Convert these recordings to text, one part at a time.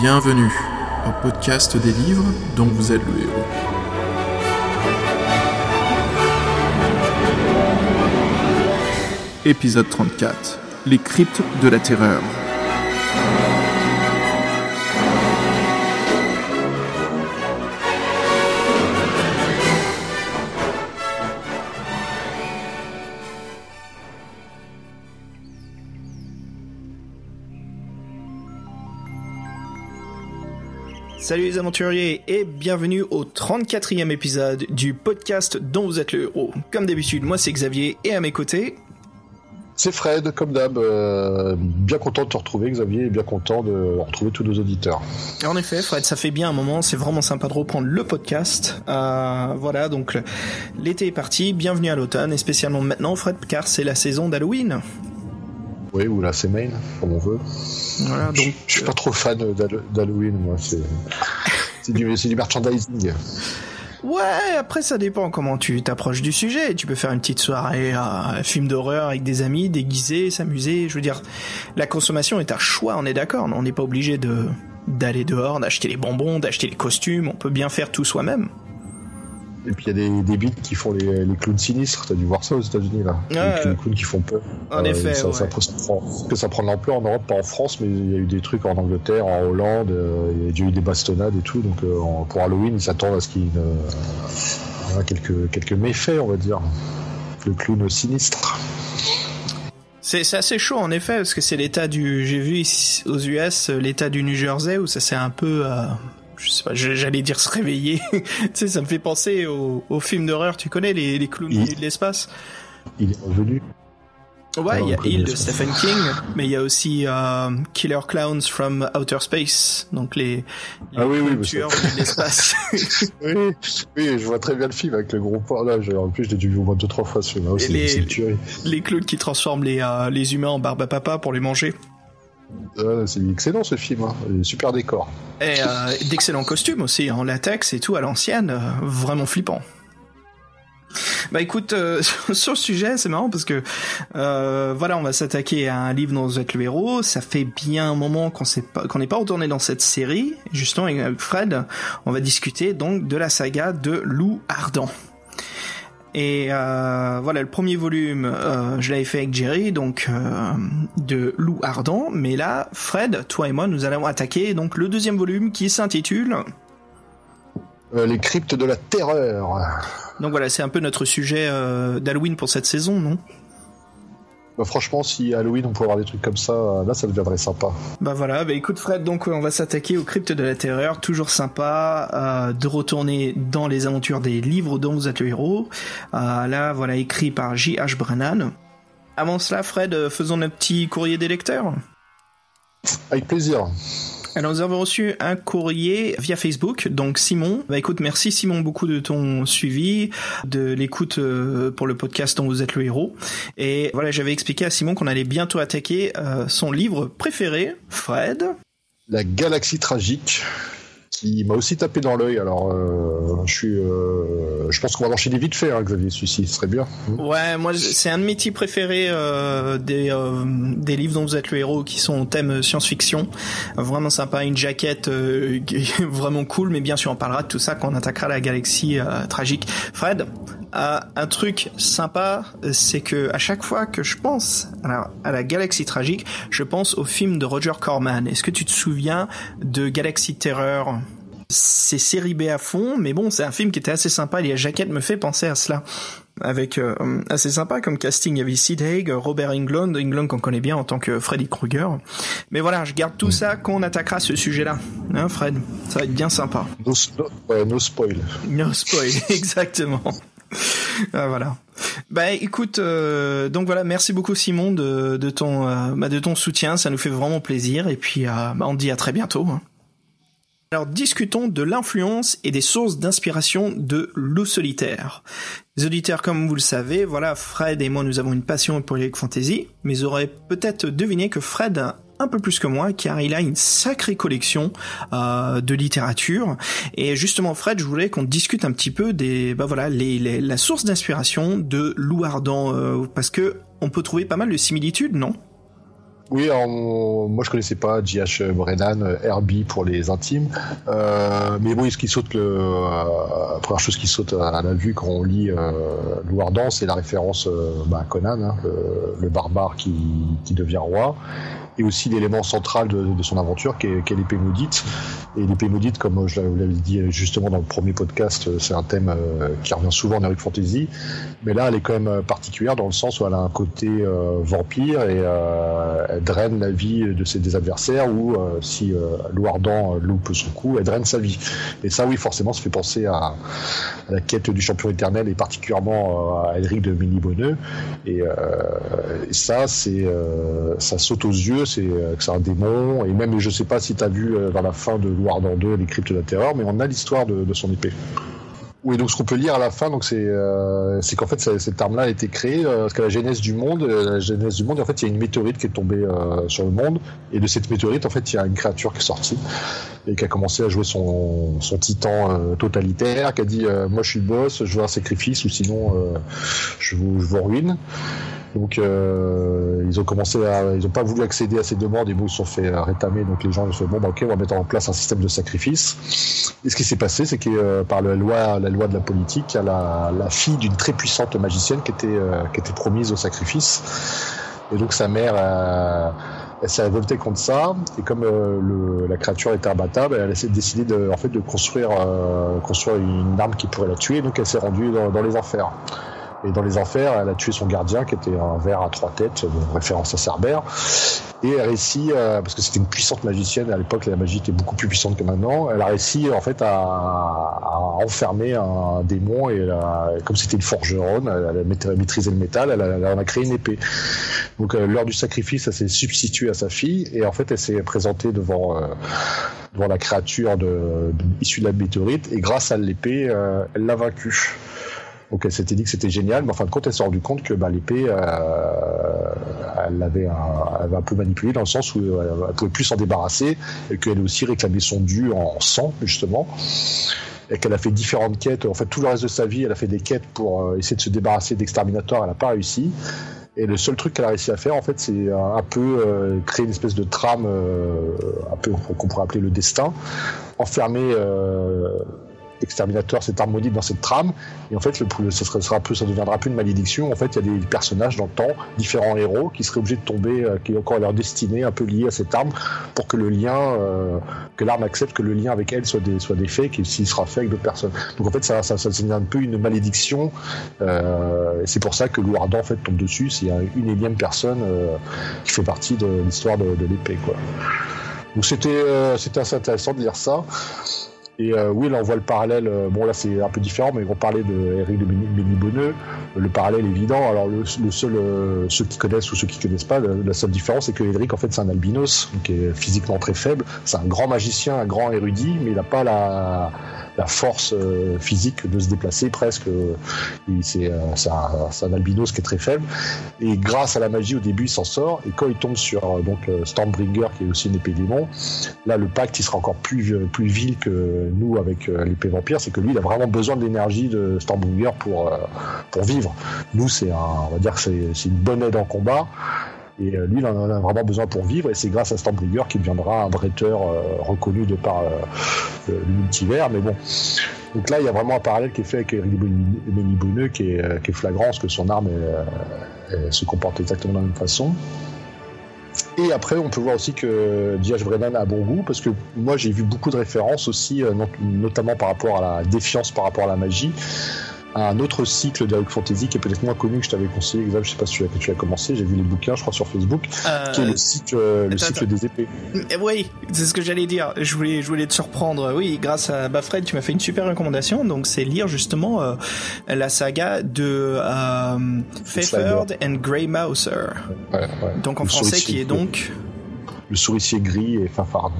Bienvenue au podcast des livres dont vous êtes le héros. Épisode 34 Les cryptes de la terreur. Salut les aventuriers et bienvenue au 34e épisode du podcast dont vous êtes le héros. Comme d'habitude, moi c'est Xavier et à mes côtés... C'est Fred, comme d'hab. euh, bien content de te retrouver, Xavier, et bien content de retrouver tous nos auditeurs. En effet, Fred, ça fait bien un moment, c'est vraiment sympa de reprendre le podcast. Euh, voilà, donc l'été est parti, bienvenue à l'automne et spécialement maintenant, Fred, car c'est la saison d'Halloween. Oui, ou la semaine, comme on veut. Voilà, Je, donc... je suis pas trop fan d'Hall- d'Halloween, moi. C'est du, du merchandising. Ouais, après ça dépend comment tu t'approches du sujet. Tu peux faire une petite soirée, euh, film d'horreur avec des amis, déguisés, s'amuser. Je veux dire, la consommation est un choix, on est d'accord. On n'est pas obligé de d'aller dehors, d'acheter les bonbons, d'acheter les costumes. On peut bien faire tout soi-même. Et puis il y a des, des bites qui font les, les clowns sinistres. T'as dû voir ça aux États-Unis, là. Ouais. les, clowns qui font peur. En Euh, effet, ça, ouais. ça, ça prend, que ça prend de l'ampleur en Europe, pas en France, mais il y a eu des trucs en Angleterre, en Hollande, euh, il y a eu des bastonnades et tout. Donc euh, pour Halloween, ils s'attendent à ce qu'il y ait quelques, quelques méfaits, on va dire. Le clown sinistre. C'est c'est assez chaud en effet parce que c'est l'état du. J'ai vu ici, aux US l'état du New Jersey où ça s'est un peu. Je sais pas, j'allais dire se réveiller. tu sais, ça me fait penser aux, aux films d'horreur. Tu connais les, les clowns Oui. de l'espace? Il est revenu. Ouais, il y a Ah, Il de. Stephen King, mais il y a aussi euh, Killer Clowns from Outer Space, donc les, les Ah oui, tueurs de l'espace. Oui, oui, je vois très bien le film avec le gros point là. En plus, je l'ai dû vu au moins deux trois fois ce film. là Et aussi, les- les clowns qui transforment les, euh, les humains en barbe à papa pour les manger. Ouais, c'est excellent ce film. Hein. Super décor. Et euh, d'excellents costumes aussi, en latex et tout à l'ancienne, euh, vraiment flippant. Bah écoute, euh, sur le sujet, c'est marrant parce que voilà, on va s'attaquer à un livre dont vous êtes le héros. Ça fait bien un moment qu'on n'est pas retourné dans cette série. Justement, avec Fred, on va discuter donc de la saga de Loup Ardent. Et euh, voilà, le premier volume, euh, je l'avais fait avec Jerry, donc euh, de Loup Ardent. Mais là, Fred, toi et moi, nous allons attaquer donc le deuxième volume qui s'intitule. Les cryptes de la terreur. Donc voilà, c'est un peu notre sujet d'Halloween pour cette saison, non? Bah, franchement, si Halloween on pouvait avoir des trucs comme ça, là, ça deviendrait sympa. Bah voilà, bah écoute Fred, donc euh, on va s'attaquer au crypte de la terreur, toujours sympa euh, de retourner dans les aventures des livres dont vous êtes le héros. Euh, là, voilà, écrit par J.H. Brennan. Avant cela, Fred, euh, faisons notre petit courrier des lecteurs. Avec plaisir. Alors nous avons reçu un courrier via Facebook, donc Simon. Bah écoute, merci Simon beaucoup de ton suivi, de l'écoute euh, pour le podcast dont vous êtes le héros. Et voilà, j'avais expliqué à Simon qu'on allait bientôt attaquer euh, son livre préféré, Fred. La galaxie tragique. Qui m'a aussi tapé dans l'œil. Alors, euh, je suis, euh, je pense qu'on va l'enchaîner vite fait, hein, Xavier. Celui-ci, ce serait bien. Ouais, moi c'est un de mes titres préférés euh, des euh, des livres dont vous êtes le héros qui sont au thème science-fiction. Vraiment sympa, une jaquette euh, vraiment cool, mais bien sûr on parlera de tout ça quand on attaquera la galaxie euh, tragique. Fred, un truc sympa, c'est que à chaque fois que je pense à la, à la galaxie tragique, je pense au film de Roger Corman. Est-ce que tu te souviens de Galaxy Terror? C'est série B à fond, mais bon, c'est un film qui était assez sympa. Et la jaquette me fait penser à cela. Avec euh, assez sympa comme casting, il y avait Sid Haig, Robert Englund, Englund qu'on connaît bien en tant que Freddy Krueger. Mais voilà, je garde tout ça quand on attaquera ce sujet-là. Hein, Fred Ça va être bien sympa. No, no- spoil. No spoil, exactement. Ah, voilà. Bah écoute, euh, donc voilà, merci beaucoup Simon de, de ton euh, bah, de ton soutien, ça nous fait vraiment plaisir. Et puis euh, bah, on dit à très bientôt. hein. Alors discutons de l'influence et des sources d'inspiration de Loup solitaire. Les auditeurs, comme vous le savez, voilà, Fred et moi nous avons une passion pour les fantasy, mais vous aurez peut-être deviné que Fred un peu plus que moi, car il a une sacrée collection euh, de littérature. Et justement, Fred, je voulais qu'on discute un petit peu des, bah voilà, les, les- la source d'inspiration de Loup Ardent, euh, parce que on peut trouver pas mal de similitudes, non? Oui, moi je connaissais pas J.H. Brennan, Herbie pour les intimes, euh, mais bon, ce qui saute, le, la première chose qui saute à la vue quand on lit euh, Louardan, c'est la référence bah, à Conan, hein, le, barbare qui, qui devient roi et aussi l'élément central de, son aventure qui est, l'épée maudite. Et l'épée maudite, comme je vous l'avais dit justement dans le premier podcast, c'est un thème euh, qui revient souvent en Eric Fantasy, mais là elle est quand même particulière dans le sens où elle a un côté euh, vampire et euh, elle draine la vie de ses adversaires ou euh, si euh, Loardan loupe son coup, elle draine sa vie. Et ça oui forcément ça fait penser à, la quête du champion éternel et particulièrement à Edric de Minibonneux et, et ça c'est ça saute aux yeux c'est euh, que c'est un démon, et même je sais pas si tu as vu euh, dans la fin de Loire 2 les cryptes de la terreur, mais on a l'histoire de, son épée. Oui, donc ce qu'on peut lire à la fin, donc c'est euh, qu'en fait cette arme-là a été créée euh, parce que la genèse du monde, la genèse du monde, en fait il y a une météorite qui est tombée euh, sur le monde et de cette météorite en fait il y a une créature qui est sortie et qui a commencé à jouer son, son titan totalitaire, qui a dit moi je suis le boss, je veux un sacrifice ou sinon je vous, je vous ruine. Donc euh, ils ont commencé à, ils ont pas voulu accéder à ces demandes et bon ils se sont fait rétamer. Donc les gens ont fait bon bah ok on va mettre en place un système de sacrifice. Et ce qui s'est passé c'est que euh, par la loi, loi de la politique, a la, la fille d'une très puissante magicienne qui était euh, qui était promise au sacrifice. Et donc sa mère euh, elle s'est révoltée contre ça et comme euh, la créature était imbattable, elle a décidé de, en fait, de construire, construire une arme qui pourrait la tuer. Donc elle s'est rendue dans les enfers. Et dans les enfers, elle a tué son gardien, qui était un ver à trois têtes, de référence à Cerbère. Et elle réussit, euh, parce que c'était une puissante magicienne, à l'époque la magie était beaucoup plus puissante que maintenant, elle a réussi en fait à, à enfermer un démon, et a, comme c'était une forgeronne, elle a maîtrisé le métal, elle a, a créé une épée. Donc euh, lors du sacrifice, elle s'est substituée à sa fille, et en fait elle s'est présentée devant... Euh, devant la créature de, issue de la météorite et grâce à l'épée, euh, elle l'a vaincue. Donc elle s'était dit que c'était génial, mais en fin de compte, elle s'est rendue compte que bah, l'épée, euh, elle l'avait un, un, peu manipulée dans le sens où euh, elle pouvait plus s'en débarrasser et qu'elle aussi réclamait son dû en sang, justement. Et qu'elle a fait différentes quêtes. En fait, tout le reste de sa vie, elle a fait des quêtes pour euh, essayer de se débarrasser d'exterminateurs. Elle n'a pas réussi. Et le seul truc qu'elle a réussi à faire, en fait, c'est un peu euh, créer une espèce de trame, euh, un peu qu'on pourrait appeler le destin, enfermer exterminateur, cette maudite dans cette trame. Et en fait, ça, sera, sera plus, ça deviendra plus une malédiction. En fait, il y a des personnages dans le temps, différents héros, qui seraient obligés de tomber, euh, qui ont encore leur destinée un peu liée à cette arme, pour que le lien, euh, que l'arme accepte que le lien avec elle soit, des, soit défait, qu'il s'il sera fait avec d'autres personnes. Donc en fait, ça, ça, ça, ça un peu une malédiction. Euh, c'est pour ça que Louardan en fait tombe dessus. C'est une énième personne euh, qui fait partie de l'histoire de, l'épée, quoi. Donc c'était euh, intéressant de lire ça. Et euh, oui, là on voit le parallèle. Euh, bon là c'est un peu différent, mais on parlait de Eric de Ménibonneux. Le parallèle évident. Alors le, seul, euh, ceux qui connaissent ou ceux qui connaissent pas, la, seule différence c'est que Eric en fait c'est un albinos, qui est physiquement très faible. C'est un grand magicien, un grand érudit, mais il n'a pas la la force euh, physique de se déplacer presque. C'est euh, un, un, albinos qui est très faible. Et grâce à la magie, au début, il s'en sort. Et quand il tombe sur euh, donc Stormbringer, qui est aussi une épée démon, là, le pacte, il sera encore plus, plus vil que nous avec l'épée vampire. C'est que lui, il a vraiment besoin de l'énergie de Stormbringer pour, pour vivre. Nous, c'est on va dire que c'est une bonne aide en combat. Et lui, il en a vraiment besoin pour vivre, et c'est grâce à Stormbringer qu'il deviendra un bretteur euh, reconnu de par euh, le multivers. Mais bon, donc là, il y a vraiment un parallèle qui est fait avec Eric Ménibonneux qui est, qui est flagrant, parce que son arme se comporte exactement de la même façon. Et après, on peut voir aussi que J.H. Brennan a bon goût, parce que moi, j'ai vu beaucoup de références aussi, notamment par rapport à la défiance par rapport à la magie un autre cycle d'Heroic Fantasy qui est peut-être moins connu que je t'avais conseillé, exemple, je sais pas si tu as, que tu as commencé, j'ai vu les bouquins, je crois, sur Facebook, euh... qui est le cycle, euh, cycle des épées. Oui, c'est ce que j'allais dire. Je voulais, je voulais te surprendre. Oui, grâce à Bafred, tu m'as fait une super recommandation. Donc, c'est lire justement euh, la saga de euh, and Grey Mouser. Ouais, ouais. Donc en français, qui est donc le souricier gris et Fafard.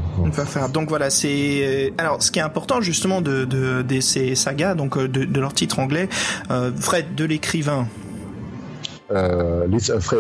Donc voilà, c'est alors ce qui est important justement de, ces sagas, donc de, de leur titre anglais, euh, Fred de l'écrivain. Euh,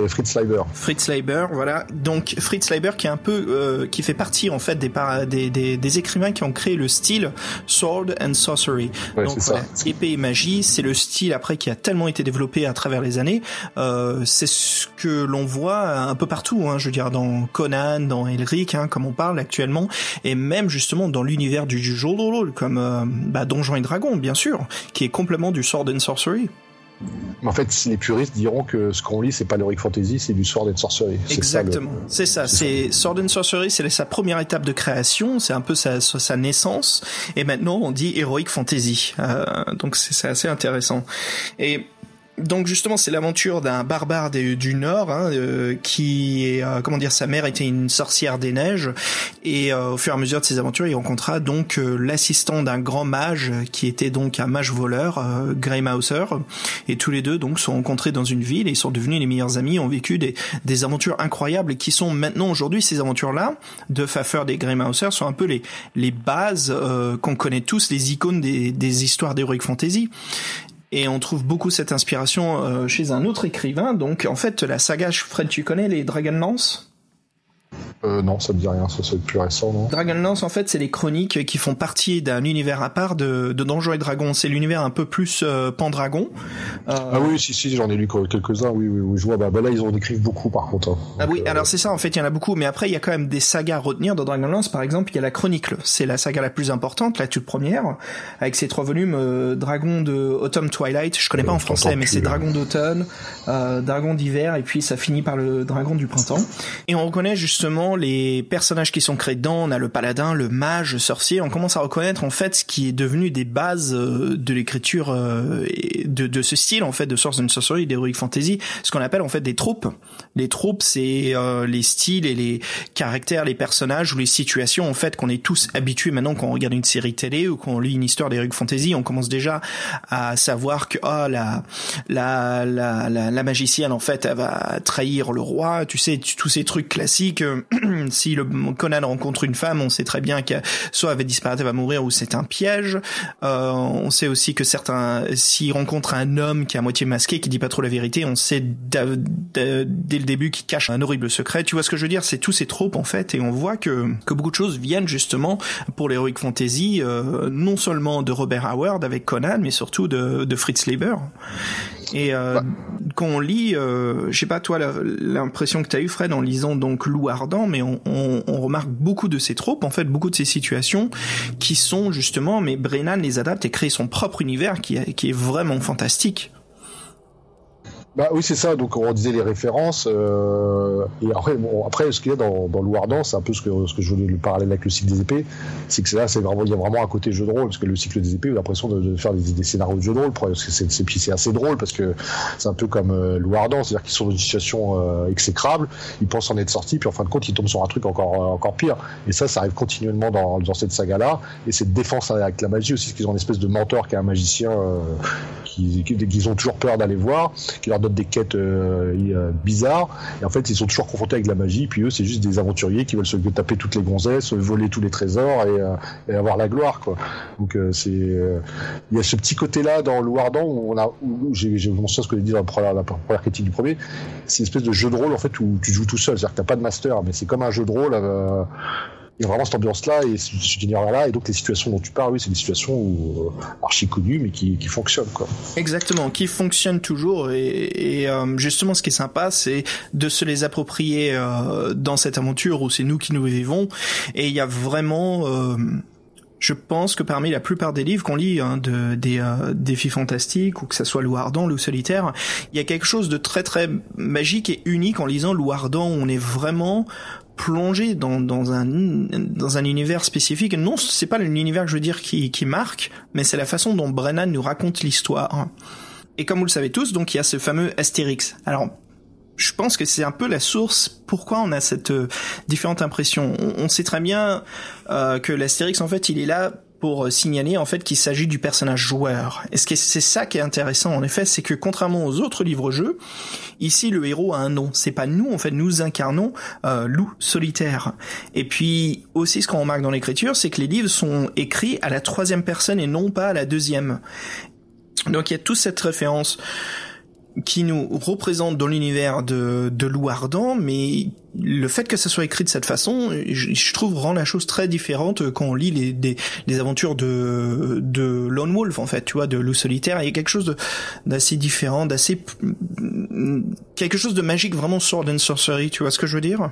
Fritz Leiber. Fritz Leiber, voilà. Donc Fritz Leiber qui est un peu, euh, qui fait partie en fait des, des, des, des, écrivains qui ont créé le style Sword and Sorcery. Ouais, Donc voilà, épée et magie, c'est le style après qui a tellement été développé à travers les années. Euh, c'est ce que l'on voit un peu partout, hein, je veux dire dans Conan, dans Elric, hein, comme on parle actuellement, et même justement dans l'univers du, du jeu de rôle comme euh, bah, Donjons et Dragons, bien sûr, qui est complètement du Sword and Sorcery. En fait, les puristes diront que ce qu'on lit, c'est pas l'Heroic Fantasy, c'est du Sword and Sorcery. Exactement. C'est ça. C'est Sword and Sorcery, c'est sa première étape de création, c'est un peu sa, sa naissance. Et maintenant, on dit Heroic Fantasy. Euh, donc c'est assez intéressant. Et donc justement, c'est l'aventure d'un barbare du Nord hein, euh, qui est, euh, comment dire, sa mère était une sorcière des neiges. Et euh, au fur et à mesure de ses aventures, il rencontra donc l'assistant d'un grand mage qui était donc un mage voleur, Grey Mouser, et tous les deux donc sont rencontrés dans une ville et ils sont devenus les meilleurs amis, ont vécu des, des aventures incroyables qui sont maintenant aujourd'hui ces aventures-là de Faffer et Grey Mouser sont un peu les les bases qu'on connaît tous, les icônes des, des histoires d'heroic fantasy et on trouve beaucoup cette inspiration euh, chez un autre écrivain. Donc en fait, la saga, Fred, tu connais les Dragonlance? Euh, non, ça me dit rien, ça c'est plus récent, non Dragonlance, en fait, c'est les chroniques qui font partie d'un univers à part de, de Donjons et Dragons. C'est l'univers un peu plus euh, Pendragon. Euh... Ah oui, si, si, j'en ai lu quelques-uns, oui, oui, oui, je vois. Bah, bah là, ils en écrivent beaucoup, par contre. Hein. ah oui, euh, alors c'est ça, en fait, il y en a beaucoup, mais après, il y a quand même des sagas à retenir dans Dragonlance. Par exemple, il y a la Chronicle. C'est la saga la plus importante, la toute première, avec ses trois volumes, euh, Dragon de Autumn Twilight, je connais pas en français, mais c'est Dragon d'automne, Dragon d'hiver, et puis ça finit par le Dragon du printemps. Et on reconnaît justement les personnages qui sont créés dedans, on a le paladin, le mage, le sorcier, on commence à reconnaître en fait ce qui est devenu des bases euh, de l'écriture euh, de, ce style en fait de Source and Sorcery, d'Heroic Fantasy, ce qu'on appelle en fait des troupes. Les troupes, c'est euh, les styles et les caractères, les personnages ou les situations en fait qu'on est tous habitués maintenant quand on regarde une série télé ou qu'on lit une histoire d'Heroic Fantasy, on commence déjà à savoir que oh, la, la, la, la magicienne en fait elle va trahir le roi, tu sais tous ces trucs classiques si le Conan rencontre une femme, on sait très bien que soit elle va disparaître, elle va mourir, ou c'est un piège. Euh, on sait aussi que certains, s'il rencontre un homme qui est à moitié masqué, qui dit pas trop la vérité, on sait dès le début qu'il cache un horrible secret. Tu vois ce que je veux dire? C'est tous ces tropes en fait, et on voit que que beaucoup de choses viennent justement pour l'heroic fantasy, euh, non seulement de Robert Howard avec Conan, mais surtout de, de Fritz Leiber. Et euh, bah. quand on lit, euh, je sais pas toi l'impression que tu as eu Fred en lisant donc Loup mais on, remarque beaucoup de ces tropes, en fait beaucoup de ces situations qui sont justement, mais Brennan les adapte et crée son propre univers qui est vraiment fantastique. Bah oui, c'est ça. Donc on disait les références. Euh, et après, bon, après, ce qu'il y a dans, dans Louardan, c'est un peu ce que, ce que je voulais le parallèle avec le cycle des épées, c'est que là, c'est vraiment, il y a vraiment un côté jeu de rôle, parce que le cycle des épées, a l'impression de, de, faire des, des, scénarios de jeu de rôle, parce que c'est, c'est, assez drôle, parce que c'est un peu comme euh, Louardan, c'est-à-dire qu'ils sont dans une situation euh, exécrable, ils pensent en être sortis, puis en fin de compte, ils tombent sur un truc encore, euh, encore pire. Et ça, ça arrive continuellement dans, dans cette saga-là. Et cette défense avec la magie aussi, parce qu'ils ont une espèce de mentor qui est un magicien euh, qu'ils qui, ont toujours peur d'aller voir, qui donne des quêtes euh, euh, bizarres. Et en fait, ils sont toujours confrontés avec la magie. Puis eux, c'est juste des aventuriers qui veulent se taper toutes les gonzesses, voler tous les trésors et, euh, et avoir la gloire, quoi. Donc c'est, il y a ce petit côté-là dans Louardan où on a, j'ai, j'ai mentionné ce que j'ai dit dans la première, la critique du premier. C'est une espèce de jeu de rôle en fait où tu joues tout seul, c'est-à-dire que t'as pas de master, mais c'est comme un jeu de rôle. Il vraiment cette ambiance-là et cet univers-là. Et donc, les situations dont tu parles, oui, c'est des situations où, euh, archi connues, mais qui, qui fonctionnent, quoi. Exactement, qui fonctionnent toujours. Et, et euh, justement, ce qui est sympa, c'est de se les approprier euh, dans cette aventure où c'est nous qui nous vivons. Et il y a vraiment euh, je pense que parmi la plupart des livres qu'on lit, hein, de, des euh, défis fantastiques, ou que ça soit Loup Loup Solitaire, il y a quelque chose de très très magique et unique en lisant Loup Ardent, où on est vraiment plongé dans, dans un dans un univers spécifique. Non, c'est pas l'univers que je veux dire qui, qui marque, mais c'est la façon dont Brennan nous raconte l'histoire. Et comme vous le savez tous, donc il y a ce fameux Astérix. Alors je pense que c'est un peu la source pourquoi on a cette euh, différente impression. On, on, sait très bien euh, que l'Astérix en fait il est là pour euh, signaler en fait qu'il s'agit du personnage joueur. Et c'est ça qui est intéressant en effet, c'est que contrairement aux autres livres-jeux, ici le héros a un nom. C'est pas nous en fait, nous incarnons euh, loup solitaire. Et puis aussi ce qu'on remarque dans l'écriture, c'est que les livres sont écrits à la troisième personne et non pas à la deuxième. Donc il y a toute cette référence qui nous représente dans l'univers de, de Louardan, mais le fait que ça soit écrit de cette façon, je, trouve rend la chose très différente quand on lit les, les aventures de, de Lone Wolf, en fait, tu vois, de Loup Solitaire. Il y a quelque chose d'assez différent, d'assez... quelque chose de magique, vraiment sword and sorcery, tu vois ce que je veux dire?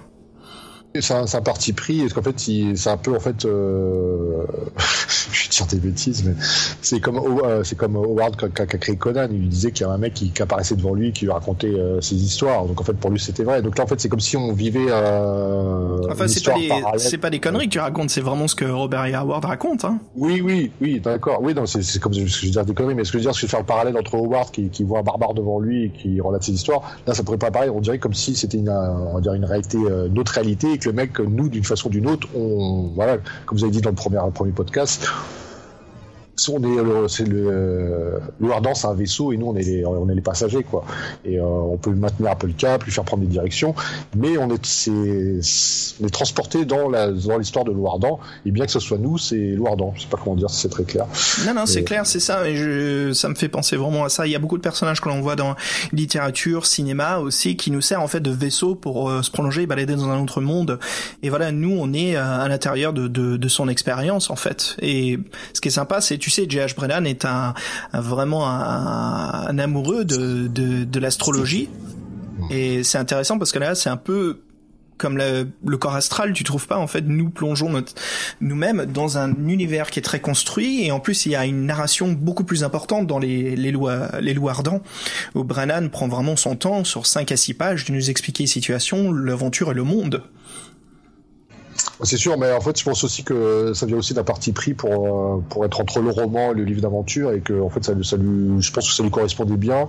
C'est un, un, parti pris, parce qu'en fait, c'est un peu, en fait, euh... je vais dire des bêtises, mais c'est comme, euh, c'est comme Howard qui a, créé Conan, il disait qu'il y a un mec qui, qui, apparaissait devant lui, qui lui racontait euh, ses histoires, donc en fait, pour lui, c'était vrai. Donc là, en fait, c'est comme si on vivait euh, enfin, c'est pas, des, pas des conneries que tu racontes, c'est vraiment ce que Robert et Howard racontent, hein. Oui, oui, oui, d'accord. Oui, non, c'est comme, je veux dire des conneries, mais ce que je veux dire, c'est faire le parallèle entre Howard qui, qui, voit un barbare devant lui et qui relate ses histoires, là, ça pourrait pas pareil, on dirait comme si c'était une, on dire une réalité, une autre réalité, que le mec, nous, d'une façon ou d'une autre, on, voilà, comme vous avez dit dans le premier podcast, on est c'est le le Ardent c'est un vaisseau et nous on est les on est les passagers quoi. Et euh, on peut maintenir un peu le cap lui faire prendre des directions. Mais on est c'est on est transporté dans la dans l'histoire de Ardent et bien que ce soit nous c'est Ardent je sais pas comment dire si c'est très clair. Non non c'est clair c'est ça. Et je, ça me fait penser vraiment à ça. Il y a beaucoup de personnages que l'on voit dans littérature cinéma aussi qui nous sert en fait de vaisseau pour euh, se prolonger et balader dans un autre monde. Et voilà nous on est euh, à l'intérieur de, de, de son expérience en fait. Et ce qui est sympa c'est tu tu sais, J.H. Brennan est un, vraiment un, amoureux de, de, l'astrologie. Et c'est intéressant parce que là, c'est un peu comme le, corps astral, tu trouves pas en fait nous plongeons nous-mêmes dans un univers qui est très construit et en plus il y a une narration beaucoup plus importante dans les les lois les lois ardents où Brennan prend vraiment son temps sur 5 à 6 pages de nous expliquer les situations, l'aventure et le monde. C'est sûr, mais en fait, je pense aussi que ça vient aussi d'un parti pris pour, euh, pour être entre le roman et le livre d'aventure et que, en fait, ça, lui, je pense que ça lui correspondait bien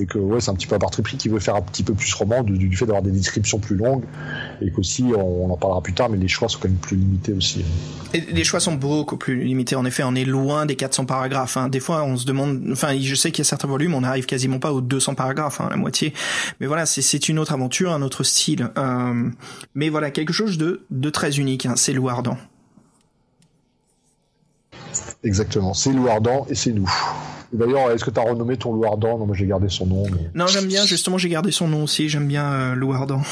et que, ouais, c'est un petit peu un parti pris qui veut faire un petit peu plus roman du, fait d'avoir des descriptions plus longues et qu'aussi, on, en parlera plus tard, mais les choix sont quand même plus limités aussi. Les choix sont beaucoup plus limités. En effet, on est loin des 400 paragraphes. Hein. Des fois, on se demande, enfin, je sais qu'il y a certains volumes, on n'arrive quasiment pas aux 200 paragraphes, hein, la moitié. Mais voilà, c'est une autre aventure, un autre style. Euh, mais voilà, quelque chose de, de très unique. Hein c'est Louardan. Exactement, c'est Louardan et c'est nous. D'ailleurs, est-ce que tu as renommé ton Louardan? Non, moi j'ai gardé son nom. Non, j'aime bien, justement, j'ai gardé son nom aussi, j'aime bien euh, Louardan.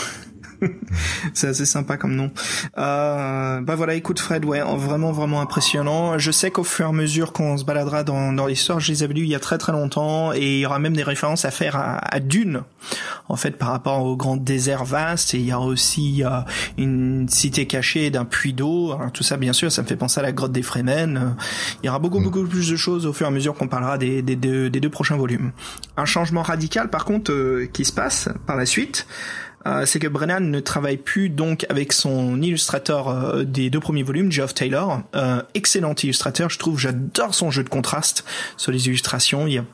c'est assez sympa comme nom. Euh, bah voilà, écoute Fred, ouais, vraiment vraiment impressionnant. Je sais qu'au fur et à mesure qu'on se baladera dans, dans l'histoire, je les avais lus il y a très très longtemps et il y aura même des références à faire à, Dune, en fait par rapport au grand désert vaste et il y aura aussi euh, une cité cachée d'un puits d'eau. Tout ça, bien sûr, ça me fait penser à la grotte des Fremen. Il y aura beaucoup mm. beaucoup plus de choses au fur et à mesure qu'on parlera des, des, des, des, deux prochains volumes. Un changement radical, par contre, euh, qui se passe par la suite. Euh, c'est que Brennan ne travaille plus donc avec son illustrateur euh, des deux premiers volumes, Geoff Taylor, euh, excellent illustrateur, je trouve, j'adore son jeu de contraste sur les illustrations, il y a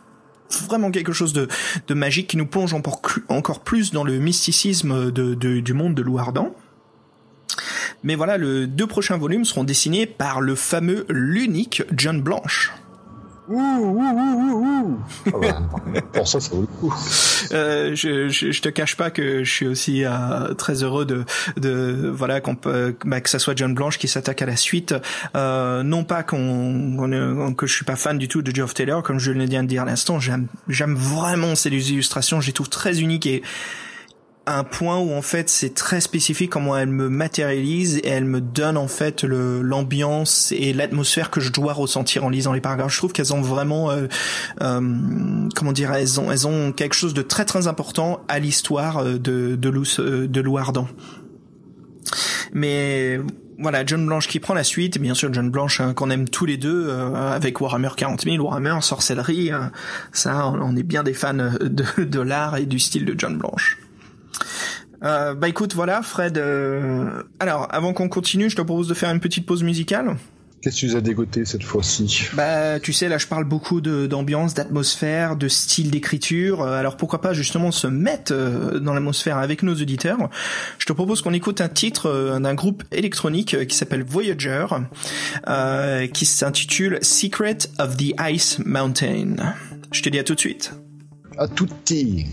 vraiment quelque chose de, de magique qui nous plonge encore, plus dans le mysticisme de, du monde de Louardan. Mais voilà, les deux prochains volumes seront dessinés par le fameux, l'unique John Blanche. Ouh, ouh, ouh, ouh, ah bah, pour ça, ça vaut le coup. Euh, je, je, je, te cache pas que je suis aussi euh, très heureux de, de voilà qu'on peut, bah, que ça soit John Blanche qui s'attaque à la suite. Euh, non pas qu'on, que je suis pas fan du tout de Geoff Taylor, comme je l'ai dit à dire à l'instant. J'aime, j'aime vraiment ces illustrations. Je les trouve très uniques et un point où en fait c'est très spécifique comment elle me matérialise et elle me donne en fait l'ambiance et l'atmosphère que je dois ressentir en lisant les paragraphes. Je trouve qu'elles ont vraiment euh, euh, comment dire elles ont elles ont quelque chose de très très important à l'histoire euh, de de Lou de Lou Ardent. Mais voilà, John Blanche qui prend la suite, bien sûr John Blanche hein, qu'on aime tous les deux avec Warhammer 40 000, Warhammer, sorcellerie, hein. ça on est bien des fans de, de l'art et du style de John Blanche. Euh, bah écoute, voilà, Fred. Euh, alors, avant qu'on continue, je te propose de faire une petite pause musicale. Qu'est-ce que tu nous as dégoté cette fois-ci? Bah, tu sais, là, je parle beaucoup d'ambiance, d'atmosphère, de style d'écriture. Euh, alors, pourquoi pas justement se mettre dans l'atmosphère avec nos auditeurs? Je te propose qu'on écoute un titre d'un groupe électronique qui s'appelle Voyager, qui s'intitule Secret of the Ice Mountain. Je te dis à tout de suite. À tutti.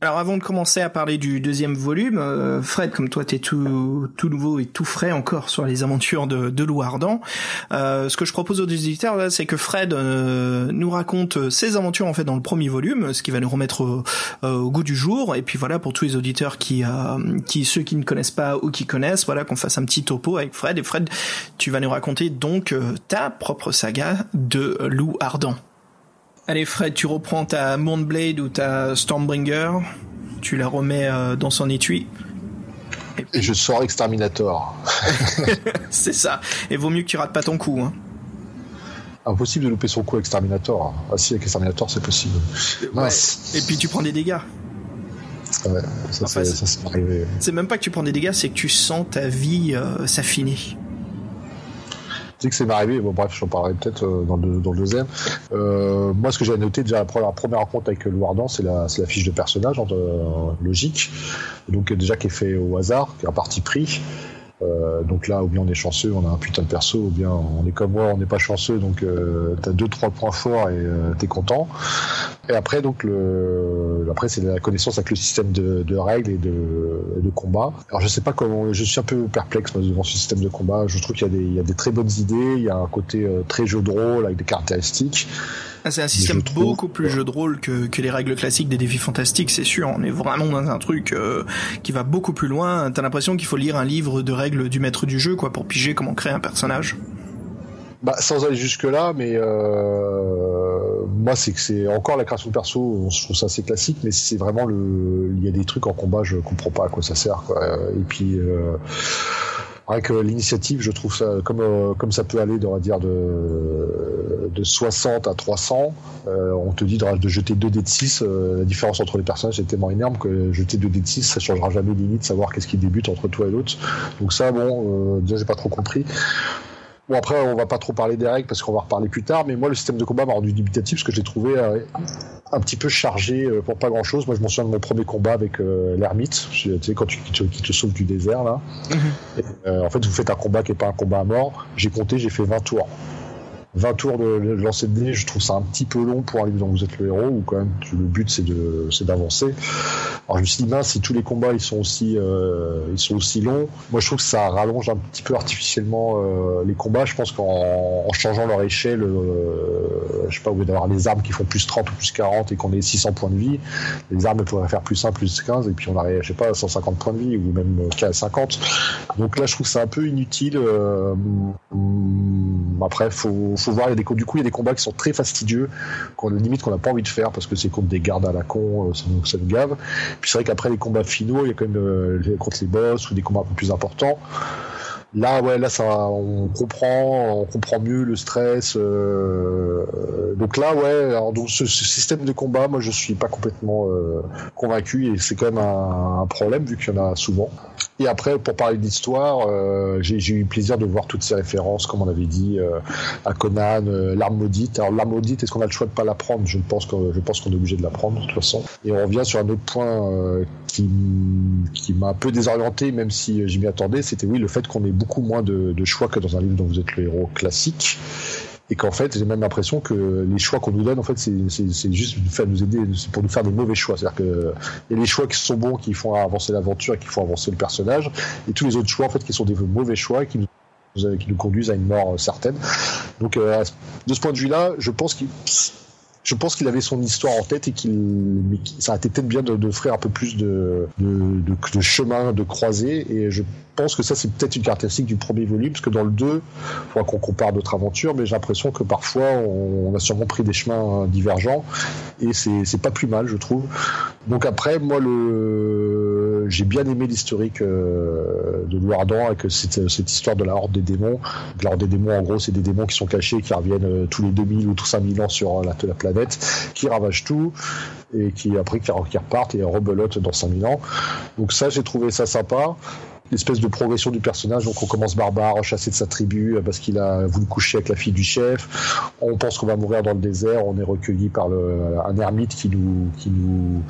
Alors avant de commencer à parler du deuxième volume, euh, Fred, comme toi t'es tout tout nouveau et tout frais encore sur les aventures de, de Ardent, euh, ce que je propose aux éditeurs là, c'est que Fred euh, nous raconte ses aventures en fait dans le premier volume, ce qui va nous remettre au, goût du jour. Et puis voilà pour tous les auditeurs qui qui ceux qui ne connaissent pas ou qui connaissent, voilà qu'on fasse un petit topo avec Fred. Et Fred, tu vas nous raconter donc ta propre saga de Lou Ardent. Allez Fred, tu reprends ta Moonblade ou ta Stormbringer, tu la remets euh, dans son étui. Et, je sors Exterminator. c'est ça. Et vaut mieux que tu rates pas ton coup. Hein. Impossible de louper son coup Exterminator. Ah si, avec Exterminator, c'est possible. Et puis tu prends des dégâts. Ouais, ça, c'est arrivé. C'est même pas que tu prends des dégâts, c'est que tu sens ta vie euh, s'affiner sais que c'est arrivé, bon bref, j'en parlerai peut-être euh, dans, le, dans le deuxième. Euh, moi, ce que j'ai noté déjà la première rencontre avec Ardent, c'est la, la fiche de personnage, en, euh, logique, donc déjà qui est fait au hasard, qui est un parti pris. Euh, donc là, ou bien on est chanceux, on a un putain de perso, ou bien on est comme moi, on n'est pas chanceux, donc euh, t'as deux trois points forts et euh, t'es content. Et après, donc le, après c'est la connaissance avec le système de, de règles et de, de, combat. Alors je sais pas comment, je suis un peu perplexe devant ce système de combat. Je trouve qu'il y a des, il y a des très bonnes idées, il y a un côté euh, très jeu de rôle avec des caractéristiques. Ah, c'est un système beaucoup plus jeu de rôle que, que les règles classiques des défis fantastiques, c'est sûr. On est vraiment dans un truc euh, qui va beaucoup plus loin. T'as l'impression qu'il faut lire un livre de règles du maître du jeu, quoi, pour piger comment créer un personnage. Bah, sans aller jusque là, mais euh, moi c'est que c'est encore la création de perso, je trouve ça assez classique, mais c'est vraiment le, il y a des trucs en combat, je comprends pas à quoi ça sert, quoi. Et puis euh, avec l'initiative, je trouve ça comme euh, comme ça peut aller, on va dire de de 60 à 300. Euh, on te dit de, jeter 2 dés de 6. Euh, la différence entre les personnages est tellement énorme que jeter 2 dés de 6, ça changera jamais limite savoir qu'est-ce qui débute entre toi et l'autre. Donc ça, bon, déjà j'ai pas trop compris. Bon après on va pas trop parler des règles parce qu'on va reparler plus tard, mais moi le système de combat m'a rendu dubitatif parce que je l'ai trouvé euh, un petit peu chargé euh, pour pas grand chose. Moi je m'en souviens de mon premier combat avec euh, l'ermite, tu sais quand tu qui te, sauve du désert là. Mhm. en fait vous faites un combat qui est pas un combat à mort. J'ai compté, j'ai fait 20 tours. 20 tours de, lancer de dés, je trouve ça un petit peu long pour un livre dont vous êtes le héros, ou quand même le but c'est de c'est d'avancer. Alors je me suis dit mince, si tous les combats ils sont aussi euh, ils sont aussi longs, moi je trouve que ça rallonge un petit peu artificiellement euh, les combats. Je pense qu'en en changeant leur échelle, euh, je sais pas, au d'avoir des armes qui font plus 30 ou plus 40 et qu'on ait 600 points de vie, les armes pourraient faire plus 1, plus 15 et puis on aurait, je sais pas, 150 points de vie ou même 50. Donc là je trouve ça un peu inutile. Après faut faut voir, il y a des, du coup, il y a des combats qui sont très fastidieux, qu'on limite qu'on n'a pas envie de faire parce que c'est contre des gardes à la con, euh, ça nous, ça nous gave. Puis c'est vrai qu'après les combats finaux, il y a quand même euh, contre les boss ou des combats un peu plus importants. Là, ouais, là, ça, on comprend, on comprend mieux le stress. Euh, donc là, ouais, alors, donc ce, système de combat, moi, je suis pas complètement euh, convaincu et c'est quand même un, problème vu qu'il y en a souvent. Et après, pour parler d'histoire, euh, j'ai eu plaisir de voir toutes ces références, comme on avait dit, à Conan, l'arme maudite. Alors l'arme maudite, est-ce qu'on a le choix de pas la prendre? Je pense que je pense qu'on est obligé de la prendre de toute façon. Et on revient sur un autre point qui, qui m'a un peu désorienté, même si j'y m'y attendais. C'était oui le fait qu'on ait beaucoup moins de, choix que dans un livre dont vous êtes le héros classique et qu'en fait j'ai même l'impression que les choix qu'on nous donne en fait c'est juste pour nous aider c'est pour nous faire des mauvais choix. C'est à dire que il y a les choix qui sont bons qui font avancer l'aventure et qui font avancer le personnage et tous les autres choix en fait qui sont des mauvais choix qui nous qui nous conduisent à une mort certaine. Donc euh, de ce point de vue là je pense qu'il je pense qu'il avait son histoire en tête et qu'il, ça a été peut-être bien d'offrir un peu plus de, de, de, de chemin, de croisée. Et je pense que ça, c'est peut-être une caractéristique du premier volume, parce que dans le 2, il faudra qu'on compare d'autres aventures, mais j'ai l'impression que parfois, on, a sûrement pris des chemins divergents, et c'est pas plus mal, je trouve. Donc après, moi, le, j'ai bien aimé l'historique euh, de Louardan, avec cette, cette histoire de la Horde des démons. La Horde des démons, en gros, c'est des démons qui sont cachés, qui reviennent euh, tous les 2000 ou tous 5000 ans sur la, la planète, qui ravagent tout, et qui après qui, repartent et rebelotent dans 5000 ans. Donc ça, j'ai trouvé ça sympa l'espèce de progression du personnage. Donc on commence barbare, chasser de sa tribu euh, parce qu'il a voulu coucher avec la fille du chef. On pense qu'on va mourir dans le désert. On est recueilli par le, un ermite qui nous qui nous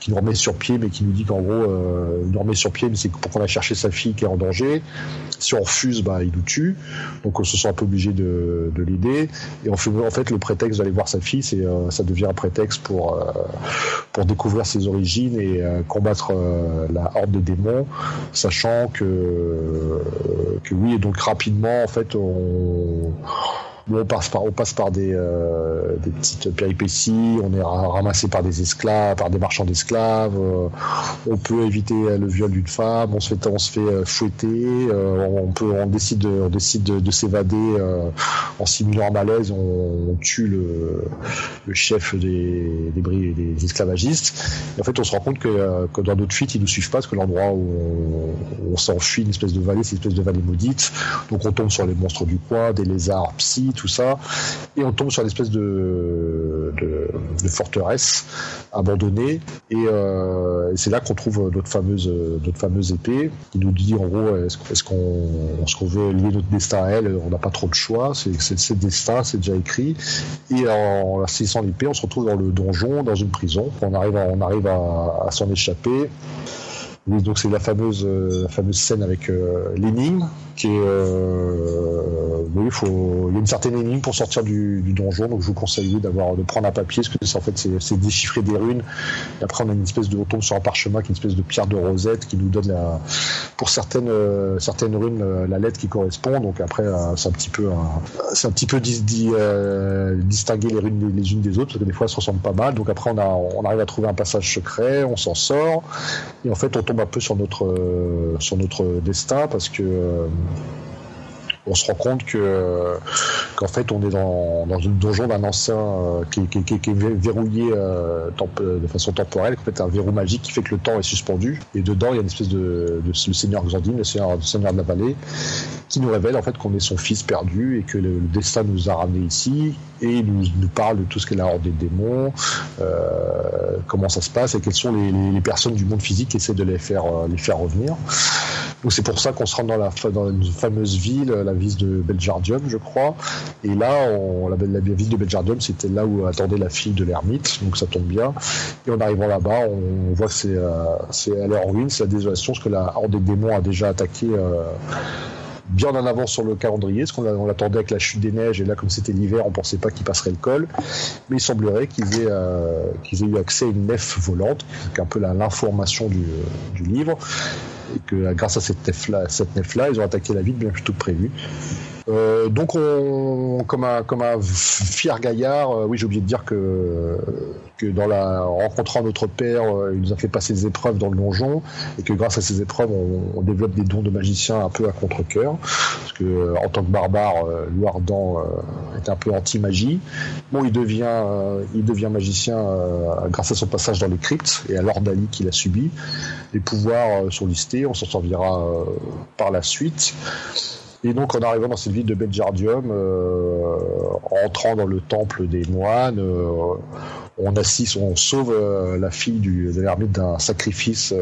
qui nous remet sur pied, mais qui nous dit qu'en gros, euh, il nous remet sur pied, mais c'est pour qu'on aille chercher sa fille qui est en danger. Si on refuse, bah, il nous tue. Donc on se sent un peu obligé de, de l'aider. Et on fait, en fait, le prétexte d'aller voir sa fille, c'est, euh, ça devient un prétexte pour, euh, pour découvrir ses origines et euh, combattre la horde de démons, sachant que, que oui, et donc rapidement, en fait, on on passe par, on passe par des, euh, des petites péripéties, on est ramassé par des esclaves, par des marchands d'esclaves, euh, on peut éviter le viol d'une femme, on se fait, on se fait euh, fouetter, on peut, on décide de, on décide de, s'évader en simulant un malaise, on, tue le, le, chef des, des, des esclavagistes. En fait, on se rend compte que, que dans notre fuite, ils nous suivent pas, parce que l'endroit où on, on s'enfuit, une espèce de vallée, c'est une espèce de vallée maudite. Donc on tombe sur les monstres du coin, des lézards psy, tout ça, et on tombe sur une espèce de, de, forteresse abandonnée, euh, et, c'est là qu'on trouve notre fameuse, notre fameuse épée, qui nous dit en gros, est-ce qu'on veut lier notre destin à elle? On n'a pas trop de choix, c'est le destin, c'est déjà écrit, et en saisissant l'épée, on se retrouve dans le donjon, dans une prison, on arrive on arrive à s'en échapper, donc c'est la fameuse, la fameuse scène avec euh, l'énigme qui euh, oui, faut, il y a une certaine énigme pour sortir du, du donjon, donc je vous conseille d'avoir de prendre un papier, parce que c'est en fait c'est déchiffrer des runes. Et après on a une espèce de, on tombe sur un parchemin qui est une espèce de pierre de rosette qui nous donne la, pour certaines certaines runes la lettre qui correspond. Donc après c'est un petit peu, c'est un petit peu distinguer les runes les, unes des autres, parce que des fois elles se ressemblent pas mal. Donc après on a, on arrive à trouver un passage secret, on s'en sort, et en fait on tombe un peu sur notre euh, sur notre destin parce que euh, on se rend compte que qu'en fait on est dans, dans donjon d'un ancien euh, qui, est verrouillé euh, de façon temporelle, en fait un verrou magique qui fait que le temps est suspendu. Et dedans il y a une espèce de, le seigneur Xandine, le seigneur de la vallée, qui nous révèle en fait qu'on est son fils perdu et que le, destin nous a ramené ici et il nous, parle de tout ce qu'est la horde des démons, euh, comment ça se passe et quelles sont les, personnes du monde physique qui essaient de les faire les faire revenir. Donc c'est pour ça qu'on se rend dans la dans une fameuse ville, la ville de Beljardium, je crois. Et là, on, la, la, ville de Beljardium, c'était là où attendait la fille de l'ermite, donc ça tombe bien. Et en arrivant là-bas, on, voit que c'est euh, c'est elle est en ruine, c'est la désolation, parce que la horde des démons a déjà attaqué. Euh, bien en avance sur le calendrier, parce qu'on l'attendait avec la chute des neiges, et là, comme c'était l'hiver, on pensait pas qu'il passerait le col. Mais il semblerait qu'ils aient, euh, qu'ils aient eu accès à une nef volante, qui est un peu l'information du, du livre, et que grâce à cette nef-là, cette nef-là, ils ont attaqué la ville bien plus tôt que prévu. Euh, donc, on, comme un, comme un fier gaillard, euh, oui, j'ai oublié de dire que, que dans la, en rencontrant notre père, euh, il nous a fait passer des épreuves dans le donjon, et que grâce à ces épreuves, on, développe des dons de magicien un peu à contre-cœur, parce que en tant que barbare, Louardan est un peu anti-magie. Bon, il devient, il devient magicien grâce à son passage dans les cryptes et à l'ordalie qu'il a subi. Les pouvoirs sont listés, on s'en servira par la suite. Et donc, en arrivant dans cette ville de Beljardium, euh, en entrant dans le temple des moines, euh, on assiste, on sauve euh, la fille du, de l'ermite d'un sacrifice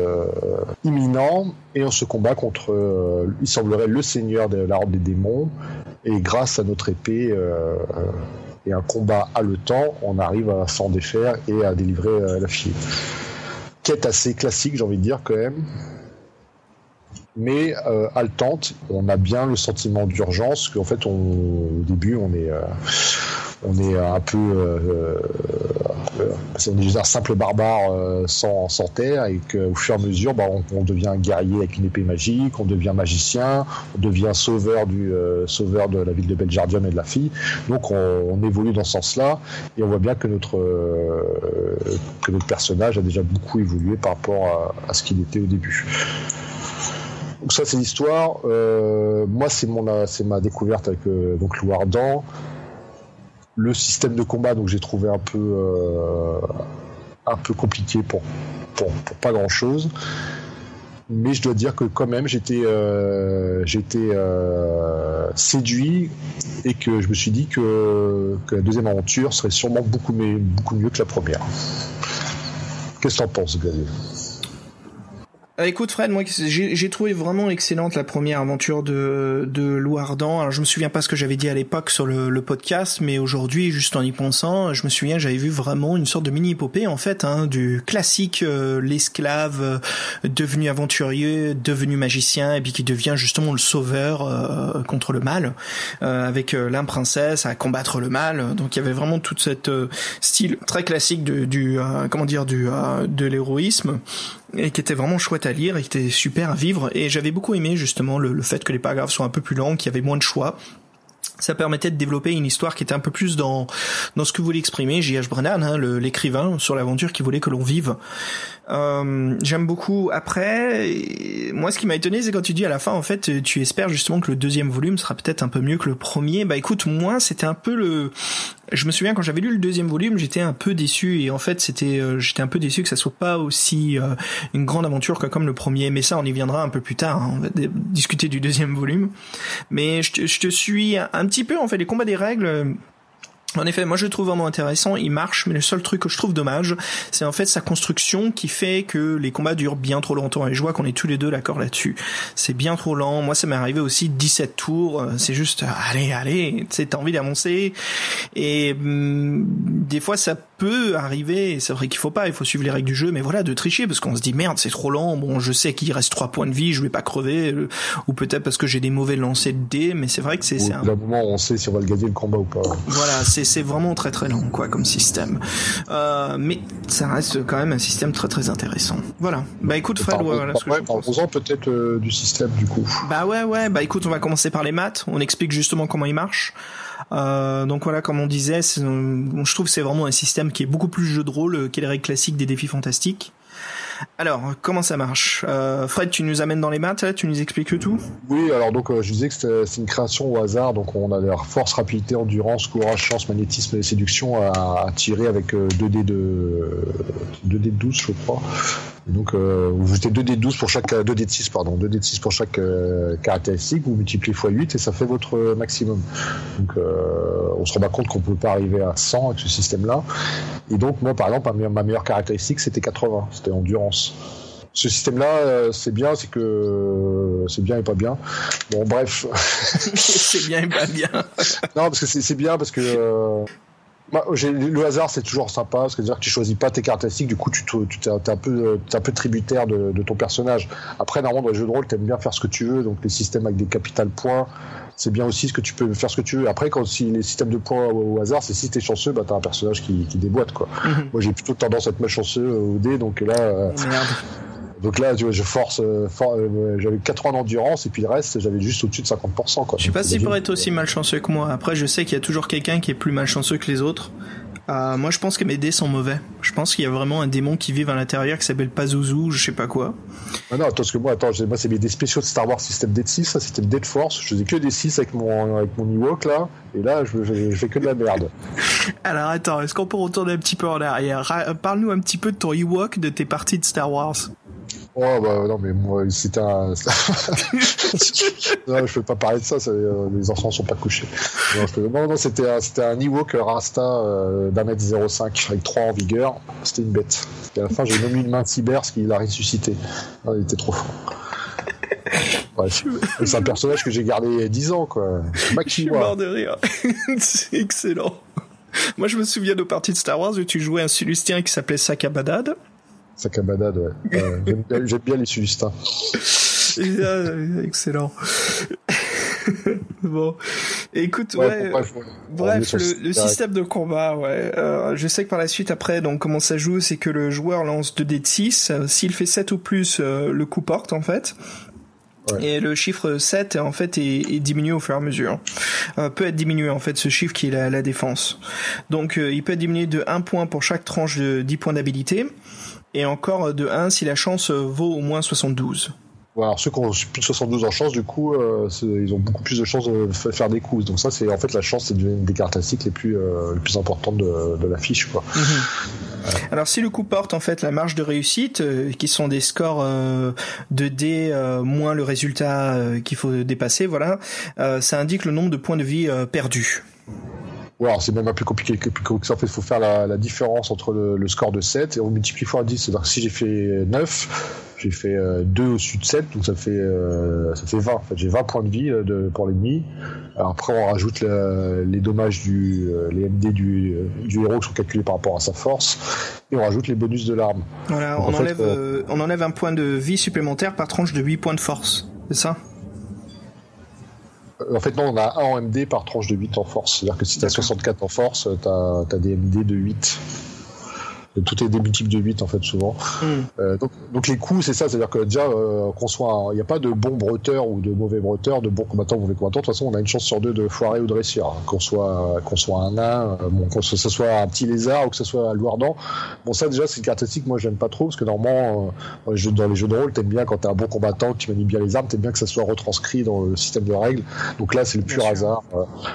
imminent et on se combat contre, il semblerait, le seigneur de l'arbre des démons. Et grâce à notre épée et un combat haletant, on arrive à s'en défaire et à délivrer la fille. Quête assez classique, j'ai envie de dire, quand même mais euh, haletante. On a bien le sentiment d'urgence qu'en fait, on, au début, on est, euh, on est un peu, euh, on est juste un simple barbare euh, sans, sans terre et qu'au fur et à mesure, bah, on, devient un guerrier avec une épée magique, on devient magicien, on devient sauveur du sauveur de la ville de Beljardium et de la fille. Donc, on, évolue dans ce sens-là et on voit bien que notre que notre personnage a déjà beaucoup évolué par rapport à ce qu'il était au début. Donc ça c'est l'histoire. Euh, moi c'est mon c'est ma découverte avec euh, donc Louardan. Le système de combat donc j'ai trouvé un peu euh, un peu compliqué pour, pour, pas grand chose. Mais je dois dire que quand même j'étais j'étais séduit et que je me suis dit que, que la deuxième aventure serait sûrement beaucoup, beaucoup mieux que la première. Qu'est-ce que t'en penses, Euh, écoute Fred, moi j'ai trouvé vraiment excellente la première aventure de de Louardan. Alors je me souviens pas ce que j'avais dit à l'époque sur le, le, podcast, mais aujourd'hui, juste en y pensant, je me souviens j'avais vu vraiment une sorte de mini épopée en fait, hein, du classique euh, l'esclave euh, devenu aventurier, devenu magicien, et puis qui devient justement le sauveur contre le mal, avec la princesse à combattre le mal. Donc il y avait vraiment toute cette style très classique du, du comment dire du de l'héroïsme et qui était vraiment chouette à lire et qui était super à vivre. Et j'avais beaucoup aimé justement le, fait que les paragraphes soient un peu plus longs, qu'il y avait moins de choix ça permettait de développer une histoire qui était un peu plus dans dans ce que voulait exprimer J.H. Brennan, hein, l'écrivain, sur l'aventure qu'il voulait que l'on vive. Euh, J'aime beaucoup. Après, moi, ce qui m'a étonné, c'est quand tu dis à la fin, en fait, tu espères justement que le deuxième volume sera peut-être un peu mieux que le premier. Bah, écoute, moi, c'était un peu le. Je me souviens quand j'avais lu le deuxième volume, j'étais un peu déçu et en fait, c'était, euh, j'étais un peu déçu que ça soit pas aussi euh, une grande aventure que comme le premier. Mais ça, on y viendra un peu plus tard. Hein. On va discuter du deuxième volume. Mais je te, je te suis un petit peu en fait les combats des règles en effet, moi je le trouve vraiment intéressant, il marche, mais le seul truc que je trouve dommage, c'est en fait sa construction qui fait que les combats durent bien trop longtemps, et je vois qu'on est tous les deux d'accord là-dessus. C'est bien trop lent, moi ça m'est arrivé aussi 17 tours, euh, c'est juste, euh, allez, allez, t'as envie d'avancer, et hum, des fois ça peut arriver, c'est vrai qu'il faut pas, il faut suivre les règles du jeu, mais voilà, de tricher, parce qu'on se dit, merde, c'est trop lent, bon, je sais qu'il reste 3 points de vie, je vais pas crever, euh, ou peut-être parce que j'ai des mauvais lancers de dés, mais c'est vrai que c'est... un moment on sait si on va le gagner le combat ou pas. Voilà, c'est c'est vraiment très très long quoi comme système. Euh, mais ça reste quand même un système très très intéressant. Voilà. Bah écoute Fred, voilà ce que ouais, peut-être euh, du système du coup. Bah ouais ouais. Bah écoute, on va commencer par les maths. On explique justement comment il marche. Euh, donc voilà, comme on disait, je trouve c'est vraiment un système qui est beaucoup plus jeu de rôle que les règles classiques des défis fantastiques. Alors, comment ça marche? Euh, Fred, tu nous amènes dans les maths, tu nous expliques tout? Oui, alors donc euh, je disais que c'est une création au hasard, donc on a la force, rapidité, endurance, courage, chance, magnétisme et séduction à, tirer avec 2 euh, dés de 2 dés de 12, je crois. Donc vous jetez 2 dés de 12 pour chaque 2 dés de 6 pardon, 2 dés de 6 pour chaque caractéristique, vous multipliez x 8 et ça fait votre maximum. Donc on se rend pas compte qu'on peut pas arriver à 100 avec ce système-là. Et donc moi par exemple ma meilleure caractéristique c'était 80, c'était endurance ce système-là, euh, c'est bien, c'est que euh, c'est bien et pas bien. Bon, bref. c'est bien et pas bien. non, parce que c'est bien parce que euh, le hasard, c'est toujours sympa, parce que tu choisis pas tes caractéristiques, du coup, tu, tu es, un peu, un peu tributaire de, ton personnage. Après, normalement, dans les jeux de rôle, tu aimes bien faire ce que tu veux, donc les systèmes avec des capital points, c'est bien aussi ce que tu peux faire ce que tu veux. Après, quand si les systèmes de points au, hasard, c'est si t'es chanceux, bah t'as un personnage qui, qui déboîte quoi. Mhm. Moi, j'ai plutôt tendance à être malchanceux au dé, donc là. Euh, donc là, tu vois, je force, euh, euh, j'avais 80 d'endurance et puis le reste, j'avais juste au-dessus de 50%. Quoi. Je sais pas si pour être aussi malchanceux que moi. Après, je sais qu'il y a toujours quelqu'un qui est plus malchanceux que les autres. Euh, moi, je pense que mes dés sont mauvais. Je pense qu'il y a vraiment un démon qui vit à l'intérieur qui s'appelle Pazuzu, je sais pas quoi. Ah non, attends, parce que moi, attends, moi, c'est mes dés spéciaux de Star Wars système D 6, ça c'était le dé de force. Je faisais que des 6 avec mon, avec mon Ewok là, et là, je, je, fais que de la merde. Alors attends, est-ce qu'on peut retourner un petit peu en arrière? Parle-nous un petit peu de ton Ewok, de tes parties de Star Wars. Oh bah non mais moi c'était un. non je peux pas parler de ça, euh, les enfants sont pas couchés. Non, non, c'était un, c'était un Ewok Rasta euh, d'un mètre 05 avec 3 en vigueur. C'était une bête. Et à la fin j'ai nommé une main de cyber ce qui l'a ressuscité. Ah, il était trop fort. c'est un personnage que j'ai gardé 10 ans quoi. Je suis mort de rire. c'est excellent. Moi je me souviens de parties de Star Wars où tu jouais un Sulustien qui s'appelait Sakabadad. Sakabadad, ouais. J'aime bien les Sulistins. excellent. bon, écoute, ouais, bref, le, système de combat, ouais. Euh, je sais que par la suite, après, donc comment ça joue, c'est que le joueur lance 2 dés de 6. S'il fait 7 ou plus, euh, le coup porte en fait. Et le chiffre 7 en fait est, est, diminué au fur et à mesure. Euh, peut être diminué en fait ce chiffre qui est la, la défense. Donc euh, il peut être diminué de 1 point pour chaque tranche de 10 points d'habilité et encore de 1 si la chance vaut au moins 72. alors ceux qui ont plus de 72 en chance, du coup, euh, ils ont beaucoup plus de chances de faire des coups. Donc ça, c'est en fait la chance, c'est une des caractéristiques les plus euh, les plus importantes de, de la fiche, quoi. Mhm. Alors si le coup porte en fait la marge de réussite, euh, qui sont des scores de D moins le résultat qu'il faut dépasser, voilà, ça indique le nombre de points de vie perdus. Ouais, c'est même un peu compliqué que, ça. En fait, il faut faire la, différence entre le, score de 7 et on multiplie fois 10. C'est-à-dire que si j'ai fait 9, j'ai fait 2 au-dessus de 7, donc ça fait, ça fait 20. En fait, j'ai 20 points de vie de, pour l'ennemi. Après, on rajoute les dommages du, les MD du, du héros qui sont calculés par rapport à sa force, et on rajoute les bonus de l'arme. Voilà, on, enlève, on enlève un point de vie supplémentaire par tranche de 8 points de force, c'est ça? En fait, non, on a un en MD par tranche de 8 en force. C'est-à-dire que si tu as 64 en force, tu as, as, des MD de 8 tout est des multiples de 8 en fait souvent. Hmm. Euh, donc, donc, les coups c'est ça, c'est-à-dire que déjà euh, qu'on soit, il n'y a pas de bon breteur ou de mauvais breteur, de bon combattant ou mauvais combattant. De toute façon, on a une chance sur deux de foirer ou de réussir. Hein. Qu'on soit qu'on soit un nain, euh, bon, que ce soit un petit lézard ou que ce soit un loirdan. Bon ça déjà c'est une caractéristique moi j'aime pas trop parce que normalement dans les jeux, dans les jeux de rôle t'aimes bien quand t'es un bon combattant, que tu manies bien les armes, t'aimes bien que ça soit retranscrit dans le système de règles. Donc là c'est le pur hasard,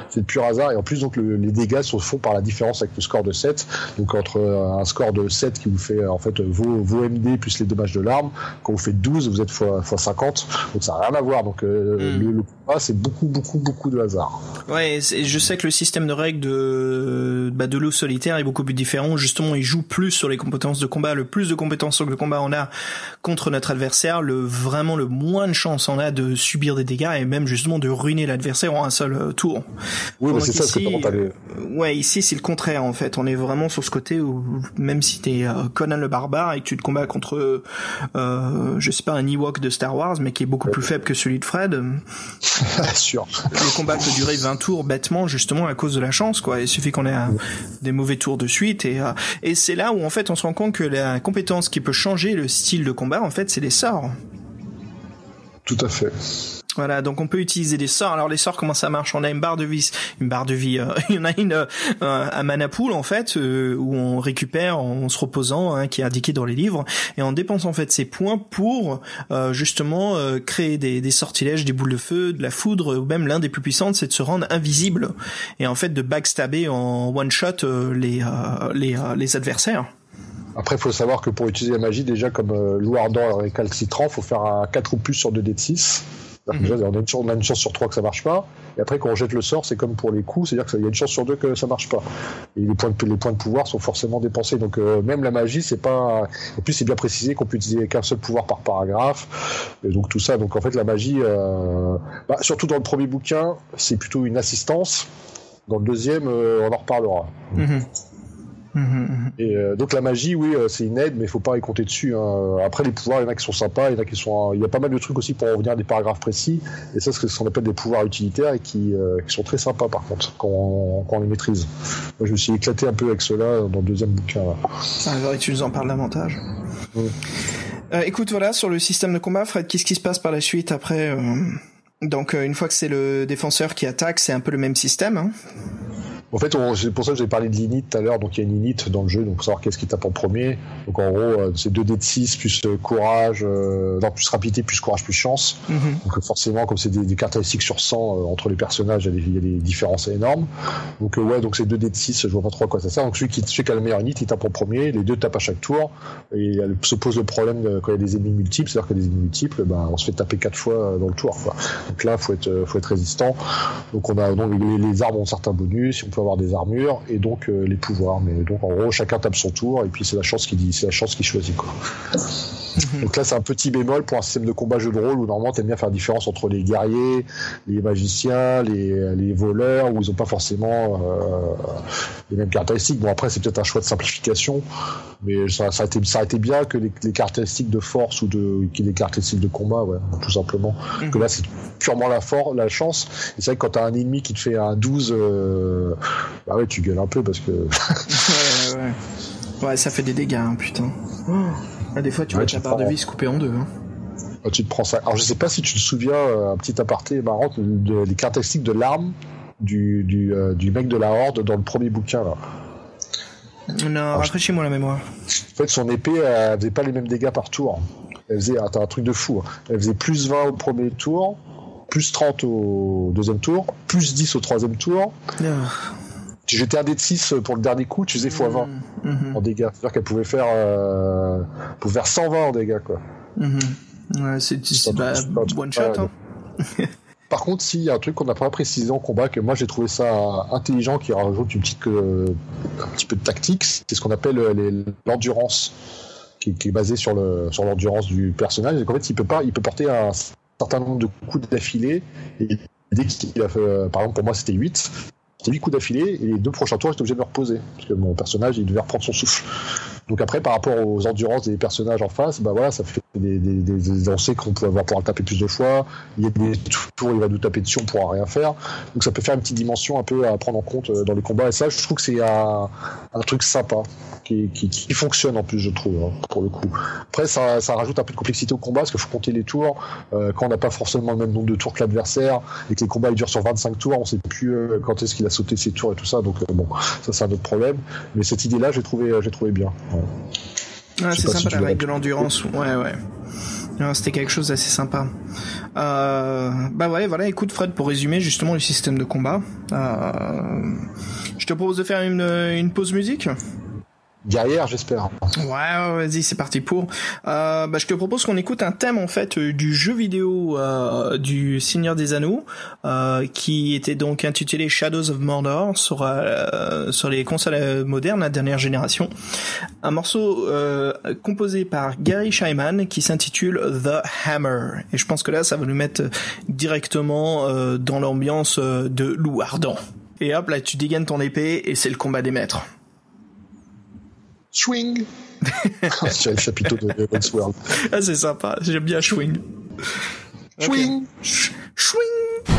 c'est le pur hasard et en plus donc les dégâts se font par la différence avec le score de 7. Donc entre un score de 7 qui vous fait en fait vos, vos MD plus les dommages de l'arme. Quand vous faites 12, vous êtes x, 50. Donc ça n'a rien à voir. Donc euh, hmm. le, combat, c'est beaucoup, beaucoup, beaucoup de hasard. Ouais, je sais que le système de règles de, bah, de l'eau solitaire est beaucoup plus différent. Justement, il joue plus sur les compétences de combat. Le plus de compétences sur le combat on a contre notre adversaire, le vraiment le moins de chance on a de subir des dégâts et même justement de ruiner l'adversaire en un seul euh, tour. Oui, mais c'est ça ce que euh, Ouais, ici c'est le contraire en fait. On est vraiment sur ce côté où même si t'es euh, Conan le barbare et que tu te combats contre, euh, je sais pas, un Ewok de Star Wars, mais qui est beaucoup plus faible que celui de Fred. sûr. Le combat peut durer 20 tours bêtement, justement à cause de la chance, quoi. Il suffit qu'on ait des mauvais tours de suite et euh, et c'est là où en fait on se rend compte que la compétence qui peut changer le style de combat, en fait, c'est les sorts. Tout à fait. Voilà, donc on peut utiliser des sorts. Alors les sorts, comment ça marche? On a une barre de vie, une barre de vie. Euh, il y en a une euh, à mana pool en fait, euh, où on récupère en se reposant, hein, qui est indiqué dans les livres, et on dépense en fait ces points pour justement créer des, des, sortilèges, des boules de feu, de la foudre, ou même l'un des plus puissantes, c'est de se rendre invisible et en fait de backstabber en one shot les les, les adversaires. Après, il faut savoir que pour utiliser la magie, déjà comme euh, loup ardent et récalcitrant, faut faire un 4 ou plus sur 2 d de 6. Déjà, on, a une chance, on a une chance sur 3 que ça marche pas. Et après, quand on jette le sort, c'est comme pour les coups, c'est-à-dire qu'il y a une chance sur 2 que ça marche pas. Et les points de, les points de pouvoir sont forcément dépensés. Donc, euh, même la magie, c'est pas. En plus, c'est bien précisé qu'on peut utiliser qu'un seul pouvoir par paragraphe. Et donc, tout ça. Donc, en fait, la magie, euh... bah, surtout dans le premier bouquin, c'est plutôt une assistance. Dans le deuxième, euh, on en reparlera. Mhm. Mhm. Et euh, donc la magie, oui, euh, c'est une aide, mais il faut pas y compter dessus. Hein. Après les pouvoirs, il y en a qui sont sympas, il y en a qui sont, il y a pas mal de trucs aussi pour revenir à des paragraphes précis. Et ça, c'est ce qu'on appelle des pouvoirs utilitaires et qui, euh, qui, sont très sympas par contre quand on, quand on les maîtrise. Moi, je me suis éclaté un peu avec cela dans le deuxième bouquin. Là. Ah, tu nous en parles davantage. écoute, voilà, sur le système de combat, Fred, qu'est-ce qui se passe par la suite après Donc, une fois que c'est le défenseur qui attaque, c'est un peu le même système. Hein en fait, c'est pour ça que j'ai parlé de l'init tout à l'heure. Donc, il y a une init dans le jeu, donc pour savoir qu'est-ce qui tape en premier. Donc, en gros, euh, c'est 2 d de 6 plus euh, courage, euh, non, plus rapidité, plus courage, plus chance. Mm-hmm. Donc, forcément, comme c'est des, des, caractéristiques sur 100 entre les personnages, il y, a y, a des, différences énormes. Donc, ouais, donc c'est 2 d de 6, je vois pas trop à quoi ça sert. Donc, celui qui, celui qui a la meilleure init, il tape en premier. Les deux tapent à chaque tour. Et il se pose le problème quand il y a des ennemis multiples, c'est-à-dire que des ennemis multiples, ben, on se fait taper 4 fois dans le tour. Quoi. Donc là, faut être, faut être résistant. Donc, on a donc les, les armes ont certains bonus. On peut avoir des armures et donc euh, les pouvoirs. Mais donc en gros, chacun tape son tour et puis c'est la chance qui dit, c'est la chance qui choisit. Donc là, c'est un petit bémol pour un système de combat jeu de rôle où normalement t'aimes bien faire la différence entre les guerriers, les magiciens, les, les voleurs, où ils ont pas forcément euh, les mêmes caractéristiques. Bon après, c'est peut-être un choix de simplification, mais ça, ça, a, été, ça a été bien que les, les caractéristiques de force ou de les caractéristiques de combat, ouais, tout simplement. Que là, c'est purement la force, la chance. Et c'est vrai que quand t'as un ennemi qui te fait un 12, euh, bah ouais, tu gueules un peu parce que. ouais, ouais, ouais. ouais, ça fait des dégâts, hein, putain. Ah, des fois, tu vois ta barre de vis coupée en deux. Hein. Ah, tu te prends ça. Alors, je sais pas si tu te souviens, euh, un petit aparté marrant, de, des caractéristiques de l'arme du, du, euh, du, mec de la Horde dans le premier bouquin, là. Non, rafraîchis-moi la mémoire. En fait, son épée, elle faisait pas les mêmes dégâts par tour. Elle faisait, attends, un truc de fou. Hein. Elle faisait plus 20 au premier tour, plus 30 au deuxième tour, plus 10 au troisième tour. Ah jetais un dé de 6 pour le dernier coup, tu faisais x20 mmh, en dégâts. C'est-à-dire qu'elle pouvait faire, euh, pouvait faire 120 en dégâts, quoi. Mmh. Ouais, c'est bah, one shot, hein. Par contre, s'il y a un truc qu'on n'a pas précisé en combat, que moi j'ai trouvé ça intelligent, qui rajoute une petite, euh, un petit peu de tactique, c'est ce qu'on appelle euh, l'endurance. qui, est basé sur le sur l'endurance du personnage. Et qu'en fait, il peut pas, il peut porter un certain nombre de coups d'affilée. Et dès qu'il a fait, par exemple, pour moi, c'était 8. C'était 8 coups d'affilée et les deux prochains tours, j'étais obligé de me reposer. Parce mon personnage, il devait reprendre son souffle. Donc après, par rapport aux endurances des personnages en face, bah voilà, ça fait des, des, qu'on peut avoir pouvoir taper plus de fois. Il y a des tours, il va nous taper dessus, on pourra rien faire. Donc ça peut faire une petite dimension un peu à prendre en compte euh, dans les combats. Et ça, je trouve que c'est un, truc sympa qui, fonctionne en plus, je trouve, hein, pour le coup. Après, ça, rajoute un peu de complexité au combat parce qu'il faut compter les tours. Euh, quand on n'a pas forcément le même nombre de tours que l'adversaire et que les combats durent sur 25 tours, on sait plus euh, quand est-ce qu'il a sauté ses tours et tout ça. Donc bon, ça c'est un autre problème. Mais cette idée-là, j'ai trouvé, j'ai trouvé bien. Ah, c'est sympa la règle de l'endurance. Ouais, ouais. C'était quelque chose d'assez sympa. Euh, bah ouais, voilà. Écoute, Fred, pour résumer justement le système de combat, euh, je te propose de faire une, une pause musique guerrière, j'espère. Ouais, vas-y, c'est parti pour. Euh, bah, je te propose qu'on écoute un thème en fait euh, du jeu vidéo euh, du Seigneur des Anneaux, euh, qui était donc intitulé Shadows of Mordor sur euh, sur les consoles modernes, la dernière génération. Un morceau euh, composé par Gary Scheiman qui s'intitule The Hammer. Et je pense que là, ça va nous mettre directement dans l'ambiance de loup ardent. Et hop, là, tu dégaines ton épée et c'est le combat des maîtres. Swing C'est le chapiteau de Heaven's World. Ah, c'est sympa, j'aime bien Swing. Swing okay. Swing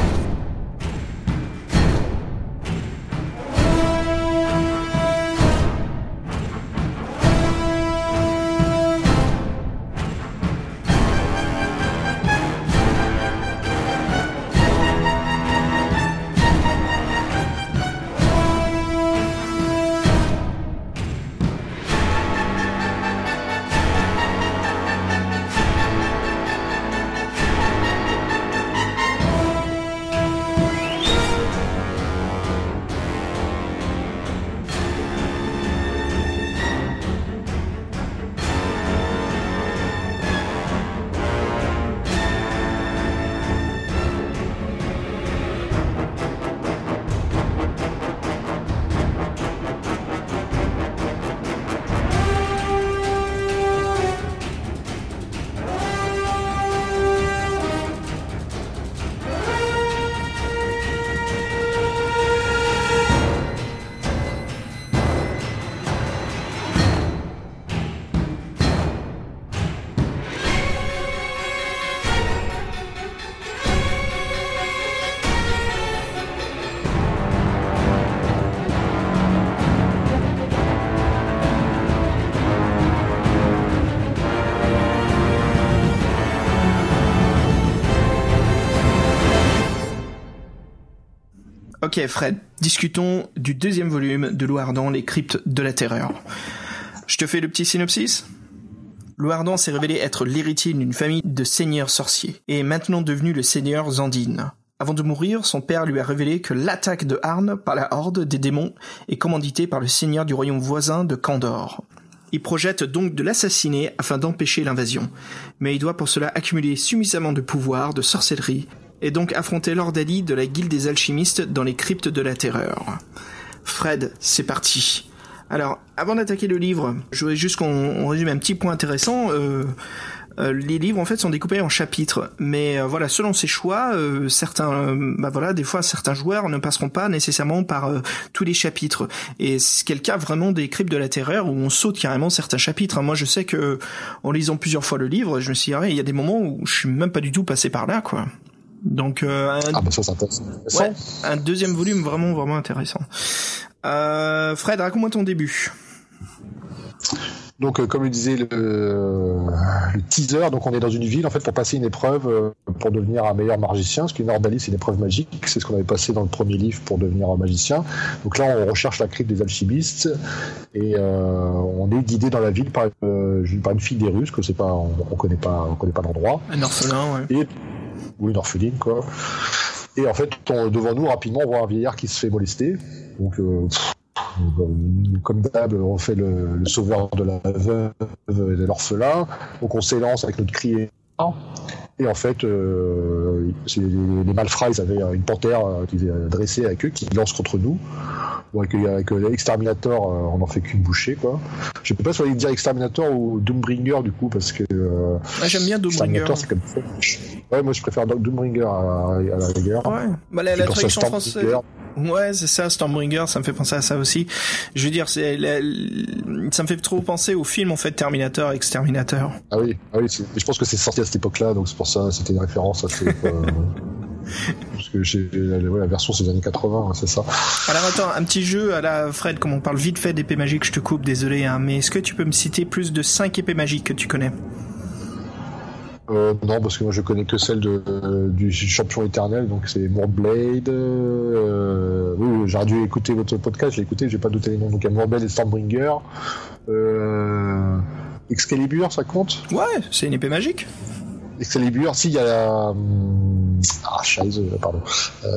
Ok Fred, discutons du deuxième volume de Louardan, les cryptes de la terreur. Je te fais le petit synopsis Louardan s'est révélé être l'héritier d'une famille de seigneurs sorciers, et est maintenant devenu le seigneur Zandine. Avant de mourir, son père lui a révélé que l'attaque de Arne par la horde des démons est commanditée par le seigneur du royaume voisin de Kandor. Il projette donc de l'assassiner afin d'empêcher l'invasion, mais il doit pour cela accumuler suffisamment de pouvoir, de sorcellerie et donc affronter Lord Ali de la guilde des alchimistes dans les cryptes de la terreur. Fred, c'est parti. Alors, avant d'attaquer le livre, je voudrais juste qu'on résume un petit point intéressant. Euh, euh, les livres en fait sont découpés en chapitres, mais euh, voilà, selon ses choix, euh, certains, bah voilà, des fois certains joueurs ne passeront pas nécessairement par tous les chapitres. Et c'est le cas vraiment des cryptes de la terreur où on saute carrément certains chapitres. Moi, je sais que en lisant plusieurs fois le livre, je me suis dit, ah il y a des moments où je suis même pas du tout passé par là, quoi. Donc euh, un, ah bah ça, c'est ouais, un deuxième volume vraiment vraiment intéressant. Euh, Fred, raconte-moi ton début. Donc, euh, comme le disait le, le, teaser, donc on est dans une ville en fait pour passer une épreuve euh, pour devenir un meilleur magicien. Parce qu'une Ordalie, c'est une épreuve magique. C'est ce qu'on avait passé dans le premier livre pour devenir un magicien. Donc là, on recherche la crypte des alchimistes et euh, on est guidé dans la ville par, euh, par une fille des Russes que c'est pas, on, on, connaît pas, on connaît pas l'endroit. Un orphelin, ouais. Et ou une orpheline, quoi. Et en fait, devant nous, rapidement, on voit un vieillard qui se fait molester. Donc, euh, comme d'hab, on fait le, le, sauveur de la veuve et de l'orphelin. Donc, on s'élance avec notre cri. Et en fait, euh, les, les, malfrats, ils avaient une panthère euh, qui dressée avec eux, qui lance contre nous. Bon, avec, l'exterminator, on en fait qu'une bouchée, quoi. Je sais pas si on va dire exterminator ou Doombringer, du coup, parce que. Ah, j'aime bien Doombringer. c'est comme ça. Ouais, moi je préfère Doombringer à, à la rigueur. Ouais, bah, la, la traduction française. Ouais, c'est ça, Stormbringer, ça me fait penser à ça aussi. Je veux dire, c'est, ça me fait trop penser au film en fait Terminator, Exterminator. Ah oui, ah oui, je pense que c'est sorti à cette époque-là, donc c'est pour ça, c'était une référence. Euh, parce que j'ai la, la, version c'est les années 80, hein, c'est ça. Alors attends, un petit jeu à la Fred, comme on parle vite fait d'épées magiques, je te coupe, désolé, hein, mais est-ce que tu peux me citer plus de 5 épées magiques que tu connais? Euh, non, parce que moi je connais que celle de, du champion éternel, donc c'est Moorblade. Euh, oui, j'aurais dû écouter votre podcast, j'ai écouté, j'ai pas douté les noms. Donc il y a Moorblade et Stormbringer. Euh, Excalibur, ça compte? Ouais, c'est une épée magique. Excalibur, si, il y a. Hum, ah, Scheiße, pardon. Euh,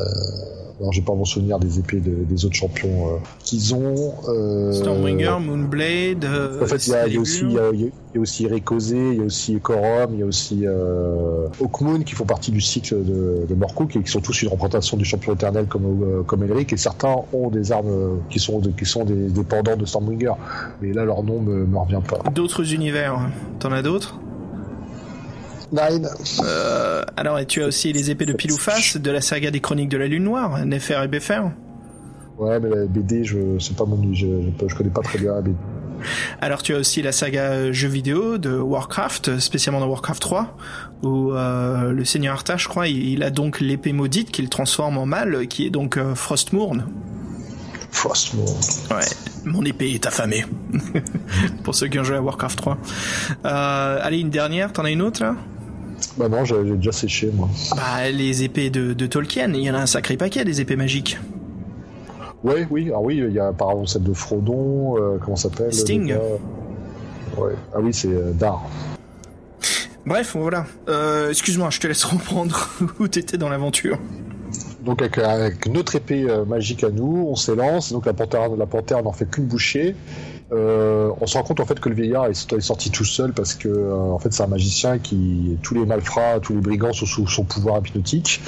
alors j'ai pas mon souvenir des épées des autres champions euh, qu'ils ont. Euh, Stormbringer, Moonblade. Euh, en fait, il y, a, aussi, il y, a, il y a aussi Rayquaza, il y a aussi il y a aussi euh, Hawkmoon qui font partie du cycle de, de Morcook et qui sont tous une représentation du champion éternel comme comme Elric et certains ont des armes qui sont qui sont des, dépendants de Stormbringer. Mais là, leur nom me, me revient pas. D'autres univers, t'en as d'autres? Nine. Euh, alors, et tu as aussi les épées de pile ou face de la saga des Chroniques de la Lune Noire, Nefer et Befer. Ouais, mais la BD, je c'est pas mon, je, je, je, connais pas très bien la BD. Alors tu as aussi la saga jeux vidéo de Warcraft, spécialement dans Warcraft 3, où euh, le Seigneur Arthas, je crois, il, il a donc l'épée maudite qu'il transforme en mal, qui est donc euh, Frostmourne. Frostmourne. Ouais, mon épée est affamée. Pour ceux qui ont joué à Warcraft 3. Euh, allez, une dernière, t'en as une autre là? Bah non, j'ai déjà séché moi. Bah les épées de, de, Tolkien, il y en a un sacré paquet des épées magiques. Ouais, oui, ah oui, il y a par exemple celle de Frodon, euh, comment s'appelle Sting. Ouais. Ah oui, c'est euh, Dar. Bref, voilà. Euh, Excuse-moi, je te laisse reprendre où t'étais dans l'aventure. Donc avec, avec, notre épée euh, magique à nous, on s'élance. Donc la panthère, la panthère n'en fait qu'une bouchée. Euh, on se rend compte en fait que le vieillard est, sorti tout seul parce que euh, en fait c'est un magicien qui tous les malfrats, tous les brigands sont sous son pouvoir hypnotique.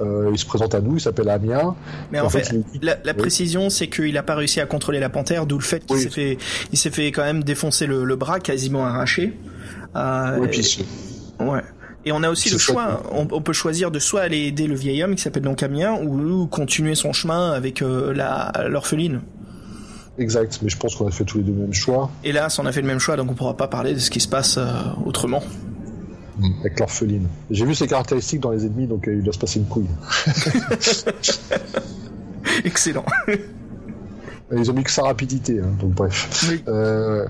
Euh, il se présente à nous, il s'appelle Amiens. Mais en, fait, la, la précision c'est qu'il n'a pas réussi à contrôler la panthère, d'où le fait qu'il s'est fait, il s'est fait quand même défoncer le, le bras quasiment arraché. Euh, oui, puis ouais. Et on a aussi le choix, on, on, peut choisir de soit aller aider le vieil homme qui s'appelle donc Amiens ou, ou continuer son chemin avec euh, la l'orpheline. Exact, mais je pense qu'on a fait tous les deux le même choix. Hélas, on a fait le même choix, donc on pourra pas parler de ce qui se passe euh, autrement. Mmh. Avec l'orpheline. J'ai vu ses caractéristiques dans les ennemis, donc euh, il doit se passer une couille. Excellent. Ils ont mis que sa rapidité, hein, donc bref. Oui, euh,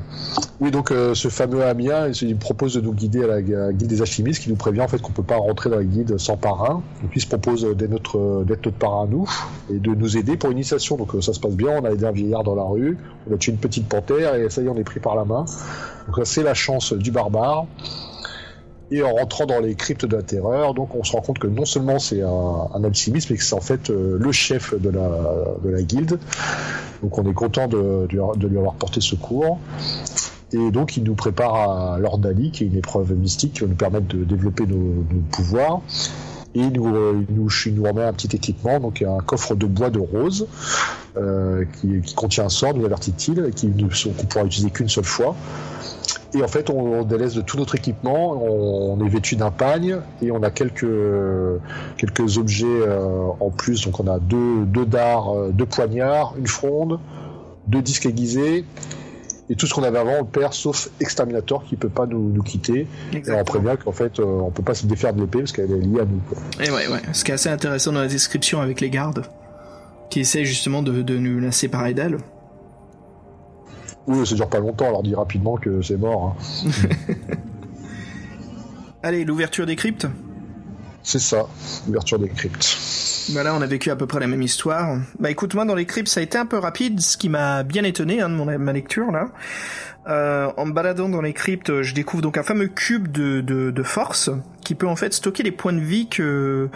oui donc euh, ce fameux Amiens, il propose de nous guider à la, à la guilde des alchimistes, qui nous prévient en fait qu'on peut pas rentrer dans la guilde sans parrain. Donc il se propose d'être notre, d'être notre parrain à nous et de nous aider pour initiation. Donc euh, ça se passe bien, on a aidé un vieillard dans la rue, on a tué une petite panthère et ça y est, on est pris par la main. Donc c'est la chance du barbare. Et en rentrant dans les cryptes de la terreur, donc on se rend compte que non seulement c'est un, un, alchimiste, mais que c'est en fait euh, le chef de la, de la guilde. Donc on est content de, de, lui avoir porté secours. Et donc il nous prépare à l'Ordali, qui est une épreuve mystique qui va nous permettre de développer nos, nos pouvoirs. Et il nous, il, nous, il nous remet un petit équipement, donc un coffre de bois de rose euh, qui, qui, contient un sort, nous avertit-il, qu'on pourra utiliser qu'une seule fois. Et en fait, on, on, délaisse de tout notre équipement. On, on est vêtu d'un pagne et on a quelques quelques objets euh, en plus. Donc, on a deux deux dards, euh, deux poignards, une fronde, deux disques aiguisés. Et tout ce qu'on avait avant, on le perd, sauf Exterminator qui peut pas nous, nous quitter. Exactement. Et on prévient qu'en fait, euh, on peut pas se défaire de l'épée parce qu'elle est liée à nous. Quoi. Et ouais, ouais. Ce qui est assez intéressant dans la description avec les gardes, qui essaient justement de, de nous la séparer d'elle. Oui, ça dure pas longtemps, on leur dit rapidement que c'est mort. Hein. Allez, l'ouverture des cryptes C'est ça, l'ouverture des cryptes. Bah là, on a vécu à peu près la même histoire. Bah écoute, moi, dans les cryptes, ça a été un peu rapide, ce qui m'a bien étonné hein, de mon, ma lecture, là. Euh, en me baladant dans les cryptes, je découvre donc un fameux cube de, de, de force qui peut en fait stocker les points de vie que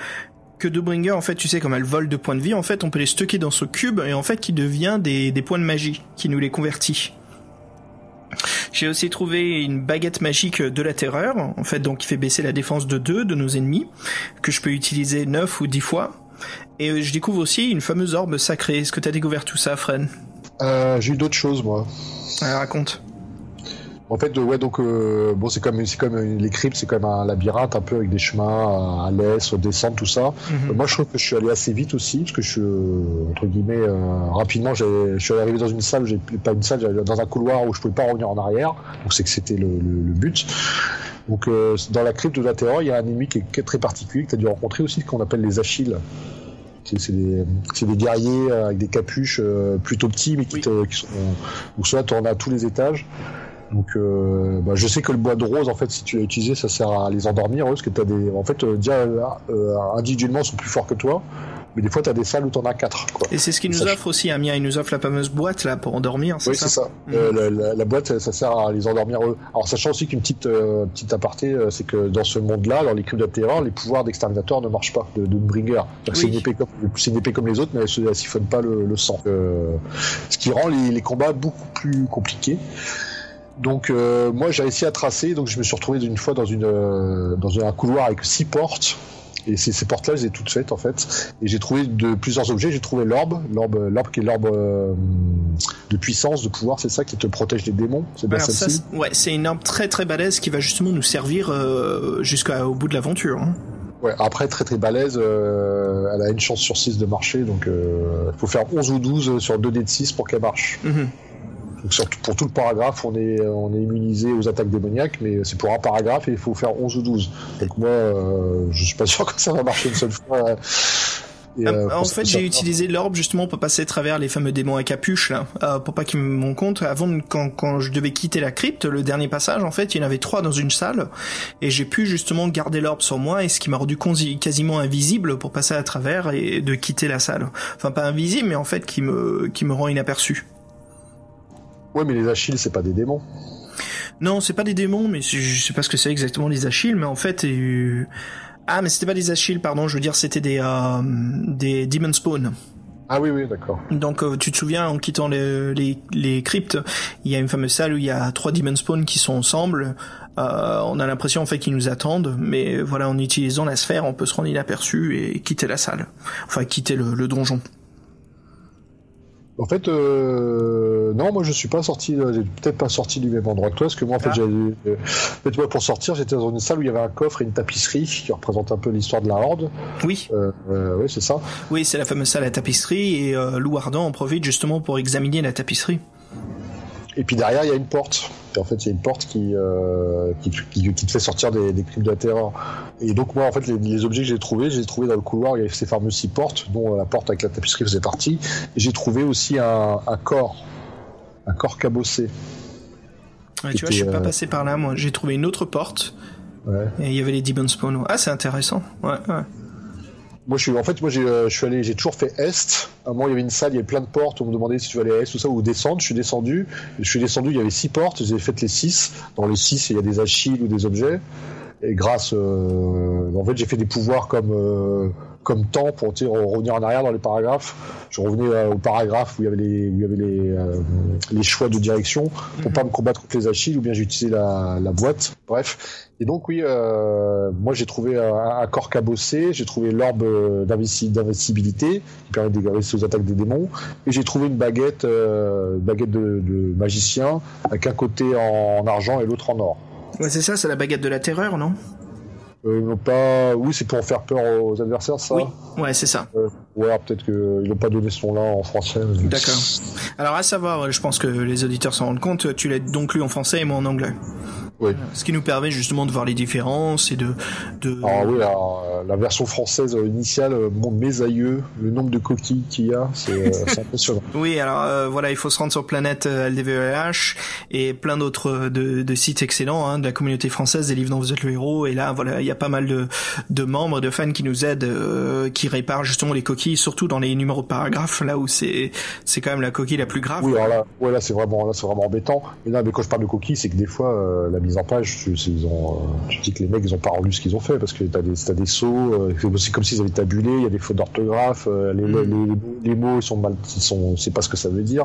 que Dobringer, en fait, tu sais, comme elle vole de points de vie, en fait, on peut les stocker dans ce cube et en fait, qui devient des, des points de magie, qui nous les convertit. J'ai aussi trouvé une baguette magique de la terreur, en fait, donc qui fait baisser la défense de 2 de nos ennemis, que je peux utiliser 9 ou 10 fois. Et je découvre aussi une fameuse orbe sacrée. Est-ce que tu as découvert tout ça, Fred? J'ai eu d'autres choses, moi. raconte. En fait, ouais, donc euh, bon, c'est comme c'est comme les cryptes, c'est comme un labyrinthe un peu avec des chemins à l'est, descente, tout ça. Mhm. moi, je trouve que je suis allé assez vite aussi, parce que je suis entre guillemets euh, rapidement, je suis arrivé dans une salle, j'ai pas une salle, dans un couloir où je pouvais pas revenir en arrière. Donc c'est que c'était le, but. Donc euh, dans la crypte de la terreur, il y a un ennemi qui est, très particulier que tu as dû rencontrer aussi, qu'on appelle les Achilles. C'est des, des, guerriers avec des capuches plutôt petits, mais qui, te, qui sont, où soit tu en as à tous les étages. Donc, euh, bah, je sais que le bois de rose, en fait, si tu l'as utilisé, ça sert à les endormir, parce que t'as des, en fait, euh, déjà euh, individuellement, sont plus forts que toi, mais des fois, tu as des salles où tu en as quatre. Quoi. Et c'est ce qu'il nous offre aussi, Amia, il nous offre la fameuse boîte là pour endormir. Oui, c'est ça. Mm. la, boîte, ça sert à les endormir eux. Alors, sachant aussi qu'une petite petite aparté, c'est que dans ce monde-là, dans les de terreur, les pouvoirs d'exterminateur ne marchent pas, de, de bringer. C'est une épée comme c'est une épée comme les autres, mais elle, ne siphonne pas le, sang. ce qui rend les, les combats beaucoup plus compliqués. Donc euh, moi j'ai réussi à tracer, donc je me suis retrouvé une fois dans une euh, dans un couloir avec six portes. Et ces, ces portes-là, je les ai toutes faites en fait. Et j'ai trouvé de plusieurs objets. J'ai trouvé l'orbe, l'orbe, l'orbe qui est l'orbe euh, de puissance, de pouvoir. C'est ça qui te protège des démons. C'est bien celle-ci. Ouais, c'est une orbe très très balèze qui va justement nous servir jusqu'au bout de l'aventure. Hein. Ouais, après très très balèze, elle a une chance sur 6 de marcher, donc il faut faire 11 ou 12 sur 2 dés de 6 pour qu'elle marche. Mm-hmm pour tout le paragraphe, on est, on est immunisé aux attaques démoniaques, mais c'est pour un paragraphe et il faut faire 11 ou 12. Donc moi, euh, je suis pas sûr que ça va marcher une seule fois. Ah, euh, en fait, j'ai utilisé l'orbe justement pour passer à travers les fameux démons à capuche là, euh, pour pas qu'ils me compte. Avant, quand, quand je devais quitter la crypte, le dernier passage, en fait, il y en avait trois dans une salle, et j'ai pu justement garder l'orbe sur moi, et ce qui m'a rendu quasiment invisible pour passer à travers et de quitter la salle. Enfin, pas invisible, mais en fait, qui me qui me rend inaperçu. Ouais, mais les Achilles, c'est pas des démons. Non, c'est pas des démons, mais je sais pas ce que c'est exactement les Achilles, mais en fait, ah, mais c'était pas des Achilles, pardon, je veux dire, c'était des euh, des Demon Spawn. Ah oui, oui, d'accord. Donc euh, tu te souviens, en quittant les, les, les, cryptes, il y a une fameuse salle où il y a trois Demon Spawn qui sont ensemble. Euh, on a l'impression en fait qu'ils nous attendent, mais voilà, en utilisant la sphère, on peut se rendre inaperçu et quitter la salle. Enfin, quitter le donjon. En fait, euh, non, moi je suis pas sorti, euh, j'ai peut-être pas sorti du même endroit que toi, parce que moi en fait, ah. euh, en fait pour sortir, j'étais dans une salle où il y avait un coffre et une tapisserie qui représente un peu l'histoire de la Horde. Oui. oui, c'est ça. Oui, c'est la fameuse salle à tapisserie et Lou Ardent en profite justement pour examiner la tapisserie. Et puis derrière, il y a une porte. Et en fait, il y a une porte qui, euh, qui, qui, te fait sortir des, des crimes de la terreur. Et donc, moi, en fait, les, objets que j'ai trouvés, j'ai trouvé dans le couloir, il y avait ces fameuses six portes, dont la porte avec la tapisserie faisait partie. Et j'ai trouvé aussi un, un, corps, un corps cabossé. Ouais, tu vois, je suis pas euh, passé par là, moi. J'ai trouvé une autre porte. Ouais. Et il y avait les Demon Spawn. Ah, c'est intéressant. Ouais, ouais. Moi, je suis, en fait, moi, j'ai, euh, je suis allé, j'ai toujours fait est. À un moment, il y avait une salle, il y avait plein de portes. On me demandait si tu allais à est ou ça ou descendre. Je suis descendu. Je suis descendu. Il y avait six portes. J'ai fait les six. Dans les six, il y a des Achilles ou des objets. Et grâce, euh, en fait, j'ai fait des pouvoirs comme euh, comme temps pour revenir en arrière dans les paragraphes. Je revenais euh, au paragraphe où il y avait les, où il y avait les, euh, les choix de direction pour pas me combattre contre les Achilles ou bien j'ai utilisé la, la boîte. Bref. Et donc oui, euh, moi j'ai trouvé un, corps cabossé, j'ai trouvé l'orbe d'invincibilité qui permet de résister aux attaques des démons, et j'ai trouvé une baguette, euh, baguette de, de, magicien avec un côté en, argent et l'autre en or. Ouais, c'est ça, c'est la baguette de la terreur, non? Euh, pas. Oui, c'est pour faire peur aux adversaires, ça. Oui. Ouais, c'est ça. Euh, ouais, peut-être qu'ils n'ont pas donné ce nom-là en français. D'accord. Alors à savoir, je pense que les auditeurs s'en rendent compte. Tu l'as donc lu en français et moi en anglais. Oui. Ce qui nous permet justement de voir les différences et de. de... Ah oui, la, version française initiale montre mes aïeux, le nombre de coquilles qu'il y a, c'est euh, impressionnant. oui, alors euh, voilà, il faut se rendre sur planète LDVEH et plein d'autres de, de, sites excellents hein, de la communauté française des livres dont vous êtes le héros. Et là, voilà, il y a pas mal de, de membres, de fans qui nous aident, euh, qui réparent justement les coquilles, surtout dans les numéros de paragraphes, là où c'est c'est quand même la coquille la plus grave. Oui, alors là, ouais, là c'est vraiment là c'est vraiment embêtant. Et là, mais quand je parle de coquilles, c'est que des fois la mise en page, tu, ils ont, euh, tu dis que les mecs ils ont pas rendu ce qu'ils ont fait parce que t'as des, as des sauts, euh, c'est comme s'ils avaient tabulé, il y a des fautes d'orthographe, euh, les, Mm. les, les mots ils sont mal, ils sont, on sait pas ce que ça veut dire.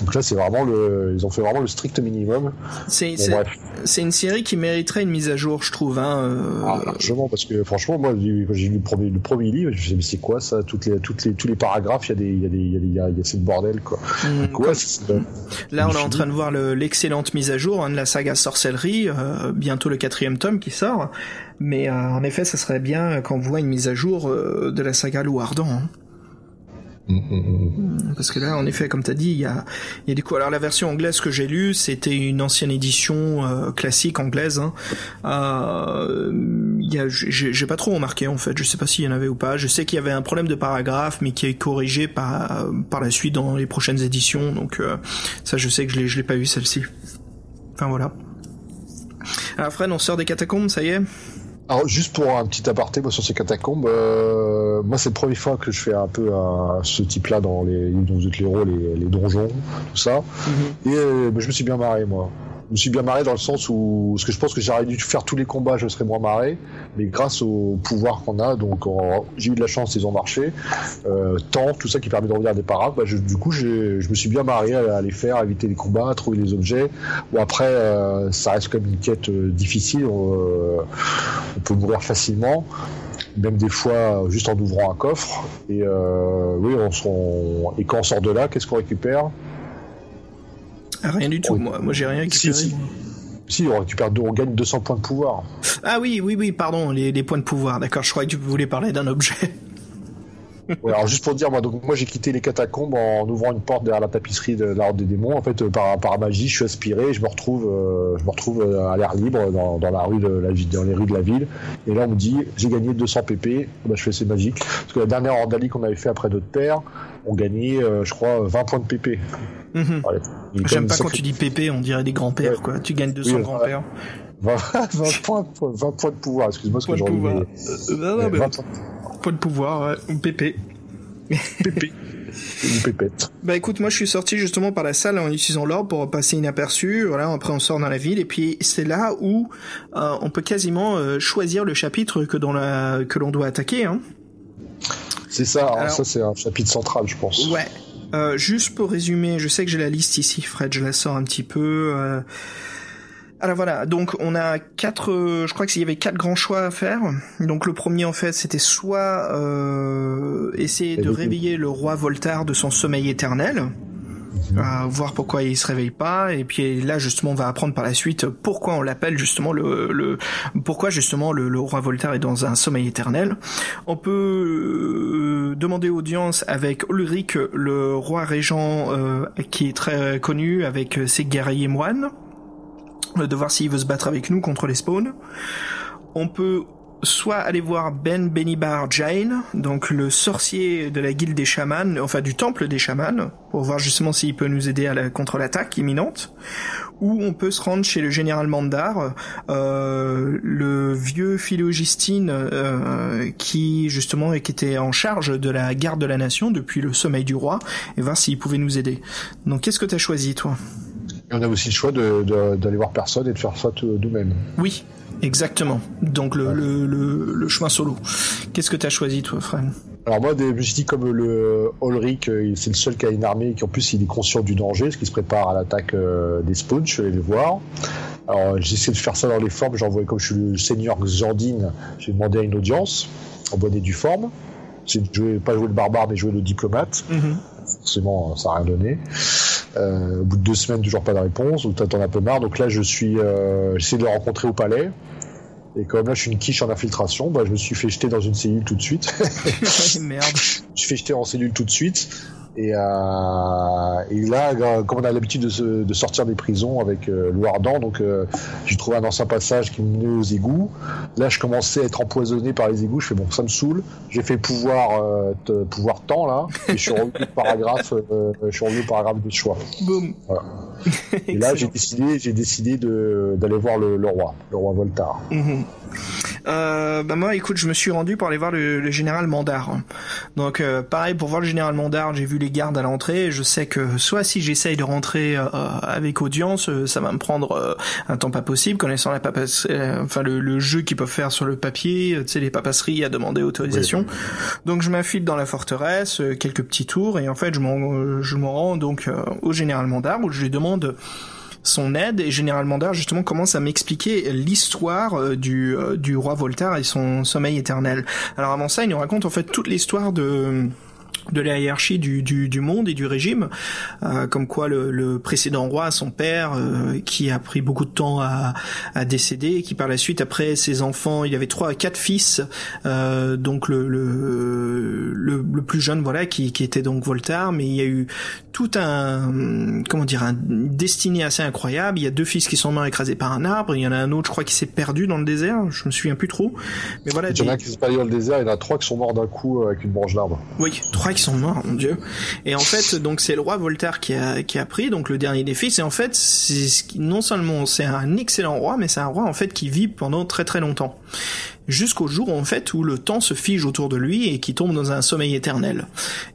Donc là c'est vraiment le, ils ont fait vraiment le strict minimum. C'est Bon, une série qui mériterait une mise à jour, je trouve. Hein, Ah, largement parce que franchement moi j'ai lu le premier, le premier livre, je me suis dit mais c'est quoi ça, toutes les, toutes les, tous les paragraphes il y a des, il y a des, il y a des, il y a, il y a cette bordel quoi. mm, Donc, ouais, c'est- Là, on est en train de voir le- l'excellente mise à jour hein, de la saga Sorcellerie, euh, bientôt le quatrième tome qui sort. Mais euh, en effet, ça serait bien qu'on voit une mise à jour euh, de la saga Loup Ardent. hein. Mm, mm, mm. Parce que là, en effet, comme t'as dit, il y a, y a du coup. Alors la version anglaise que j'ai lue, c'était une ancienne édition euh, classique anglaise. Hein. Euh, j'ai j'ai pas trop remarqué en fait. Je sais pas s'il y en avait ou pas. Je sais qu'il y avait un problème de paragraphe, mais qui est corrigé par par la suite dans les prochaines éditions. Donc euh, ça, je sais que je l'ai je l'ai pas eu celle-ci. Enfin voilà. Alors Fred, on sort des catacombes, ça y est. Alors juste pour un petit aparté moi, sur ces catacombes, euh, moi c'est la première fois que je fais un peu un- ce type-là dans les dont vous êtes les héros, les, les donjons, tout ça. Et euh, bah, je me suis bien marré moi. Je me suis bien marré dans le sens où, parce que je pense que j'aurais dû faire tous les combats, je serais moins marré, mais grâce au pouvoir qu'on a, donc j'ai eu de la chance, ils ont marché, euh, temps, tout ça qui permet de revenir des parades, bah, je- du coup je me suis bien marré à, les faire, à éviter les combats, à trouver les objets. Bon après, euh, ça reste comme une quête euh, difficile, euh, on peut mourir facilement. Même des fois juste en ouvrant un coffre. Et euh, oui, on, on- et quand on sort de là, qu'est-ce qu'on récupère? Ah, Rien du tout. Moi, moi j'ai rien Si, récupéré. si. moi. Si, on récupère deux, on gagne 200 points de pouvoir. Ah oui, oui, oui, pardon, les, les points de pouvoir. D'accord, je croyais que tu voulais parler d'un objet. Ouais, alors juste pour dire, moi, donc moi j'ai quitté les catacombes en ouvrant une porte derrière la tapisserie de la Horde des démons. En fait, euh, par, par magie, je suis aspiré, et je me retrouve, euh, je me retrouve euh, à l'air libre dans, dans la rue de la ville, dans les rues de la ville. Et là, on me dit, j'ai gagné 200 pp. Bah, je fais c'est magique. Parce que la dernière Ordalie qu'on avait fait après notre terre, on gagnait, euh, je crois, 20 points de pp. Mhm. Ouais. J'aime pas quand tu dis pépé, on dirait des grands-pères, Ouais. quoi. Tu gagnes 200 Oui, grands-pères. 20, 20 points, 20 points de pouvoir, excuse-moi ce que j'aurais pouvoir. dit. Euh, non, non, mais mais 20 points point de pouvoir, ouais. ou pépé. pépé. Une pépette. Bah écoute, moi je suis sorti justement par la salle en utilisant l'orbe pour passer inaperçu. Voilà, après on sort dans la ville et puis c'est là où euh, on peut quasiment euh, choisir le chapitre que dans la que l'on doit attaquer. Hein. C'est ça, hein, Alors- ça c'est un chapitre central, je pense. Ouais. Euh, juste pour résumer, je sais que j'ai la liste ici, Fred, je la sors un petit peu. Alors voilà, donc on a quatre, euh, je crois qu'il y avait quatre grands choix à faire. Donc le premier en fait, c'était soit euh, essayer de Réveiller. le roi Voltaire de son sommeil éternel, Mhm. euh, voir pourquoi il se réveille pas, et puis là justement on va apprendre par la suite pourquoi on l'appelle justement le, le pourquoi justement le, le roi Voltaire est dans un sommeil éternel. On peut euh, demander audience avec Ulrich, le roi régent euh, qui est très connu avec ses guerriers moines, de voir s'il veut se battre avec nous contre les spawns. On peut soit aller voir Ben Benibar Jain, donc le sorcier de la guilde des chamans, enfin du temple des chamans, pour voir justement s'il peut nous aider à la, contre l'attaque imminente. Ou on peut se rendre chez le général Mandar, euh, le vieux philogistine euh, qui justement était en charge de la garde de la nation depuis le sommeil du roi, et voir s'il pouvait nous aider. Donc qu'est-ce que t'as choisi toi? Et on a aussi le choix de- de- d'aller voir personne et de faire ça tout- nous-mêmes. Oui, exactement. Donc le, le, le, le chemin solo. Qu'est-ce que t'as choisi toi, Fred? Alors moi, des- je me suis dit comme le Ulrich, euh, c'est le seul qui a une armée qui en plus il est conscient du danger, parce qu'il se prépare à l'attaque euh, des spawns, je suis allé le voir. Alors j'ai essayé de faire ça dans les formes, j'ai envoyé comme je suis le seigneur Xandine, j'ai demandé à une audience, en bonne et due forme. J'ai joué, pas joué le barbare, mais joué le diplomate. Forcément, ça n'a rien donné. Euh, au bout de deux semaines, toujours pas de réponse, donc t'en as un peu marre. Donc là, je suis, euh, j'essaie de le rencontrer au palais. Et comme là, je suis une quiche en infiltration, bah, je me suis fait jeter dans une cellule tout de suite. Merde. je me suis fait jeter en cellule tout de suite. Et, euh, et là, euh, comme on a l'habitude de, de sortir des prisons avec euh, Ardent, donc euh, j'ai trouvé un ancien passage qui me menait aux égouts. Là, je commençais à être empoisonné par les égouts. Je fais bon, ça me saoule. J'ai fait pouvoir, euh, te- pouvoir temps là, et je suis revenu au paragraphe, euh, je suis revenu au paragraphe de choix. Boum. Voilà. Et là, j'ai décidé, j'ai décidé d'aller voir le, le roi, le roi Voltaire. Mhm. euh, bah moi, écoute, je me suis rendu pour aller voir le, général Mandar. Donc, euh, pareil, pour voir le général Mandar, j'ai vu les gardes à l'entrée. Je sais que soit si j'essaye de rentrer euh, avec audience, ça va me prendre un temps pas possible, connaissant la papasse, enfin le, le, jeu qu'ils peuvent faire sur le papier, tu sais, les papasseries à demander autorisation. Donc, je m'infile dans la forteresse, quelques petits tours, et en fait, je m'en, je m'en rends donc au général Mandar où je lui demande son aide et généralement Mandar justement commence à m'expliquer l'histoire euh, du, euh, du roi Voltaire et son sommeil éternel. Alors avant ça, il nous raconte en fait toute l'histoire de de la hiérarchie du, du, monde et du régime, euh, comme quoi le, le, précédent roi, son père, qui a pris beaucoup de temps à, à, décéder, qui par la suite, après ses enfants, il avait trois à quatre fils, donc le, le, le, plus jeune, voilà, qui, qui était donc Voltaire, mais il y a eu tout un, comment dire, un destiné assez incroyable. Il y a deux fils qui sont morts écrasés par un arbre, il y en a un autre, je crois, qui s'est perdu dans le désert, je me souviens plus trop. Mais voilà. Il y en a qui s'est perdu dans le désert, il y en a trois qui sont morts d'un coup avec une branche d'arbre. Oui, trois qui sont morts, mon dieu. Et en fait, donc c'est le roi Voltaire qui a, qui a pris donc le dernier des fils. Et en fait, c'est non seulement c'est un excellent roi, mais c'est un roi en fait qui vit pendant très très longtemps jusqu'au jour en fait où le temps se fige autour de lui et qui tombe dans un sommeil éternel.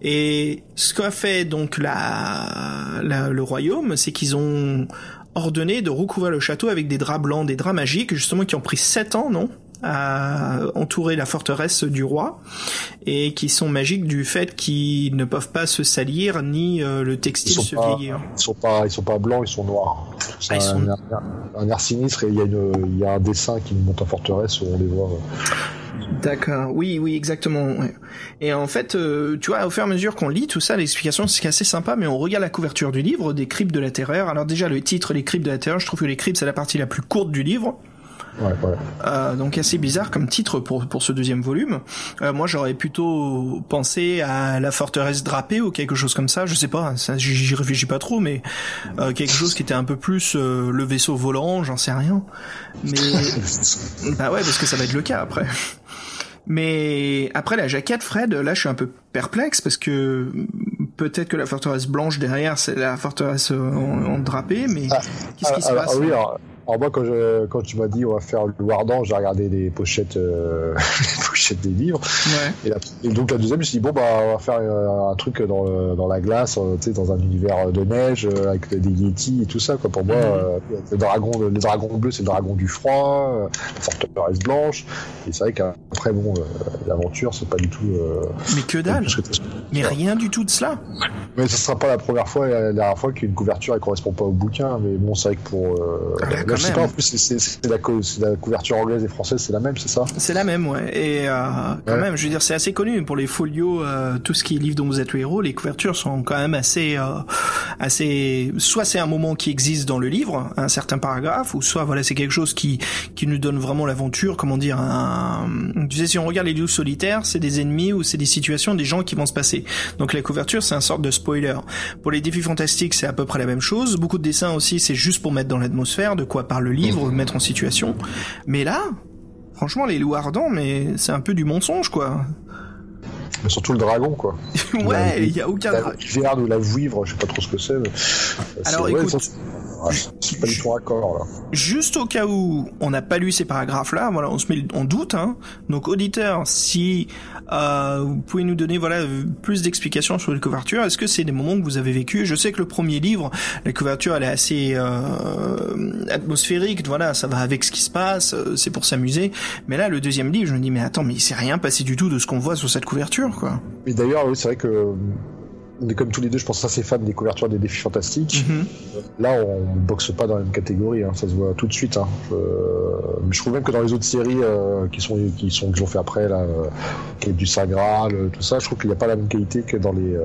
Et ce qu'a fait donc la, le royaume, c'est qu'ils ont ordonné de recouvrir le château avec des draps blancs, des draps magiques, justement qui ont pris sept ans, non? À entourer la forteresse du roi et qui sont magiques du fait qu'ils ne peuvent pas se salir ni euh, le textile se vieillir. Ils sont pas, ils sont pas blancs, ils sont noirs. C'est ah, un, un, air sinistre et il y, a il y a un dessin qui monte en forteresse où on les voit. D'accord, oui, oui, exactement. Et en fait, euh, tu vois, au fur et à mesure qu'on lit tout ça, l'explication c'est assez sympa, mais on regarde la couverture du livre, des cryptes de la terreur. Alors déjà, le titre, les cryptes de la terreur, je trouve que les cryptes c'est la partie la plus courte du livre. Ouais, ouais. Euh, donc assez bizarre comme titre pour pour ce deuxième volume. Euh, moi j'aurais plutôt pensé à la forteresse drapée ou quelque chose comme ça. Je sais pas, j'y réfléchis pas trop, mais euh, quelque chose qui était un peu plus euh, le vaisseau volant, j'en sais rien. Mais bah ouais parce que ça va être le cas après. Mais après la jaquette, Fred, là je suis un peu perplexe parce que peut-être que la forteresse blanche derrière c'est la forteresse en, drapé, mais ah, qu'est-ce qui se passe? oui, alors moi, quand, je, quand tu m'as dit on va faire le Ardent, j'ai regardé les pochettes, euh, les pochettes des livres. Ouais. Et, donc la deuxième, je me suis dit bon bah on va faire euh, un truc dans, dans la glace, euh, dans un univers de neige avec des Yeti et tout ça. Quoi. Pour moi, mhm. le dragon, le dragon bleu, c'est le dragon du froid, la forteresse blanche. Et c'est vrai qu'après bon, l'aventure, c'est pas du tout. Mais que dalle. Mais rien du tout de cela. Mais ce sera pas la première fois et la dernière fois qu'une couverture elle correspond pas au bouquin. Mais bon, c'est vrai que pour ah, je sais pas, en plus, c'est la, la, couverture anglaise et française, c'est la même, c'est ça? C'est la même, ouais. Et euh, quand même, je veux dire, c'est assez connu pour les folios, euh, tout ce qui est livre dont vous êtes le héros, les couvertures sont quand même assez, euh, assez. Soit c'est un moment qui existe dans le livre, un certain paragraphe, ou soit voilà, c'est quelque chose qui qui nous donne vraiment l'aventure. Comment dire un... Tu sais, si on regarde les livres solitaires, c'est des ennemis ou c'est des situations, des gens qui vont se passer. Donc la couverture, c'est un sorte de spoiler. Pour les défis fantastiques, c'est à peu près la même chose. Beaucoup de dessins aussi, c'est juste pour mettre dans l'atmosphère, de quoi par le livre, mmh. mettre en situation. Mais là, franchement, les loups ardents, mais c'est un peu du mensonge, quoi. Mais surtout le dragon, quoi. ouais, il y a aucun dragon. ou la vouivre, je sais pas trop ce que c'est. Alors écoute, pas du tout raccord, là. Juste au cas où on n'a pas lu ces paragraphes-là, voilà, on se met en doute. Hein. Donc auditeur, si euh, vous pouvez nous donner voilà plus d'explications sur les couvertures. Est-ce que c'est des moments que vous avez vécu? Je sais que le premier livre, la couverture, elle est assez euh, atmosphérique. Voilà, ça va avec ce qui se passe, euh, c'est pour s'amuser. Mais là, le deuxième livre, je me dis mais attends, mais il s'est rien passé du tout de ce qu'on voit sur cette couverture, quoi. Mais d'ailleurs, oui, c'est vrai que on est comme tous les deux, je pense, assez fans des couvertures des défis fantastiques. Mhm. Là, on boxe pas dans la même catégorie, hein, ça se voit tout de suite. Hein. mais je trouve même que dans les autres séries euh, qui sont qui sont qui ont fait après là, euh, du Sagral, euh, tout ça, je trouve qu'il n'y a pas la même qualité que dans les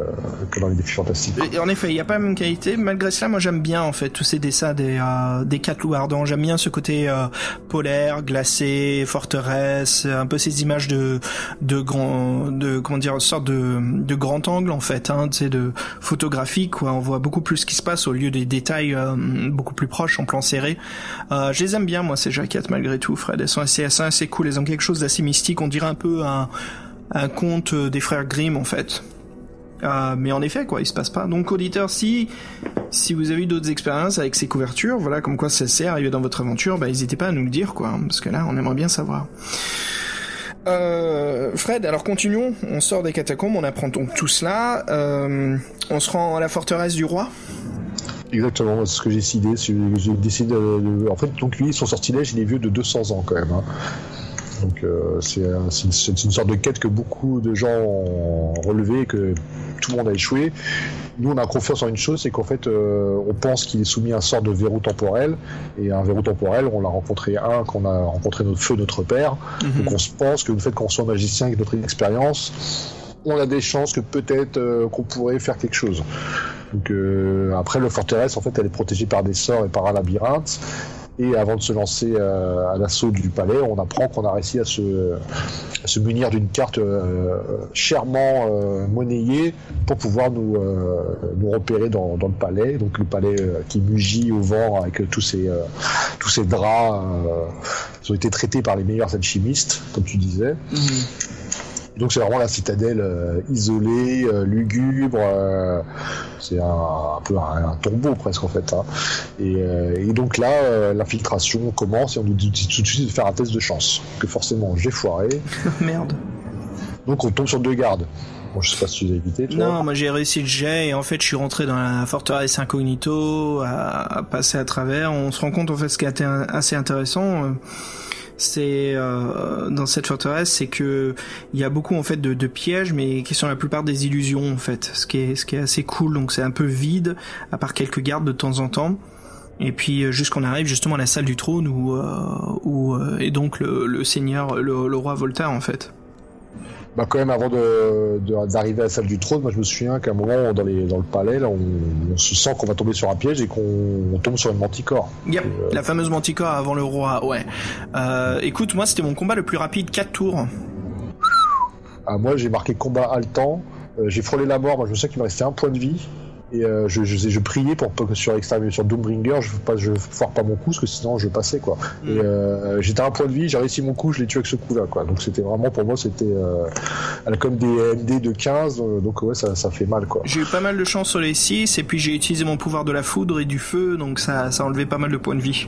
que dans les défis fantastiques. Et en effet, il n'y a pas la même qualité. Malgré cela, moi j'aime bien en fait tous ces dessins des des quatre loups ardents. J'aime bien ce côté polaire, glacé, forteresse, un peu ces images de de grand de comment dire, sorte de de grand angle en fait. Hein, de photographie quoi on voit beaucoup plus ce qui se passe au lieu des détails euh, beaucoup plus proches en plan serré. Euh, je les aime bien moi ces jaquettes malgré tout Fred. Elles sont assez assez, cool. Elles ont quelque chose d'assez mystique. On dirait un peu un, conte des frères Grimm en fait. Euh, mais en effet, quoi, il se passe pas. Donc, auditeur, si si vous avez eu d'autres expériences avec ces couvertures, voilà, comme quoi ça s'est arrivé dans votre aventure, bah, n'hésitez pas à nous le dire, quoi, hein, parce que là, on aimerait bien savoir. Euh, Fred, alors continuons. On sort des catacombes, on apprend donc tout cela. Euh, on se rend à la forteresse du roi. Exactement, c'est ce que j'ai décidé. J'ai décidé. En fait, donc lui, son sortilège, il est vieux de 200 ans quand même. Hein. Donc euh, c'est une, sorte de quête que beaucoup de gens ont relevé et que tout le monde a échoué. Nous, on a confiance en une chose, c'est qu'en fait, euh, on pense qu'il est soumis à un sort de verrou temporel. Et un verrou temporel, on l'a rencontré un qu'on a rencontré notre feu, notre père. Mhm. Donc on se pense que le fait qu'on soit magicien avec notre expérience, on a des chances que peut-être euh, qu'on pourrait faire quelque chose. Donc euh, après, le forteresse, en fait, elle est protégée par des sorts et par un labyrinthe. Et avant de se lancer euh, à l'assaut du palais, on apprend qu'on a réussi à se, à se munir d'une carte euh, chèrement euh, monnayée pour pouvoir nous, nous repérer dans, dans, le palais. Donc le palais qui mugit au vent avec tous ces, tous ces draps. ils ont été traités par les meilleurs alchimistes, comme tu disais. Mm-hmm. Donc c'est vraiment la citadelle euh, isolée, euh, lugubre. Euh, c'est un, peu un, tombeau presque en fait. Hein. Et, donc là, l'infiltration commence et on nous dit tout de suite de faire un test de chance. Que forcément j'ai foiré. Merde. Donc on tombe sur deux gardes. Bon, je sais pas si tu l'as évité. Toi. Non, moi j'ai réussi le jet et en fait je suis rentré dans la forteresse incognito, à, à passer à travers. On se rend compte en fait ce qui a été assez intéressant c'est euh, dans cette forteresse, c'est que il y a beaucoup en fait de, de, pièges, mais qui sont la plupart des illusions en fait. Ce qui est ce qui est assez cool. Donc c'est un peu vide, à part quelques gardes de temps en temps. Et puis euh, jusqu'on arrive justement à la salle du trône où euh, où euh, est donc le, le seigneur, le, le roi Voltaire en fait bah quand même avant d'arriver à la salle du trône, moi je me souviens qu'à un moment dans, les, dans le palais, là, on, se sent qu'on va tomber sur un piège et qu'on tombe sur une manticore. Yep, euh, la fameuse manticore avant le roi, ouais. Euh, écoute, moi c'était mon combat le plus rapide, 4 tours. Ah, moi j'ai marqué combat haletant, euh, j'ai frôlé la mort, moi je sais qu'il me restait un point de vie. Et euh, je, je, je, priais pour que sur Extreme, sur Doombringer, je foire pas mon coup, parce que sinon je passais quoi. Mm. Et euh, j'étais à un point de vie, j'ai réussi mon coup, je l'ai tué avec ce coup-là quoi. Donc c'était vraiment pour moi, c'était euh, comme des MD de 15, euh, donc ouais, ça, ça fait mal quoi. J'ai eu pas mal de chance sur les 6, et puis j'ai utilisé mon pouvoir de la foudre et du feu, donc ça, ça a enlevé pas mal de points de vie.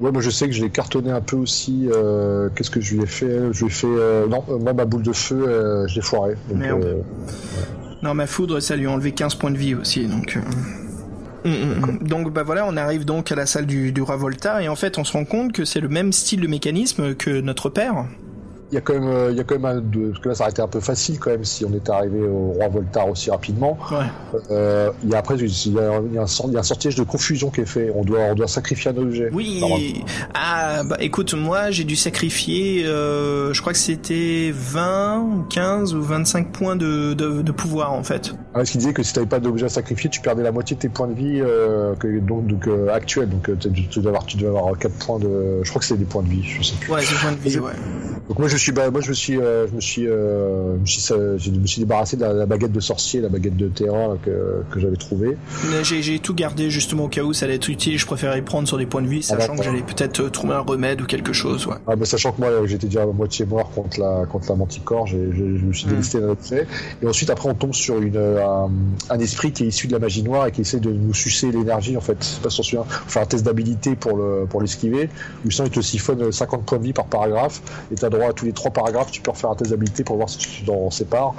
Ouais, moi je sais que je l'ai cartonné un peu aussi. Euh, Qu'est-ce que je lui ai fait? Je lui ai fait. Euh, non, moi ma boule de feu, euh, je l'ai foiré. Donc, Merde. Ouais. Non, ma foudre, ça lui a enlevé 15 points de vie aussi, donc... Euh... Mm, mm, mm. Donc bah voilà, on arrive donc à la salle du, du roi Volta et en fait on se rend compte que c'est le même style de mécanisme que notre père il y a quand même, euh, il y a quand même un, de, parce que là ça aurait été un peu facile quand même si on était arrivé au roi Voltaire aussi rapidement. Ouais. Euh, il y a après, il y a, il y a un, il y a un sortilège de confusion qui est fait. On doit, on doit sacrifier un objet. Oui. Ah bah écoute, moi j'ai dû sacrifier, euh, je crois que c'était 20, 15 ou 25 points de, de, de pouvoir en fait. Ah, parce qu'il disait que si t'avais pas d'objet à sacrifier, tu perdais la moitié de tes points de vie euh, que, donc, donc euh, actuels. Donc euh, tu, tu, dois avoir, tu dois avoir 4 points de, je crois que c'était des points de vie, je sais plus. Ouais, des points de vie, ouais. Donc moi je suis, bah, moi je me suis, euh, je me suis, euh, je me suis, je me suis débarrassé de la, la, baguette de sorcier, la baguette de terrain que, que j'avais trouvée. J'ai tout gardé justement au cas où ça allait être utile. Je préférais y prendre sur des points de vie, sachant ah, que j'allais peut-être euh, trouver un remède ou quelque chose. Ouais. Ah, bah, sachant que moi j'étais déjà à moitié mort contre la contre la manticore, je me suis délesté mm. d'un Et ensuite après on tombe sur une un, un, esprit qui est issu de la magie noire et qui essaie de nous sucer l'énergie en fait. Pas on faire un test d'habilité pour le pour l'esquiver. Ou sinon il te siphonne 50 points de vie par paragraphe et t'as droit à tous les trois paragraphes, tu peux refaire un test d'habilité pour voir si tu t'en sépares.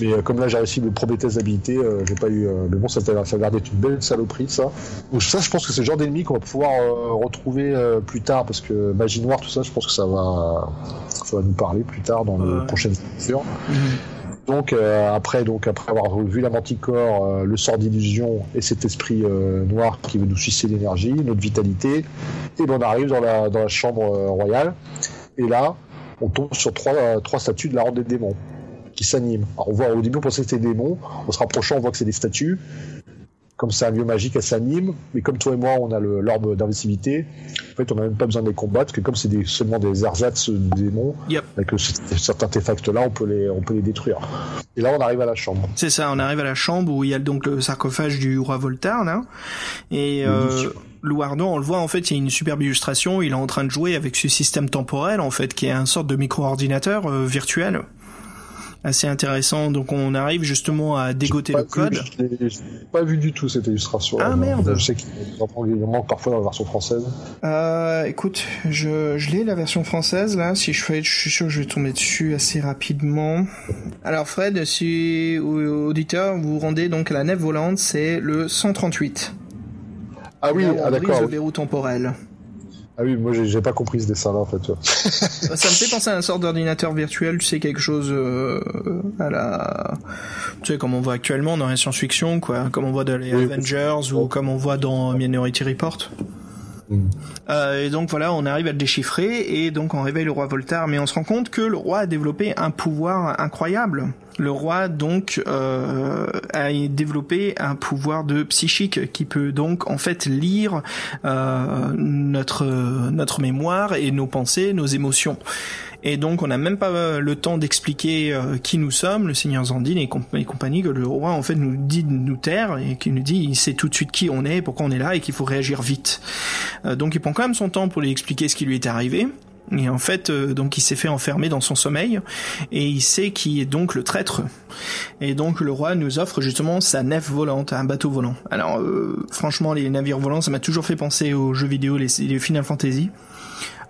Mais euh, comme là j'ai réussi le premier test d'habilité, euh, j'ai pas eu. Euh, mais bon, ça, a l'air d'être une belle saloperie ça. Donc ça, je pense que c'est le genre d'ennemi qu'on va pouvoir euh, retrouver plus tard parce que magie noire, tout ça, je pense que ça va, ça va nous parler plus tard dans ouais. les prochaines lectures. Mm-hmm. Donc après, donc après avoir vu la manticore, le sort d'illusion et cet esprit noir qui veut nous sucer l'énergie, notre vitalité, et ben on arrive dans la dans la chambre royale. Et là, on tombe sur trois, trois statues de la Horde des démons qui s'animent. On voit au début on pensait que c'était des démons, en se rapprochant on voit que c'est des statues. Comme c'est un lieu magique, elles s'animent, mais comme toi et moi on a l'orbe d'invisibilité, en fait on n'a même pas besoin de les combattre, que comme c'est des, seulement des ersatz de démons, yep. avec certains artefacts là on peut les on peut les détruire. Et là on arrive à la chambre. C'est ça, on arrive à la chambre où il y a donc le sarcophage du roi Voltaire là, et euh, Louardon, on le voit en fait, il y a une superbe illustration. Il est en train de jouer avec ce système temporel en fait, qui est un sorte de micro-ordinateur euh, virtuel assez intéressant. Donc on arrive justement à dégoter le code. Je l'ai pas vu du tout cette illustration. Ah merde. Je sais qu'il manque parfois dans la version française. Euh, écoute, je, je l'ai la version française là. Si je fais, je suis sûr que je vais tomber dessus assez rapidement. Alors Fred, si auditeur, vous vous rendez donc à la nef volante, c'est le 138. Ah oui, ah, d'accord. le verrou temporel. Ah oui, moi j'ai pas compris ce dessin-là en fait. ça me fait penser à un sort d'ordinateur virtuel, tu sais quelque chose euh, à la, tu sais comme on voit actuellement dans la science-fiction, quoi, comme on voit dans les Avengers ou comme on voit dans Minority Report. Mm. Euh, et donc voilà, on arrive à le déchiffrer et donc on réveille le roi Voltaire, mais on se rend compte que le roi a développé un pouvoir incroyable. Le roi donc euh, a développé un pouvoir de psychique qui peut donc en fait lire euh, notre notre mémoire et nos pensées, nos émotions. Et donc, on n'a même pas euh, le temps d'expliquer euh, qui nous sommes, le Seigneur Zandine et, compagnie, que le roi, en fait, nous dit de nous taire et qui nous dit, il sait tout de suite qui on est, pourquoi on est là et qu'il faut réagir vite. Euh, donc, il prend quand même son temps pour lui expliquer ce qui lui est arrivé. Et en fait, donc il s'est fait enfermer dans son sommeil et il sait qui est donc le traître. Et donc le roi nous offre justement sa nef volante, un bateau volant. Alors franchement, les navires volants, ça m'a toujours fait penser aux jeux vidéo, les, les Final Fantasy.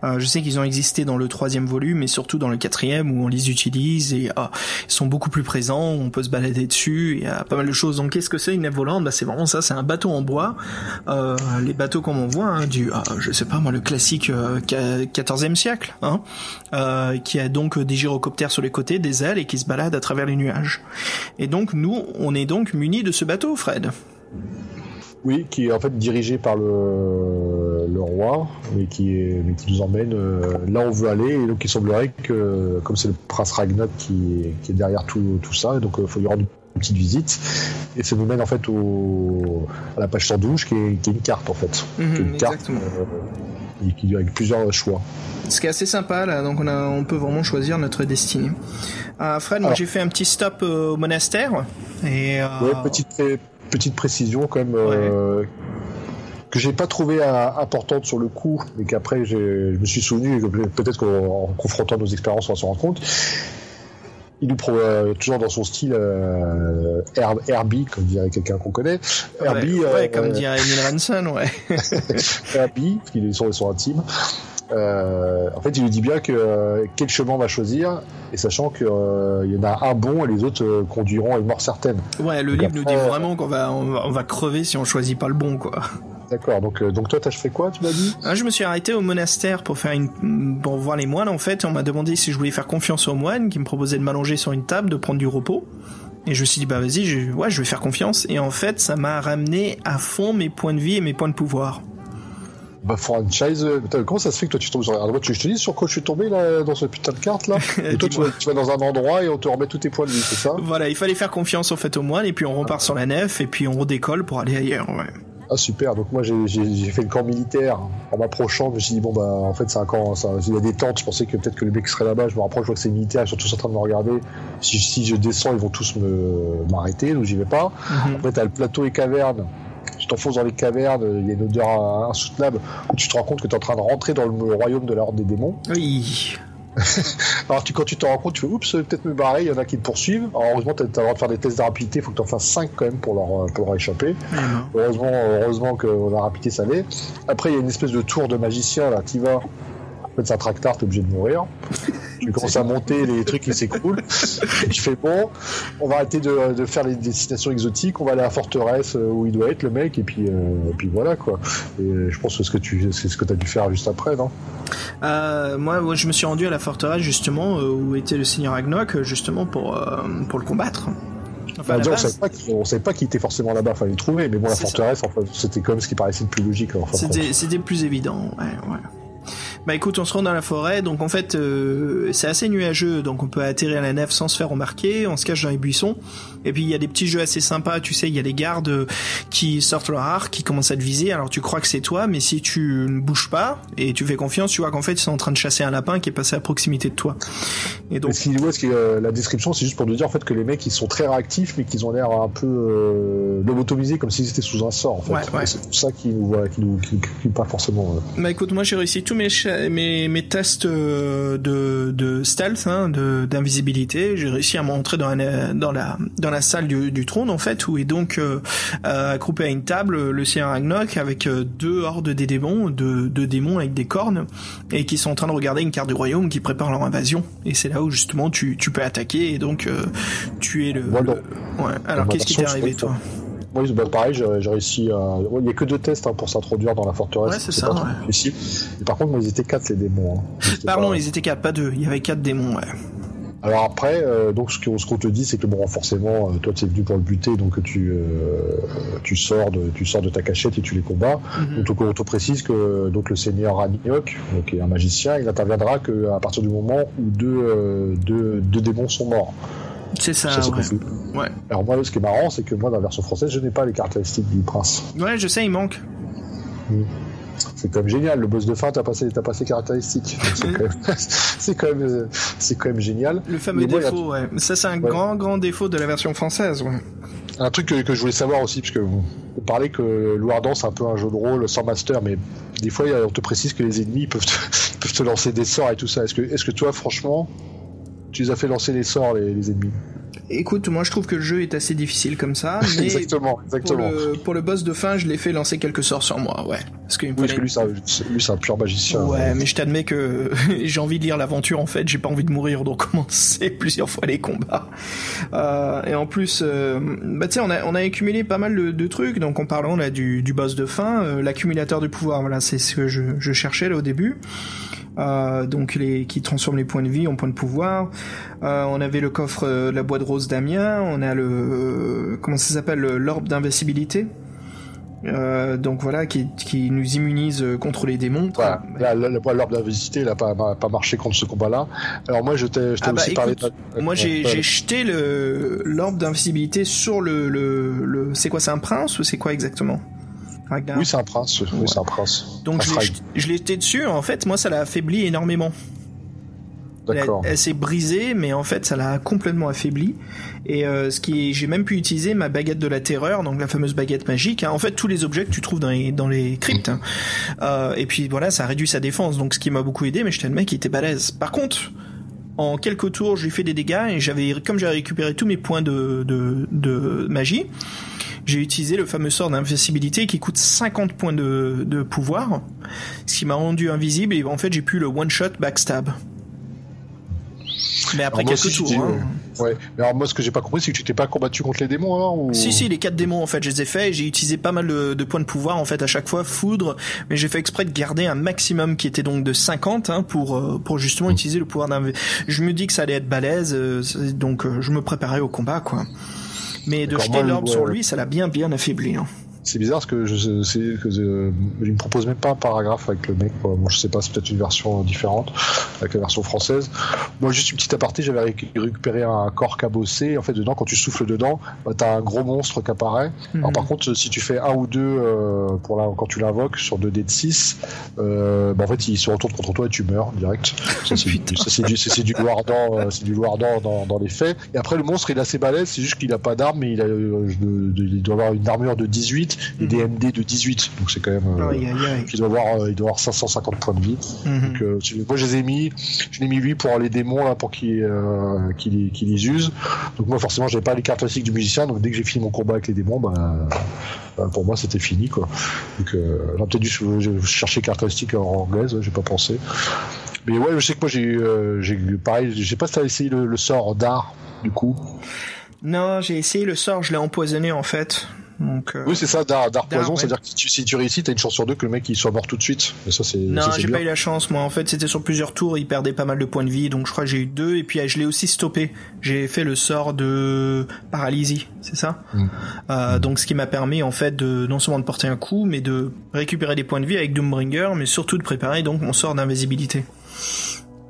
Euh, je sais qu'ils ont existé dans le troisième volume, mais surtout dans le quatrième où on les utilise et ah, ils sont beaucoup plus présents. On peut se balader dessus. Il y a pas mal de choses. Donc qu'est-ce que c'est une nef volante? Bah c'est vraiment ça. C'est un bateau en bois. Euh, les bateaux comme on voit hein, du, ah, je sais pas moi, le classique 14e euh, siècle, hein, qui a donc des gyrocoptères sur les côtés, des ailes et qui se baladent à travers les nuages. Et donc nous, on est donc munis de ce bateau, Fred. Oui, qui est en fait dirigé par le, le roi, mais qui, est, mais qui nous emmène euh, là où on veut aller. Et donc il semblerait que, comme c'est le prince Ragnar qui, qui, est derrière tout, tout ça, donc il euh, faut lui rendre une petite visite. Et ça nous mène en fait au, à la page 112, qui est, qui est une carte en fait. Mhm, qui est une carte euh, qui, avec plusieurs choix. Ce qui est assez sympa là, donc on, a, on peut vraiment choisir notre destinée. Euh, Fred, moi j'ai fait un petit stop au monastère. Et, ouais, petite petite précision quand même euh, que j'ai pas trouvé importante sur le coup, mais qu'après je me suis souvenu, peut-être qu'en confrontant nos expériences on s'en rend compte. Il nous prouve euh, toujours dans son style euh, Herbie, comme dirait quelqu'un qu'on connaît. Herbie, ouais, comme dirait Emile Ranson, ouais. Herbie, parce qu'ils sont, sont intimes. Euh, en fait, il nous dit bien que euh, quel chemin on va choisir, et sachant qu'il euh, y en a un bon et les autres conduiront à une mort certaine. Ouais, le livre nous dit vraiment qu'on va on, va, crever si on choisit pas le bon, quoi. D'accord. Donc, donc toi, t'as fait quoi, tu m'as dit? Ah, Je me suis arrêté au monastère pour faire une, pour voir les moines. En fait, on m'a demandé si je voulais faire confiance aux moines, qui me proposaient de m'allonger sur une table, de prendre du repos. Et je me suis dit bah vas-y, je, ouais, je vais faire confiance. Et en fait, ça m'a ramené à fond mes points de vie et mes points de pouvoir. Bah, franchise, euh, comment ça se fait que toi tu tombes sur un Tu je te dis sur quoi je suis tombé là dans ce putain de carte là? Et toi tu vas, dans un endroit et on te remet tous tes points de vie, c'est ça? Voilà, il fallait faire confiance au fait au moine et puis on repart sur la nef et puis on redécolle pour aller ailleurs, ouais. Ah super, donc moi j'ai fait le camp militaire. En m'approchant, je me suis dit bon bah en fait c'est un camp, ça, il y a des tentes, je pensais que peut-être que les mecs seraient là-bas, je me rapproche, je vois que c'est militaire, ils sont tous en train de me regarder, si, si je descends ils vont tous m'arrêter, donc j'y vais pas. Mm Après t'as le plateau et caverne, tu t'enfonces dans les cavernes, il y a une odeur insoutenable, où tu te rends compte que tu es en train de rentrer dans le royaume de la Horde des démons. Oui. Alors tu, quand tu te rends compte, tu fais oups, peut-être me barrer, il y en a qui te poursuivent. Alors heureusement, tu as le droit de faire des tests de rapidité, il faut que tu en fasses 5 quand même pour leur, pour leur échapper. Heureusement, heureusement que la rapidité ça l'est. Après, il y a une espèce de tour de magicien là, tu vas en fait, c'est un tractard, t'es obligé de mourir. Tu commences à monter les trucs qui s'écroulent. Tu fais bon, on va arrêter de, faire les destinations exotiques, on va aller à la forteresse euh, où il doit être, le mec, et puis, euh, puis voilà, quoi. Et euh, je pense que ce que tu, c'est ce que t'as dû faire juste après, non? moi, je me suis rendu à la forteresse, justement, où était le seigneur Agnok, justement, pour, pour le combattre. Enfin, on, qu'il, savait pas qu'il était forcément là-bas, fallait le trouver, mais bon, la forteresse, c'était comme ce qui paraissait le plus logique. c'était, c'était plus évident, ouais, ouais. Bah écoute, on se rend dans la forêt, donc en fait euh, c'est assez nuageux, donc on peut atterrir à la nef sans se faire remarquer, on se cache dans les buissons, et puis il y a des petits jeux assez sympas, tu sais, il y a les gardes qui sortent leur arc, qui commencent à te viser, alors tu crois que c'est toi, mais si tu ne bouges pas et tu fais confiance, tu vois qu'en fait ils sont en train de chasser un lapin qui est passé à proximité de toi. Et donc ce qui, euh, la description, c'est juste pour nous dire en fait que les mecs ils sont très réactifs, mais qu'ils ont l'air un peu euh, lobotomisés comme s'ils étaient sous un sort. En fait. Ouais, C'est tout ça qui nous, qui nous, qui, pas forcément. Bah écoute, moi j'ai réussi tous mes mes, mes tests euh, de, de stealth, hein, de d'invisibilité, j'ai réussi à m'entrer dans, la, dans la dans la salle du, du trône en fait, où est donc euh, euh accroupé à une table le Seigneur Ragnok avec euh, deux hordes des démons, deux, deux démons avec des cornes, et qui sont en train de regarder une carte du royaume qui prépare leur invasion. Et c'est là où justement tu, tu peux attaquer et donc tuer le. Voilà. le... Ouais. Alors qu'est-ce qui t'est arrivé toi? Oui, bah pareil, j'ai réussi à. Il n'y a que deux tests hein, pour s'introduire dans la forteresse. Ouais, c'est ça. Ouais. Difficile. Et par contre, moi, ils étaient quatre les démons. Hein. Pardon, ils étaient quatre, pas deux. Il y avait quatre démons. Ouais. Alors après, euh, donc ce qu'on te dit, c'est que bon, forcément, euh, toi, tu es venu pour le buter, donc tu euh, tu sors de tu sors de ta cachette et tu les combats. Mm -hmm. Donc on te précise que donc le seigneur Raniok, qui est un magicien, il n'interviendra que à partir du moment où deux, euh, deux, deux démons sont morts. C'est ça, Ça, ouais. Alors moi, ce qui est marrant, c'est que moi, dans la version française, je n'ai pas les caractéristiques du prince. Ouais, je sais, il manque. C'est quand même génial. Le boss de fin, t'as passé, t'as passé caractéristiques. C'est quand, quand euh, quand même génial. Le fameux moi, y a- défaut, ouais. Ça, c'est un Ouais. grand, grand défaut de la version française, ouais. Un truc que, que je voulais savoir aussi, parce que vous vous parlez que Loardan c'est un peu un jeu de rôle sans master, mais des fois on te précise que les ennemis peuvent te, peuvent te lancer des sorts et tout ça. Est-ce que, est-ce que toi, franchement, tu les as fait lancer les sorts, les, les ennemis Écoute, moi, je trouve que le jeu est assez difficile comme ça, mais Exactement, pour exactement. le, pour le boss de fin, je l'ai fait lancer quelques sorts sur moi, ouais. Parce qu'il me Oui, parce que lui, c'est un, pur magicien. Ouais, mais je t'admets que j'ai envie de lire l'aventure en fait, j'ai pas envie de mourir, donc commencer plusieurs fois les combats. Euh, et en plus, euh, bah tu sais, on a, on a accumulé pas mal de, de trucs, donc en parlant là du, du boss de fin, euh, l'accumulateur de pouvoir, voilà, c'est ce que je, je cherchais là au début. Euh, donc les qui transforme les points de vie en points de pouvoir. Euh, on avait le coffre euh, de la boîte rose d'Amiens, on a le comment ça s'appelle le- l'orbe d'invincibilité. Euh, donc voilà qui, qui nous immunise contre les démons. Voilà. Là, là, là, l'orbe d'invisibilité, il a pas, pas, marché contre ce combat-là. Alors moi, je t'ai, je t'ai Ah bah, aussi parlé. écoute, de- Moi, j'ai Ouais, j'ai jeté le l'orbe d'invisibilité sur le le, le c'est quoi, c'est un prince ou c'est quoi exactement? Ragnar Oui, c'est un prince. Oui, Ouais. c'est un prince. Donc Un je l'ai jeté- je l'ai jeté dessus. En fait, moi, ça l'a affaibli énormément. Elle, D'accord. elle s'est brisée, mais en fait, ça l'a complètement affaibli. Et euh, ce qui, est- j'ai même pu utiliser ma baguette de la terreur, donc la fameuse baguette magique. hein. En fait, tous les objets que tu trouves dans les dans les cryptes. hein. Euh, et puis voilà, ça a réduit sa défense, donc ce qui m'a beaucoup aidé. Mais j'étais le mec qui était balèze. Par contre, en quelques tours, j'ai fait des dégâts et j'avais, comme j'avais récupéré tous mes points de de, de magie, j'ai utilisé le fameux sort d'invincibilité qui coûte 50 points de, de pouvoir, ce qui m'a rendu invisible et en fait j'ai pu le one shot backstab. Mais après quelques tours. hein. Ouais. Mais alors moi, ce que j'ai pas compris, c'est que tu t'es pas combattu contre les démons alors ou... Si si les quatre démons en fait je les ai faits et j'ai utilisé pas mal de, de points de pouvoir en fait à chaque fois foudre mais j'ai fait exprès de garder un maximum qui était donc de 50 hein, pour euh, pour justement utiliser le pouvoir d'un je me dis que ça allait être balèze euh, donc euh, je me préparais au combat quoi mais de jeter l'orbe sur lui ça l'a bien bien affaibli hein. C'est bizarre parce que je c'est que euh, il me propose même pas un paragraphe avec le mec. Quoi. Bon, je sais pas, c'est peut-être une version différente avec la version française. Moi, juste une petite aparté, j'avais réc- récupéré un corps cabossé. En fait, dedans, quand tu souffles dedans, bah, t'as un gros monstre qui apparaît. Alors Mhm. par contre, si tu fais un ou deux euh, pour la, quand tu l'invoques sur 2 dés de 6, euh, bah, en fait, il se retourne contre toi et tu meurs direct. Ça, c'est Putain. ça, c'est du, c'est- c'est du lourdan, euh, c'est du lourdan dans, dans les faits. Et après, le monstre, il est assez balèze. C'est juste qu'il a pas d'arme, mais il, a, euh, de- de- il doit avoir une armure de 18 et des MD de 18. Donc c'est quand même. euh, Aïe, aïe, aïe. il doit avoir, euh, il doit avoir 550 points de vie. Mhm. Donc, euh, moi, je les ai mis, je l'ai mis lui pour les démons là, pour qu'ils euh, les, usent. Donc moi, forcément, j'avais pas les caractéristiques du musicien. Donc dès que j'ai fini mon combat avec les démons, bah, bah, pour moi, c'était fini quoi. Donc j'aurais peut-être dû chercher les caractéristiques en anglaise, j'ai pas pensé. Mais ouais, je sais que moi j'ai eu, j'ai eu pareil, je sais pas si t'as essayé le, le sort d'art du coup. Non, j'ai essayé le sort, je l'ai empoisonné en fait. Donc, euh, Oui, c'est ça, d'art, poison, ouais. c'est-à-dire que si tu, si tu réussis, t'as une chance sur deux que le mec il soit mort tout de suite. Et ça, c'est non, j'ai pas eu la chance moi. En fait, c'était sur plusieurs tours, il perdait pas mal de points de vie, donc je crois que j'ai eu deux. Et puis je l'ai aussi stoppé. J'ai fait le sort de paralysie, c'est ça Mm. Euh, Donc ce qui m'a permis en fait de non seulement de porter un coup, mais de récupérer des points de vie avec Doombringer, mais surtout de préparer donc mon sort d'invisibilité.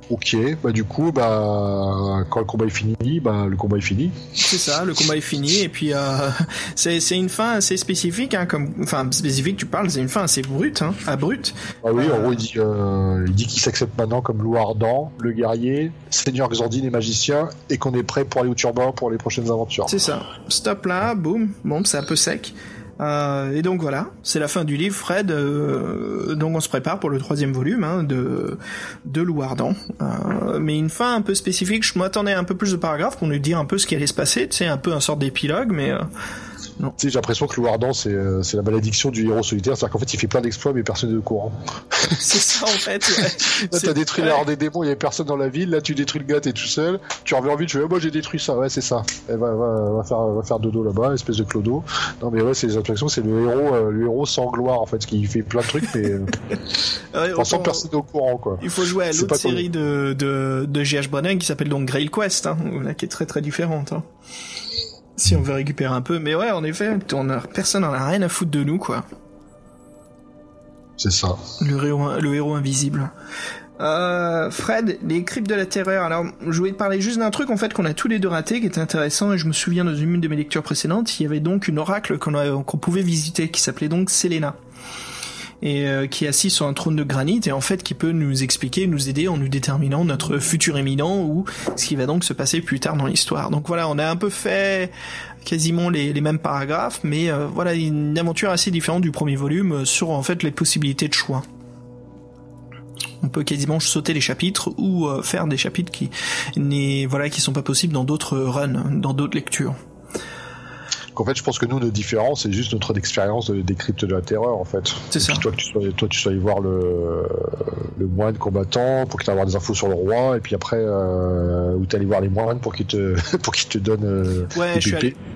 Ok, bah du coup, bah quand le combat est fini, bah le combat est fini. C'est ça, le combat est fini et puis euh, c'est c'est une fin assez spécifique, hein, comme enfin spécifique. Tu parles, c'est une fin assez brute, hein, abrupte. Ah oui, Euh. en gros, il dit, euh, il dit qu'il s'accepte maintenant comme loup ardent, le guerrier, seigneur Xandine et magicien, et qu'on est prêt pour aller au turban pour les prochaines aventures. C'est ça. Stop là, boum. Bon, c'est un peu sec. Euh, et donc voilà, c'est la fin du livre, Fred. Euh, donc on se prépare pour le troisième volume hein, de de Louardan. Euh, mais une fin un peu spécifique. Je m'attendais un peu plus de paragraphes pour nous dire un peu ce qui allait se passer. C'est un peu un sort d'épilogue, mais euh, j'ai l'impression que Louardan, c'est euh, c'est la malédiction du héros solitaire. C'est-à-dire qu'en fait, il fait plein d'exploits, mais personne n'est au courant. c'est ça en fait. Ouais. là, t'as détruit l'art des démons, il y avait personne dans la ville. Là, tu détruis le gars, t'es tout seul. Tu reviens en ville, tu fais, oh, moi j'ai détruit ça. Ouais, c'est ça. Elle va, va, va, faire, va faire dodo là-bas, espèce de clodo. Non, mais ouais, c'est les impressions, c'est le héros, euh, le héros sans gloire en fait, qui fait plein de trucs, mais ouais, sans personne au courant quoi. Il faut jouer à l'autre série de, de, de G.H. Brennan qui s'appelle donc Grail Quest, hein, là, qui est très très différente. Hein. Si on veut récupérer un peu, mais ouais, en effet, on a, personne n'en a rien à foutre de nous, quoi. C'est ça. Le héros, le héros invisible. Euh, Fred, les cryptes de la terreur. Alors, je voulais te parler juste d'un truc en fait qu'on a tous les deux raté, qui était intéressant. Et je me souviens dans une de mes lectures précédentes, il y avait donc une oracle qu'on qu'on pouvait visiter, qui s'appelait donc Selena et euh, qui est assis sur un trône de granit et en fait qui peut nous expliquer, nous aider en nous déterminant notre futur éminent ou ce qui va donc se passer plus tard dans l'histoire. Donc voilà, on a un peu fait quasiment les, mêmes paragraphes, mais euh, voilà une aventure assez différente du premier volume sur en fait les possibilités de choix. On peut quasiment sauter les chapitres ou euh, faire des chapitres qui, voilà, qui sont pas possibles dans d'autres runs, dans d'autres lectures en fait, je pense que nous, notre différence, c'est juste notre expérience des cryptes de la terreur, en fait. C'est ça. toi, tu sois, toi, tu sois allé voir le, le moine combattant pour qu'il t'aies des infos sur le roi, et puis après, euh, ou t'es allé voir les moines pour qu'ils te, pour qu'ils te donnent. Euh, ouais,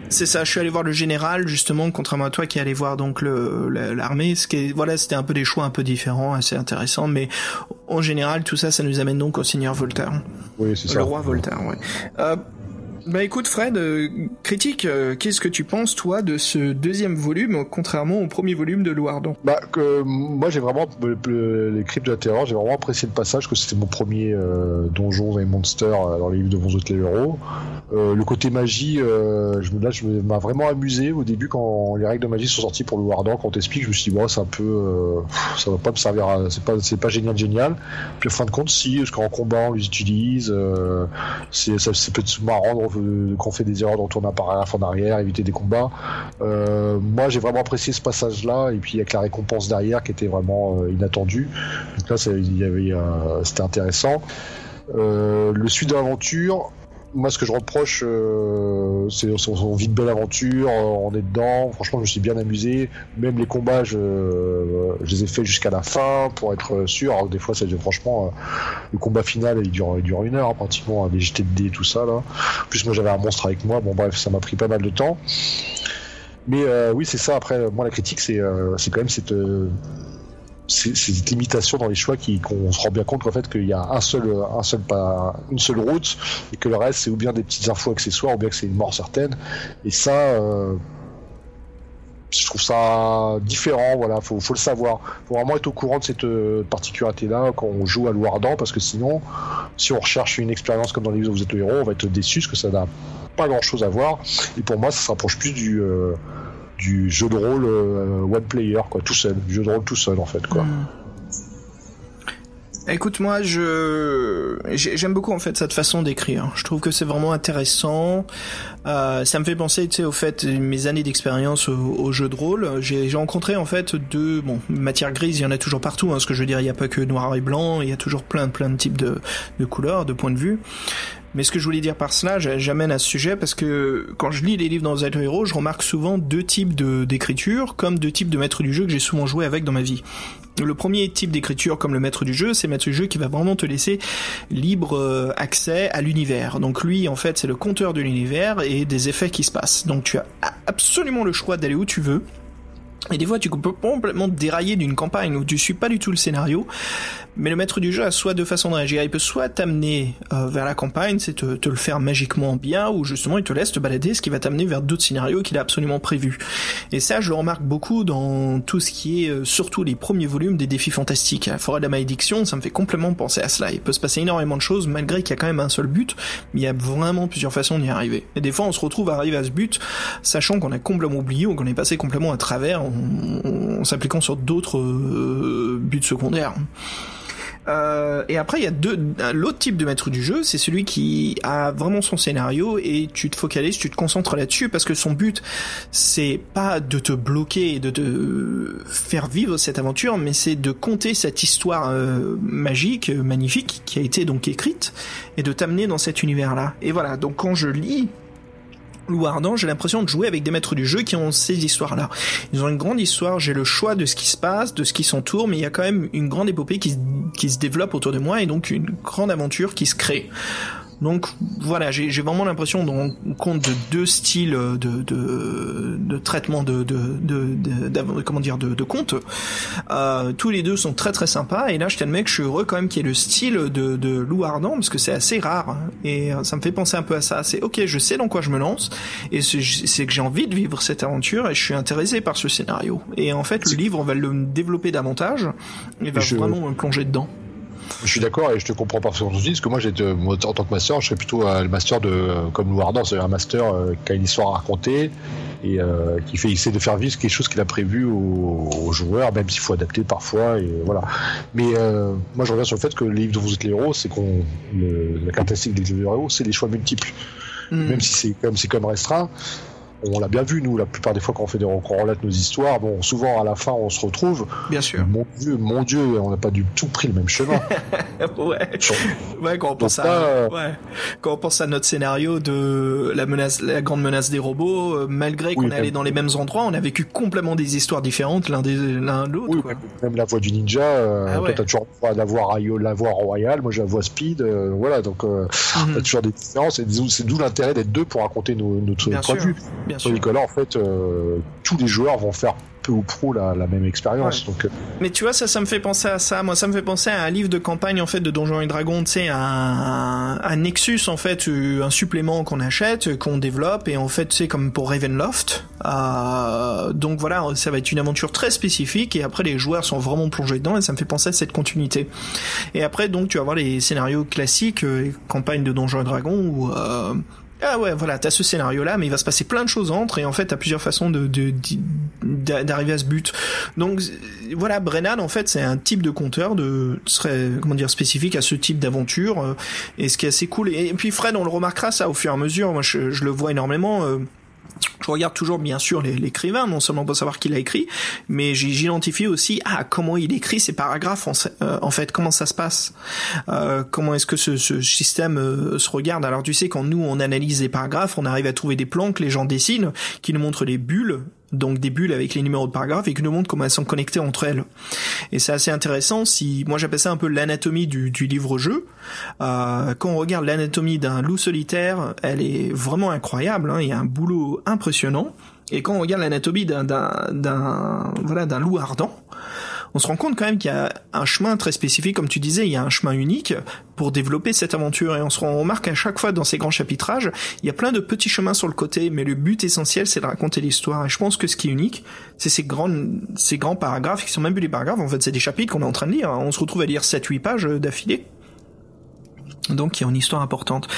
c'est ça. Je suis allé voir le général, justement, contrairement à toi qui allé voir donc l'armée. Ce qui est, voilà, c'était un peu des choix un peu différents, assez intéressants, mais en général, tout ça, ça nous amène donc au seigneur Voltaire. Oui, c'est ça. Le roi Voltaire, ouais. Euh, bah écoute Fred, euh, critique, euh, qu'est-ce que tu penses toi de ce deuxième volume contrairement au premier volume de Louardon Bah que moi j'ai vraiment les cryptes de la terreur, j'ai vraiment apprécié le passage que c'était mon premier euh, donjon et monster dans les livres de Bonzo héros. le côté magie, je, là je m'a vraiment amusé au début quand les règles de magie sont sorties pour Louardon, quand on t'explique, je me suis dit bon c'est un peu, ça va pas me servir, c'est pas pas génial génial. Puis en fin de compte si, parce qu'en combat on les utilise, c'est ça, ça peut être marrant qu'on fait des erreurs, de retourner un paragraphe en arrière, éviter des combats. Euh, moi, j'ai vraiment apprécié ce passage-là, et puis avec la récompense derrière qui était vraiment euh, inattendue. Donc là, euh, c'était intéressant. le suite de l'aventure, moi, ce que je reproche, euh, c'est son vit de belle aventure, euh, on est dedans. Franchement, je me suis bien amusé. Même les combats, je, euh, je les ai faits jusqu'à la fin pour être sûr. Alors, des fois, ça franchement, le combat final, il dure, il dure une heure hein, pratiquement, les dés, tout ça là. Plus, moi, j'avais un monstre avec moi. Bon, bref, ça m'a pris pas mal de temps. Mais oui, c'est ça. Après, moi, la critique, c'est c'est quand même cette c'est cette limitation dans les choix qu'on se rend bien compte fait qu'il y a un seul un seul pas une seule route et que le reste c'est ou bien des petites infos accessoires ou bien que c'est une mort certaine. Et ça euh, je trouve ça différent voilà faut faut le savoir. Faut vraiment être au courant de cette euh, particularité là quand on joue à Loirdan parce que sinon si on recherche une expérience comme dans les où vous êtes héros on va être déçu parce que ça n'a pas grand chose à voir. Et pour moi ça se rapproche plus du euh, du jeu de rôle euh, one player, quoi, tout seul, jeu de rôle tout seul en fait, quoi. Hmm. Écoute, moi, je j'aime beaucoup en fait cette façon d'écrire. Je trouve que c'est vraiment intéressant. Euh, ça me fait penser, tu sais, au fait mes années d'expérience au, jeu de rôle. J'ai rencontré en fait deux bon matières grises. Il y en a toujours partout. Hein, ce que je veux dire, il n'y a pas que noir et blanc. Il y a toujours plein plein de types de, de couleurs, de points de vue. Mais ce que je voulais dire par cela, j'amène à ce sujet parce que quand je lis les livres dans The Hero, je remarque souvent deux types d'écriture comme deux types de maîtres du jeu que j'ai souvent joué avec dans ma vie. Le premier type d'écriture comme le maître du jeu, c'est le maître du jeu qui va vraiment te laisser libre euh, accès à l'univers. Donc lui, en fait, c'est le compteur de l'univers et des effets qui se passent. Donc tu as absolument le choix d'aller où tu veux et des fois, tu peux complètement dérailler d'une campagne où tu suis pas du tout le scénario, mais le maître du jeu a soit deux façons de réagir. Il peut soit t'amener euh, vers la campagne, c'est te, le faire magiquement bien, ou justement il te laisse te balader, ce qui va t'amener vers d'autres scénarios qu'il a absolument prévus. Et ça, je le remarque beaucoup dans tout ce qui est, euh, surtout les premiers volumes des défis fantastiques. La forêt de la malédiction, ça me fait complètement penser à cela. Il peut se passer énormément de choses, malgré qu'il y a quand même un seul but, mais il y a vraiment plusieurs façons d'y arriver. Et des fois, on se retrouve à arriver à ce but, sachant qu'on a complètement oublié ou qu'on est passé complètement à travers en, s'appliquant sur d'autres euh, buts secondaires. Euh, et après, il y a deux, l'autre type de maître du jeu, c'est celui qui a vraiment son scénario et tu te focalises, tu te concentres là-dessus parce que son but, c'est pas de te bloquer et de te faire vivre cette aventure, mais c'est de compter cette histoire euh, magique, magnifique, qui a été donc écrite et de t'amener dans cet univers-là. Et voilà. Donc quand je lis Loup Ardent, j'ai l'impression de jouer avec des maîtres du jeu qui ont ces histoires-là. Ils ont une grande histoire, j'ai le choix de ce qui se passe, de ce qui s'entoure, mais il y a quand même une grande épopée qui, qui se développe autour de moi et donc une grande aventure qui se crée. Donc voilà, j'ai vraiment l'impression qu'on compte de deux styles de, de, de traitement de, de, de, comment dire de, de. Euh, tous les deux sont très très sympas et là je t'admets que je suis heureux quand même qu'il y ait le style de, de Loup Ardent parce que c'est assez rare et ça me fait penser un peu à ça. C'est ok, je sais dans quoi je me lance et c'est que j'ai envie de vivre cette aventure et je suis intéressé par ce scénario. Et en fait, le livre on va le développer davantage et va vraiment me plonger dedans. Je suis d'accord et je te comprends parfaitement aussi, parce que moi, j'ai en tant que master, je serais plutôt le master de euh, comme Lou Ardent, c'est un master euh, qui a une histoire à raconter et euh, qui fait essaie de faire vivre quelque chose qu'il a prévu aux, joueurs, même s'il faut adapter parfois et voilà. Mais moi, je reviens sur le fait que le livre dont vous êtes les héros, c'est qu'on la caractéristique des livres de héros, c'est les choix multiples. Hmm. Même si c'est comme c'est comme restreint, on l'a bien vu, nous, la plupart des fois quand on fait des on relate nos histoires, bon, souvent à la fin on se retrouve. Bien sûr. Mon Dieu, mon Dieu, on n'a pas du tout pris le même chemin. ouais. ouais, quand on pense à, euh, ouais. quand on pense à notre scénario de la menace, la grande menace des robots, euh, malgré qu'on est allé dans les mêmes endroits, on a vécu complètement des histoires différentes l'un des l'un de l'autre. Oui, même la voix du ninja. Euh, ah toi, t'as toujours la voix, la voix royale, moi j'ai la voix speed, voilà, donc euh, mhm. t'as toujours des différences. C'est d'où l'intérêt d'être deux pour raconter nos, notre point de vue. Bien sûr. Nicolas, en fait, euh, tous les joueurs vont faire peu ou prou la, même expérience. Donc, euh. Mais tu vois, ça, ça me fait penser à ça. Moi, ça me fait penser à un livre de campagne en fait de Donjons et Dragons. Tu sais, un, un, Nexus en fait, euh, un supplément qu'on achète, qu'on développe et en fait, c'est comme pour Ravenloft. donc voilà, ça va être une aventure très spécifique et après les joueurs sont vraiment plongés dedans et ça me fait penser à cette continuité. Et après, donc, tu vas voir les scénarios classiques, campagne de Donjons et Dragons où ah ouais, voilà, t'as ce scénario-là, mais il va se passer plein de choses entre, et en fait, t'as plusieurs façons de, d'arriver à ce but. Donc voilà, Brennan, en fait, c'est un type de compteur de serait comment dire spécifique à ce type d'aventure, euh, et ce qui est assez cool. Et, puis Fred, on le remarquera ça au fur et à mesure. Moi, je, je le vois énormément. Je regarde toujours bien sûr l'écrivain, non seulement pour savoir qui l'a écrit, mais j'identifie aussi ah comment il écrit ses paragraphes en, euh, en fait, comment ça se passe, euh, comment est-ce que ce, ce système euh, se regarde. Alors tu sais quand nous on analyse les paragraphes, on arrive à trouver des plans que les gens dessinent qui nous montrent les bulles donc des bulles avec les numéros de paragraphes et qui nous montrent comment elles sont connectées entre elles. Et c'est assez intéressant si, moi j'appelle ça un peu l'anatomie du, du livre-jeu. Euh, quand on regarde l'anatomie d'un loup solitaire, elle est vraiment incroyable, hein, il y a un boulot impressionnant. Et quand on regarde l'anatomie d'un, d'un, voilà, d'un loup ardent, on se rend compte quand même qu'il y a un chemin très spécifique, comme tu disais, il y a un chemin unique pour développer cette aventure. Et on se remarque à chaque fois dans ces grands chapitrages, il y a plein de petits chemins sur le côté, mais le but essentiel, c'est de raconter l'histoire. Et je pense que ce qui est unique, c'est ces grands, ces grands paragraphes, qui sont même plus des paragraphes, en fait, c'est des chapitres qu'on est en train de lire. On se retrouve à lire 7-8 pages d'affilée. Donc, il y a une histoire importante.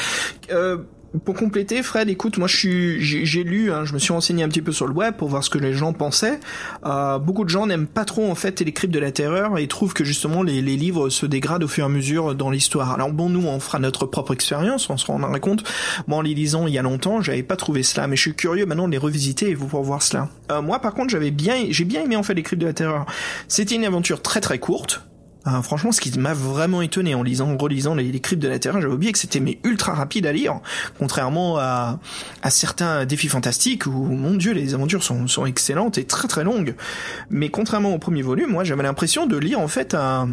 Euh, pour compléter, Fred, écoute, moi j'ai lu, hein, je me suis renseigné un petit peu sur le web pour voir ce que les gens pensaient. Euh, beaucoup de gens n'aiment pas trop en fait les cryptes de la terreur et trouvent que justement les, les, livres se dégradent au fur et à mesure dans l'histoire. Alors bon, nous on fera notre propre expérience, on se rendra compte. Moi en les lisant il y a longtemps, j'avais pas trouvé cela, mais je suis curieux maintenant de les revisiter et vous pour voir cela. Euh, moi par contre, j'avais bien, j'ai bien aimé en fait les cryptes de la terreur. C'était une aventure très très courte ah, franchement, ce qui m'a vraiment étonné en lisant, en relisant les, cryptes de la Terre, j'avais oublié que c'était mais ultra rapide à lire, contrairement à, à certains défis fantastiques où, mon dieu, les aventures sont, sont excellentes et très très longues. Mais contrairement au premier volume, moi, j'avais l'impression de lire en fait un,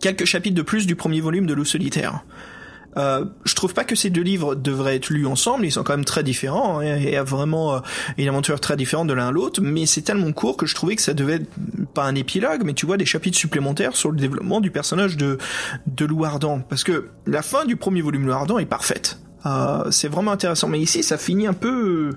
quelques chapitres de plus du premier volume de Loup solitaire. Euh, je trouve pas que ces deux livres devraient être lus ensemble, ils sont quand même très différents, hein, et a vraiment euh, une aventure très différente de l'un à l'autre, mais c'est tellement court que je trouvais que ça devait être pas un épilogue, mais tu vois des chapitres supplémentaires sur le développement du personnage de, de Lou Ardent, parce que la fin du premier volume Lou Ardent est parfaite. Euh, c'est vraiment intéressant, mais ici ça finit un peu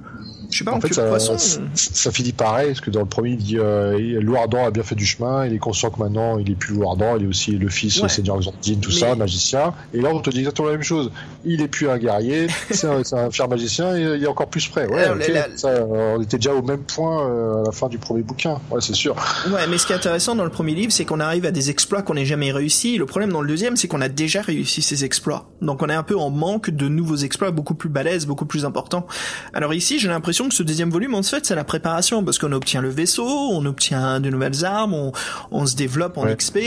Je sais pas, En fait, ça, poisson. ça, ça finit pareil, parce que dans le premier, il dit euh, Louardan a bien fait du chemin, il est conscient que maintenant, il est plus Louardan, il est aussi le fils Ouais. Seigneur Xandine, tout Mais- ça, magicien. Et là, on te dit exactement la même chose. Il est plus un guerrier, c'est un, un fier magicien, et il est encore plus prêt. Ouais, Alors, ok, la- la- ça, euh, on était déjà au même point euh, à la fin du premier bouquin. Ouais, c'est sûr. Ouais, mais ce qui est intéressant dans le premier livre, c'est qu'on arrive à des exploits qu'on n'a jamais réussi. Le problème dans le deuxième, c'est qu'on a déjà réussi ces exploits. Donc on est un peu en manque de nouveaux exploits beaucoup plus balèzes, beaucoup plus importants. Alors ici, j'ai l'impression que ce deuxième volume, en fait, c'est la préparation, parce qu'on obtient le vaisseau, on obtient de nouvelles armes, on, on se développe en Ouais. XP,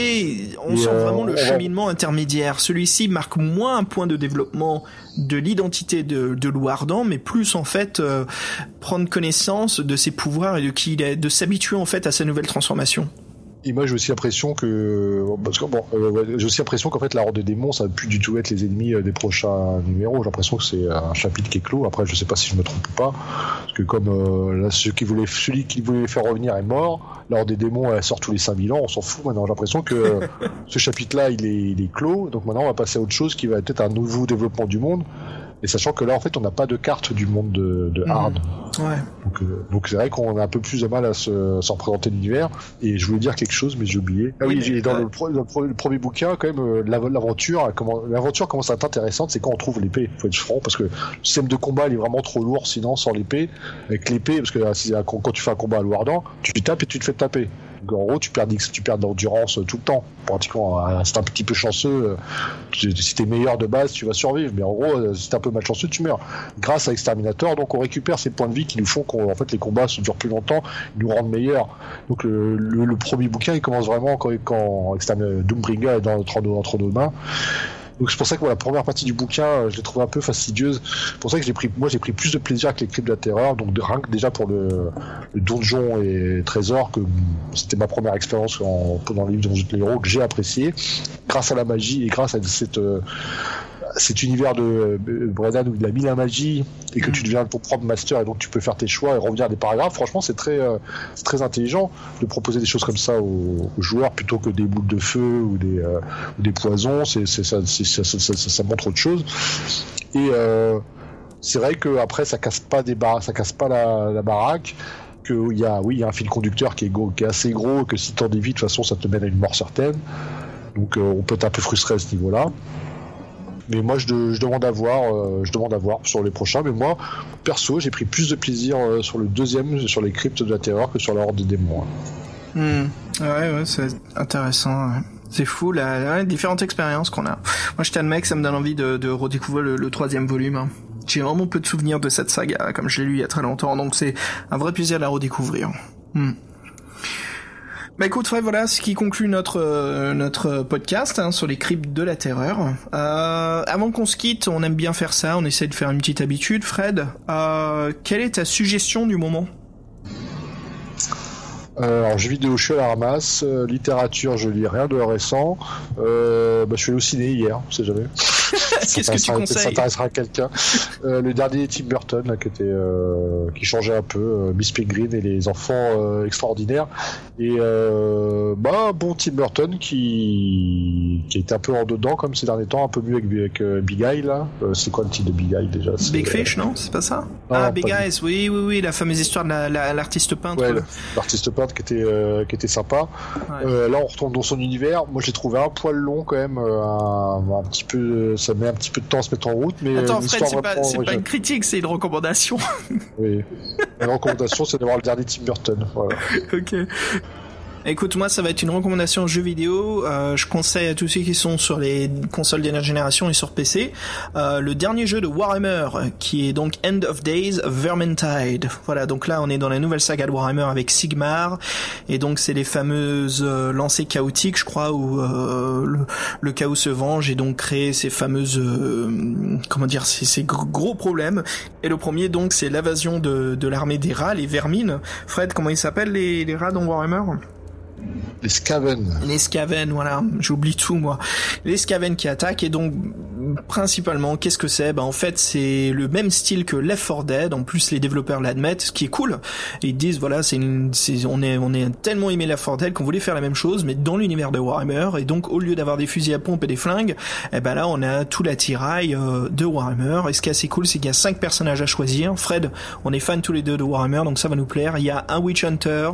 on Et, sent euh, vraiment le cheminement intermédiaire. Celui-ci marque moins un point de développement de l'identité de, de Lou Ardent, mais plus en fait euh, prendre connaissance de ses pouvoirs et de qui il est, de s'habituer en fait à sa nouvelle transformation. Et moi, j'ai aussi l'impression que, parce que bon, euh, ouais, j'ai aussi l'impression qu'en fait, la Horde des démons, ça va plus du tout être les ennemis euh, des prochains numéros. J'ai l'impression que c'est un chapitre qui est clos. Après, je sais pas si je me trompe ou pas, parce que comme euh, là, ceux qui voulaient, celui qui voulait faire revenir est mort. La Horde des démons, elle sort tous les 5000 ans. On s'en fout maintenant. J'ai l'impression que ce chapitre-là, il est, il est clos. Donc maintenant, on va passer à autre chose qui va être un nouveau développement du monde. Et sachant que là, en fait, on n'a pas de carte du monde de, de Mhm. Hard. Ouais. Donc, euh, donc c'est vrai qu'on a un peu plus de mal à se, s'en représenter l'univers. Et je voulais dire quelque chose, mais j'ai oublié. Ah Oui, oui, mais- dans, ouais. le, pro- dans le pro- le premier bouquin, quand même, euh, l'av- l'aventure, comment- l'aventure commence à être intéressante, c'est quand on trouve l'épée. Faut être franc, parce que le système de combat, il est vraiment trop lourd, sinon sans l'épée. Avec l'épée, parce que euh, quand, tu fais un combat à Louardan, tu tapes et tu te fais taper. En gros, tu perds, tu perds d'endurance euh, tout le temps. Pratiquement, euh, c'est un petit peu chanceux. euh, Si t'es meilleur de base, tu vas survivre. Mais en gros, euh, si t'es un peu malchanceux, tu meurs grâce à Exterminator. Donc on récupère ces points de vie qui nous font qu'en fait les combats se durent plus longtemps, ils nous rendent meilleurs. Donc le, premier bouquin il commence vraiment quand, quand Doombringer est dans, entre nos mains. Donc c'est pour ça que voilà, la première partie du bouquin, euh, je l'ai trouvé un peu fastidieuse. C'est pour ça que j'ai pris, moi j'ai pris plus de plaisir avec les cryptes de la terreur. Donc de, rien que déjà pour le, donjon et trésor, que c'était ma première expérience en, dans le livre de le héros que j'ai apprécié, grâce à la magie et grâce à cette euh, cet univers de Brennan où il a mis la magie et que Mm. tu deviens ton propre master et donc tu peux faire tes choix et revenir à des paragraphes. Franchement, c'est très, euh, très intelligent de proposer des choses comme ça aux, aux joueurs plutôt que des boules de feu ou des, euh, ou des poisons. C'est, c'est, ça, c'est- ça, ça, ça- ça montre autre chose. Et euh, c'est vrai que après, ça casse pas des bar- ça casse pas la, la baraque. Que il y a, oui, il y a un fil conducteur qui est, gros, qui est assez gros, que si t'en dévies, de toute façon, ça te mène à une mort certaine. Donc, euh, on peut être un peu frustré à ce niveau-là. Mais moi, je, de- je demande à voir, euh, je demande à voir sur les prochains. Mais moi, perso, j'ai pris plus de plaisir euh, sur le deuxième, sur les cryptes de la terreur, que sur la horde des démons. hein. Hmm. Ouais, ouais, c'est intéressant. C'est fou, la- les différentes expériences qu'on a. Moi, j'étais un mec, ça me donne envie de, de redécouvrir le, le troisième volume. hein. J'ai vraiment peu de souvenirs de cette saga, comme je l'ai lu il y a très longtemps, donc c'est un vrai plaisir de la redécouvrir. Hmm. Bah écoute Fred, voilà ce qui conclut notre euh, notre podcast hein, sur les cryptes de la terreur. Euh, avant qu'on se quitte, on aime bien faire ça, on essaie de faire une petite habitude. Fred, euh, quelle est ta suggestion du moment? Alors, jeux vidéo, je suis à la ramasse. Littérature, je lis rien de récent. Bah, je suis allé au ciné hier, on sait jamais. Qu'est-ce que tu Ça conseilles intéressera à quelqu'un. Euh, le dernier Tim Burton, là, qui était, euh, qui changeait un peu, euh, Miss Peregrine et les enfants euh, extraordinaires. Et euh, bah, bon Tim Burton qui, qui était un peu en dedans comme ces derniers temps, un peu mieux avec, avec euh, Big Eye là. Euh, c'est quoi le titre de Big Eye déjà? Big euh, Fish, non? C'est pas ça? Non, Ah, Big Eyes, oui, oui, oui, la fameuse histoire de la- la- l'artiste peintre. Ouais, l'artiste peintre qui était euh, qui était sympa. Ouais. Euh, là, on retourne dans son univers. Moi, j'ai trouvé un poil long quand même, euh, un, un petit peu, ça met un petit peu de temps à se mettre en route, mais Attends, Fred, c'est pas, une critique, c'est une recommandation. Oui. La recommandation, c'est d'avoir le dernier Tim Burton. Voilà. ok. Écoute, moi, ça va être une recommandation jeu vidéo. Euh, je conseille à tous ceux qui sont sur les consoles dernière génération et sur PC euh, le dernier jeu de Warhammer, qui est donc End of Days Vermintide. Voilà, donc là, on est dans la nouvelle saga de Warhammer avec Sigmar, et donc c'est les fameuses euh, lancées chaotiques, je crois, où euh, le, le chaos se venge et donc crée ces fameuses, euh, comment dire, ces, gros problèmes. Et le premier, donc, c'est l'invasion de, de l'armée des rats, les vermines. Fred, comment ils s'appellent les rats dans Warhammer? Les Skaven. Les Skaven, voilà, j'oublie tout moi. Les Skaven qui attaquent et donc principalement qu'est-ce que c'est? Ben en fait c'est le même style que Left 4 Dead. En plus les développeurs l'admettent, ce qui est cool. ils disent voilà c'est on est on est tellement aimé Left 4 Dead qu'on voulait faire la même chose mais dans l'univers de Warhammer et donc au lieu d'avoir des fusils à pompe et des flingues, eh ben là on a tout l'attirail euh, de Warhammer. Et ce qui est assez cool c'est qu'il y a cinq personnages à choisir. Fred, on est fans tous les deux de Warhammer donc ça va nous plaire. Il y a un Witch Hunter,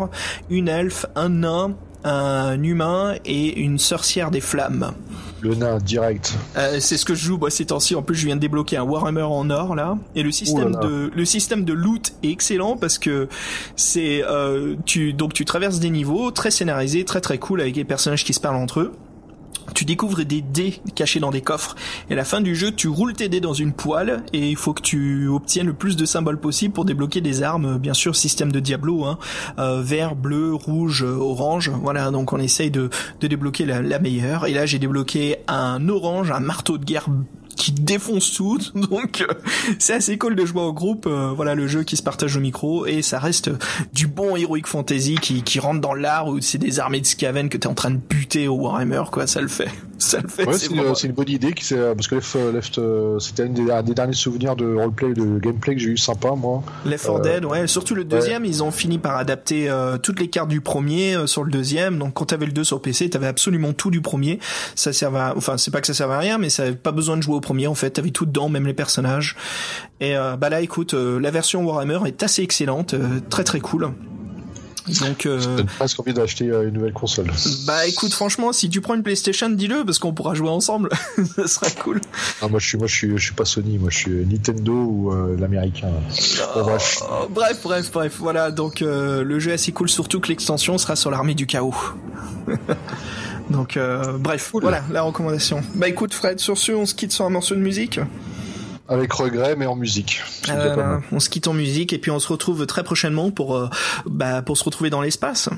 une elfe, un nain un humain et une sorcière des flammes. Le nain direct. Euh, c'est ce que je joue moi ces temps-ci. En plus, je viens de débloquer un Warhammer en or là, et le système de le système de loot est excellent parce que c'est euh, tu donc tu traverses des niveaux très scénarisés, très très cool avec les personnages qui se parlent entre eux tu découvres des dés cachés dans des coffres. Et à la fin du jeu, tu roules tes dés dans une poêle et il faut que tu obtiennes le plus de symboles possible pour débloquer des armes, bien sûr, système de Diablo, hein, euh, vert, bleu, rouge, orange. Voilà, donc on essaye de, débloquer la meilleure. Et là, j'ai débloqué un orange, un marteau de guerre qui défonce tout. Donc euh, c'est assez cool de jouer au groupe. Euh, voilà le jeu qui se partage au micro et ça reste du bon heroic fantasy qui, qui rentre dans l'art où c'est des armées de Skaven que t'es en train de buter au Warhammer quoi. Ça le fait. Ça le fait. Ouais, c'est une, bonne idée qui parce que Left, Left euh, c'était un des, derniers souvenirs de roleplay de gameplay que j'ai eu sympa moi. Left 4 Dead ouais. Surtout le deuxième ils ont fini par adapter toutes les cartes du premier sur le deuxième. Donc quand t'avais le 2 sur PC t'avais absolument tout du premier. Ça servait à... enfin c'est pas que ça servait à rien mais ça avait pas besoin de jouer au premier en fait, t'avais tout dedans, même les personnages. Et euh, bah là, écoute, euh, la version Warhammer est assez excellente, euh, très très cool. Donc, euh... Presque envie d'acheter une nouvelle console. Bah écoute, franchement, si tu prends une PlayStation, dis-le parce qu'on pourra jouer ensemble. ça sera cool. Ah, moi, je suis, moi, je suis, je suis pas Sony, moi, je suis Nintendo ou l'américain. Oh, bref. bref, bref, bref. Voilà, donc le jeu est assez cool, surtout que l'extension sera sur l'armée du chaos. Donc euh, bref, voilà la recommandation. Bah écoute Fred, sur ce, on se quitte sur un morceau de musique. Avec regret, mais en musique. Euh, on se quitte en musique et puis on se retrouve très prochainement pour euh, bah, pour se retrouver dans l'espace.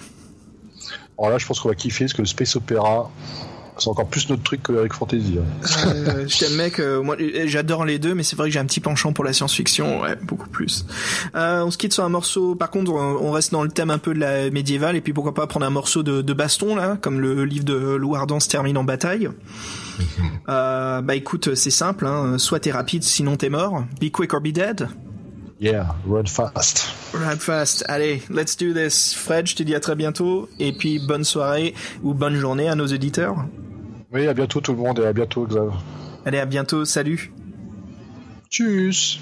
Alors là, je pense qu'on va kiffer parce que le space opéra, c'est encore plus notre truc qu'avec Fantasy. Hein. Euh, je t'aime mec, euh, moi j'adore les deux, mais c'est vrai que j'ai un petit penchant pour la science-fiction, ouais, beaucoup plus. Euh, on se quitte sur un morceau. Par contre, on reste dans le thème un peu de la médiévale, et puis pourquoi pas prendre un morceau de, de baston là, comme le livre de Louardan se termine en bataille. euh, bah écoute, c'est simple, hein, soit t'es rapide, sinon t'es mort. Be quick or be dead. Yeah, run fast. Run fast. Allez, let's do this. Fred, je te dis à très bientôt. Et puis bonne soirée ou bonne journée à nos éditeurs. Oui, à bientôt tout le monde et à bientôt Xav. Allez, à bientôt. Salut. Tchuss.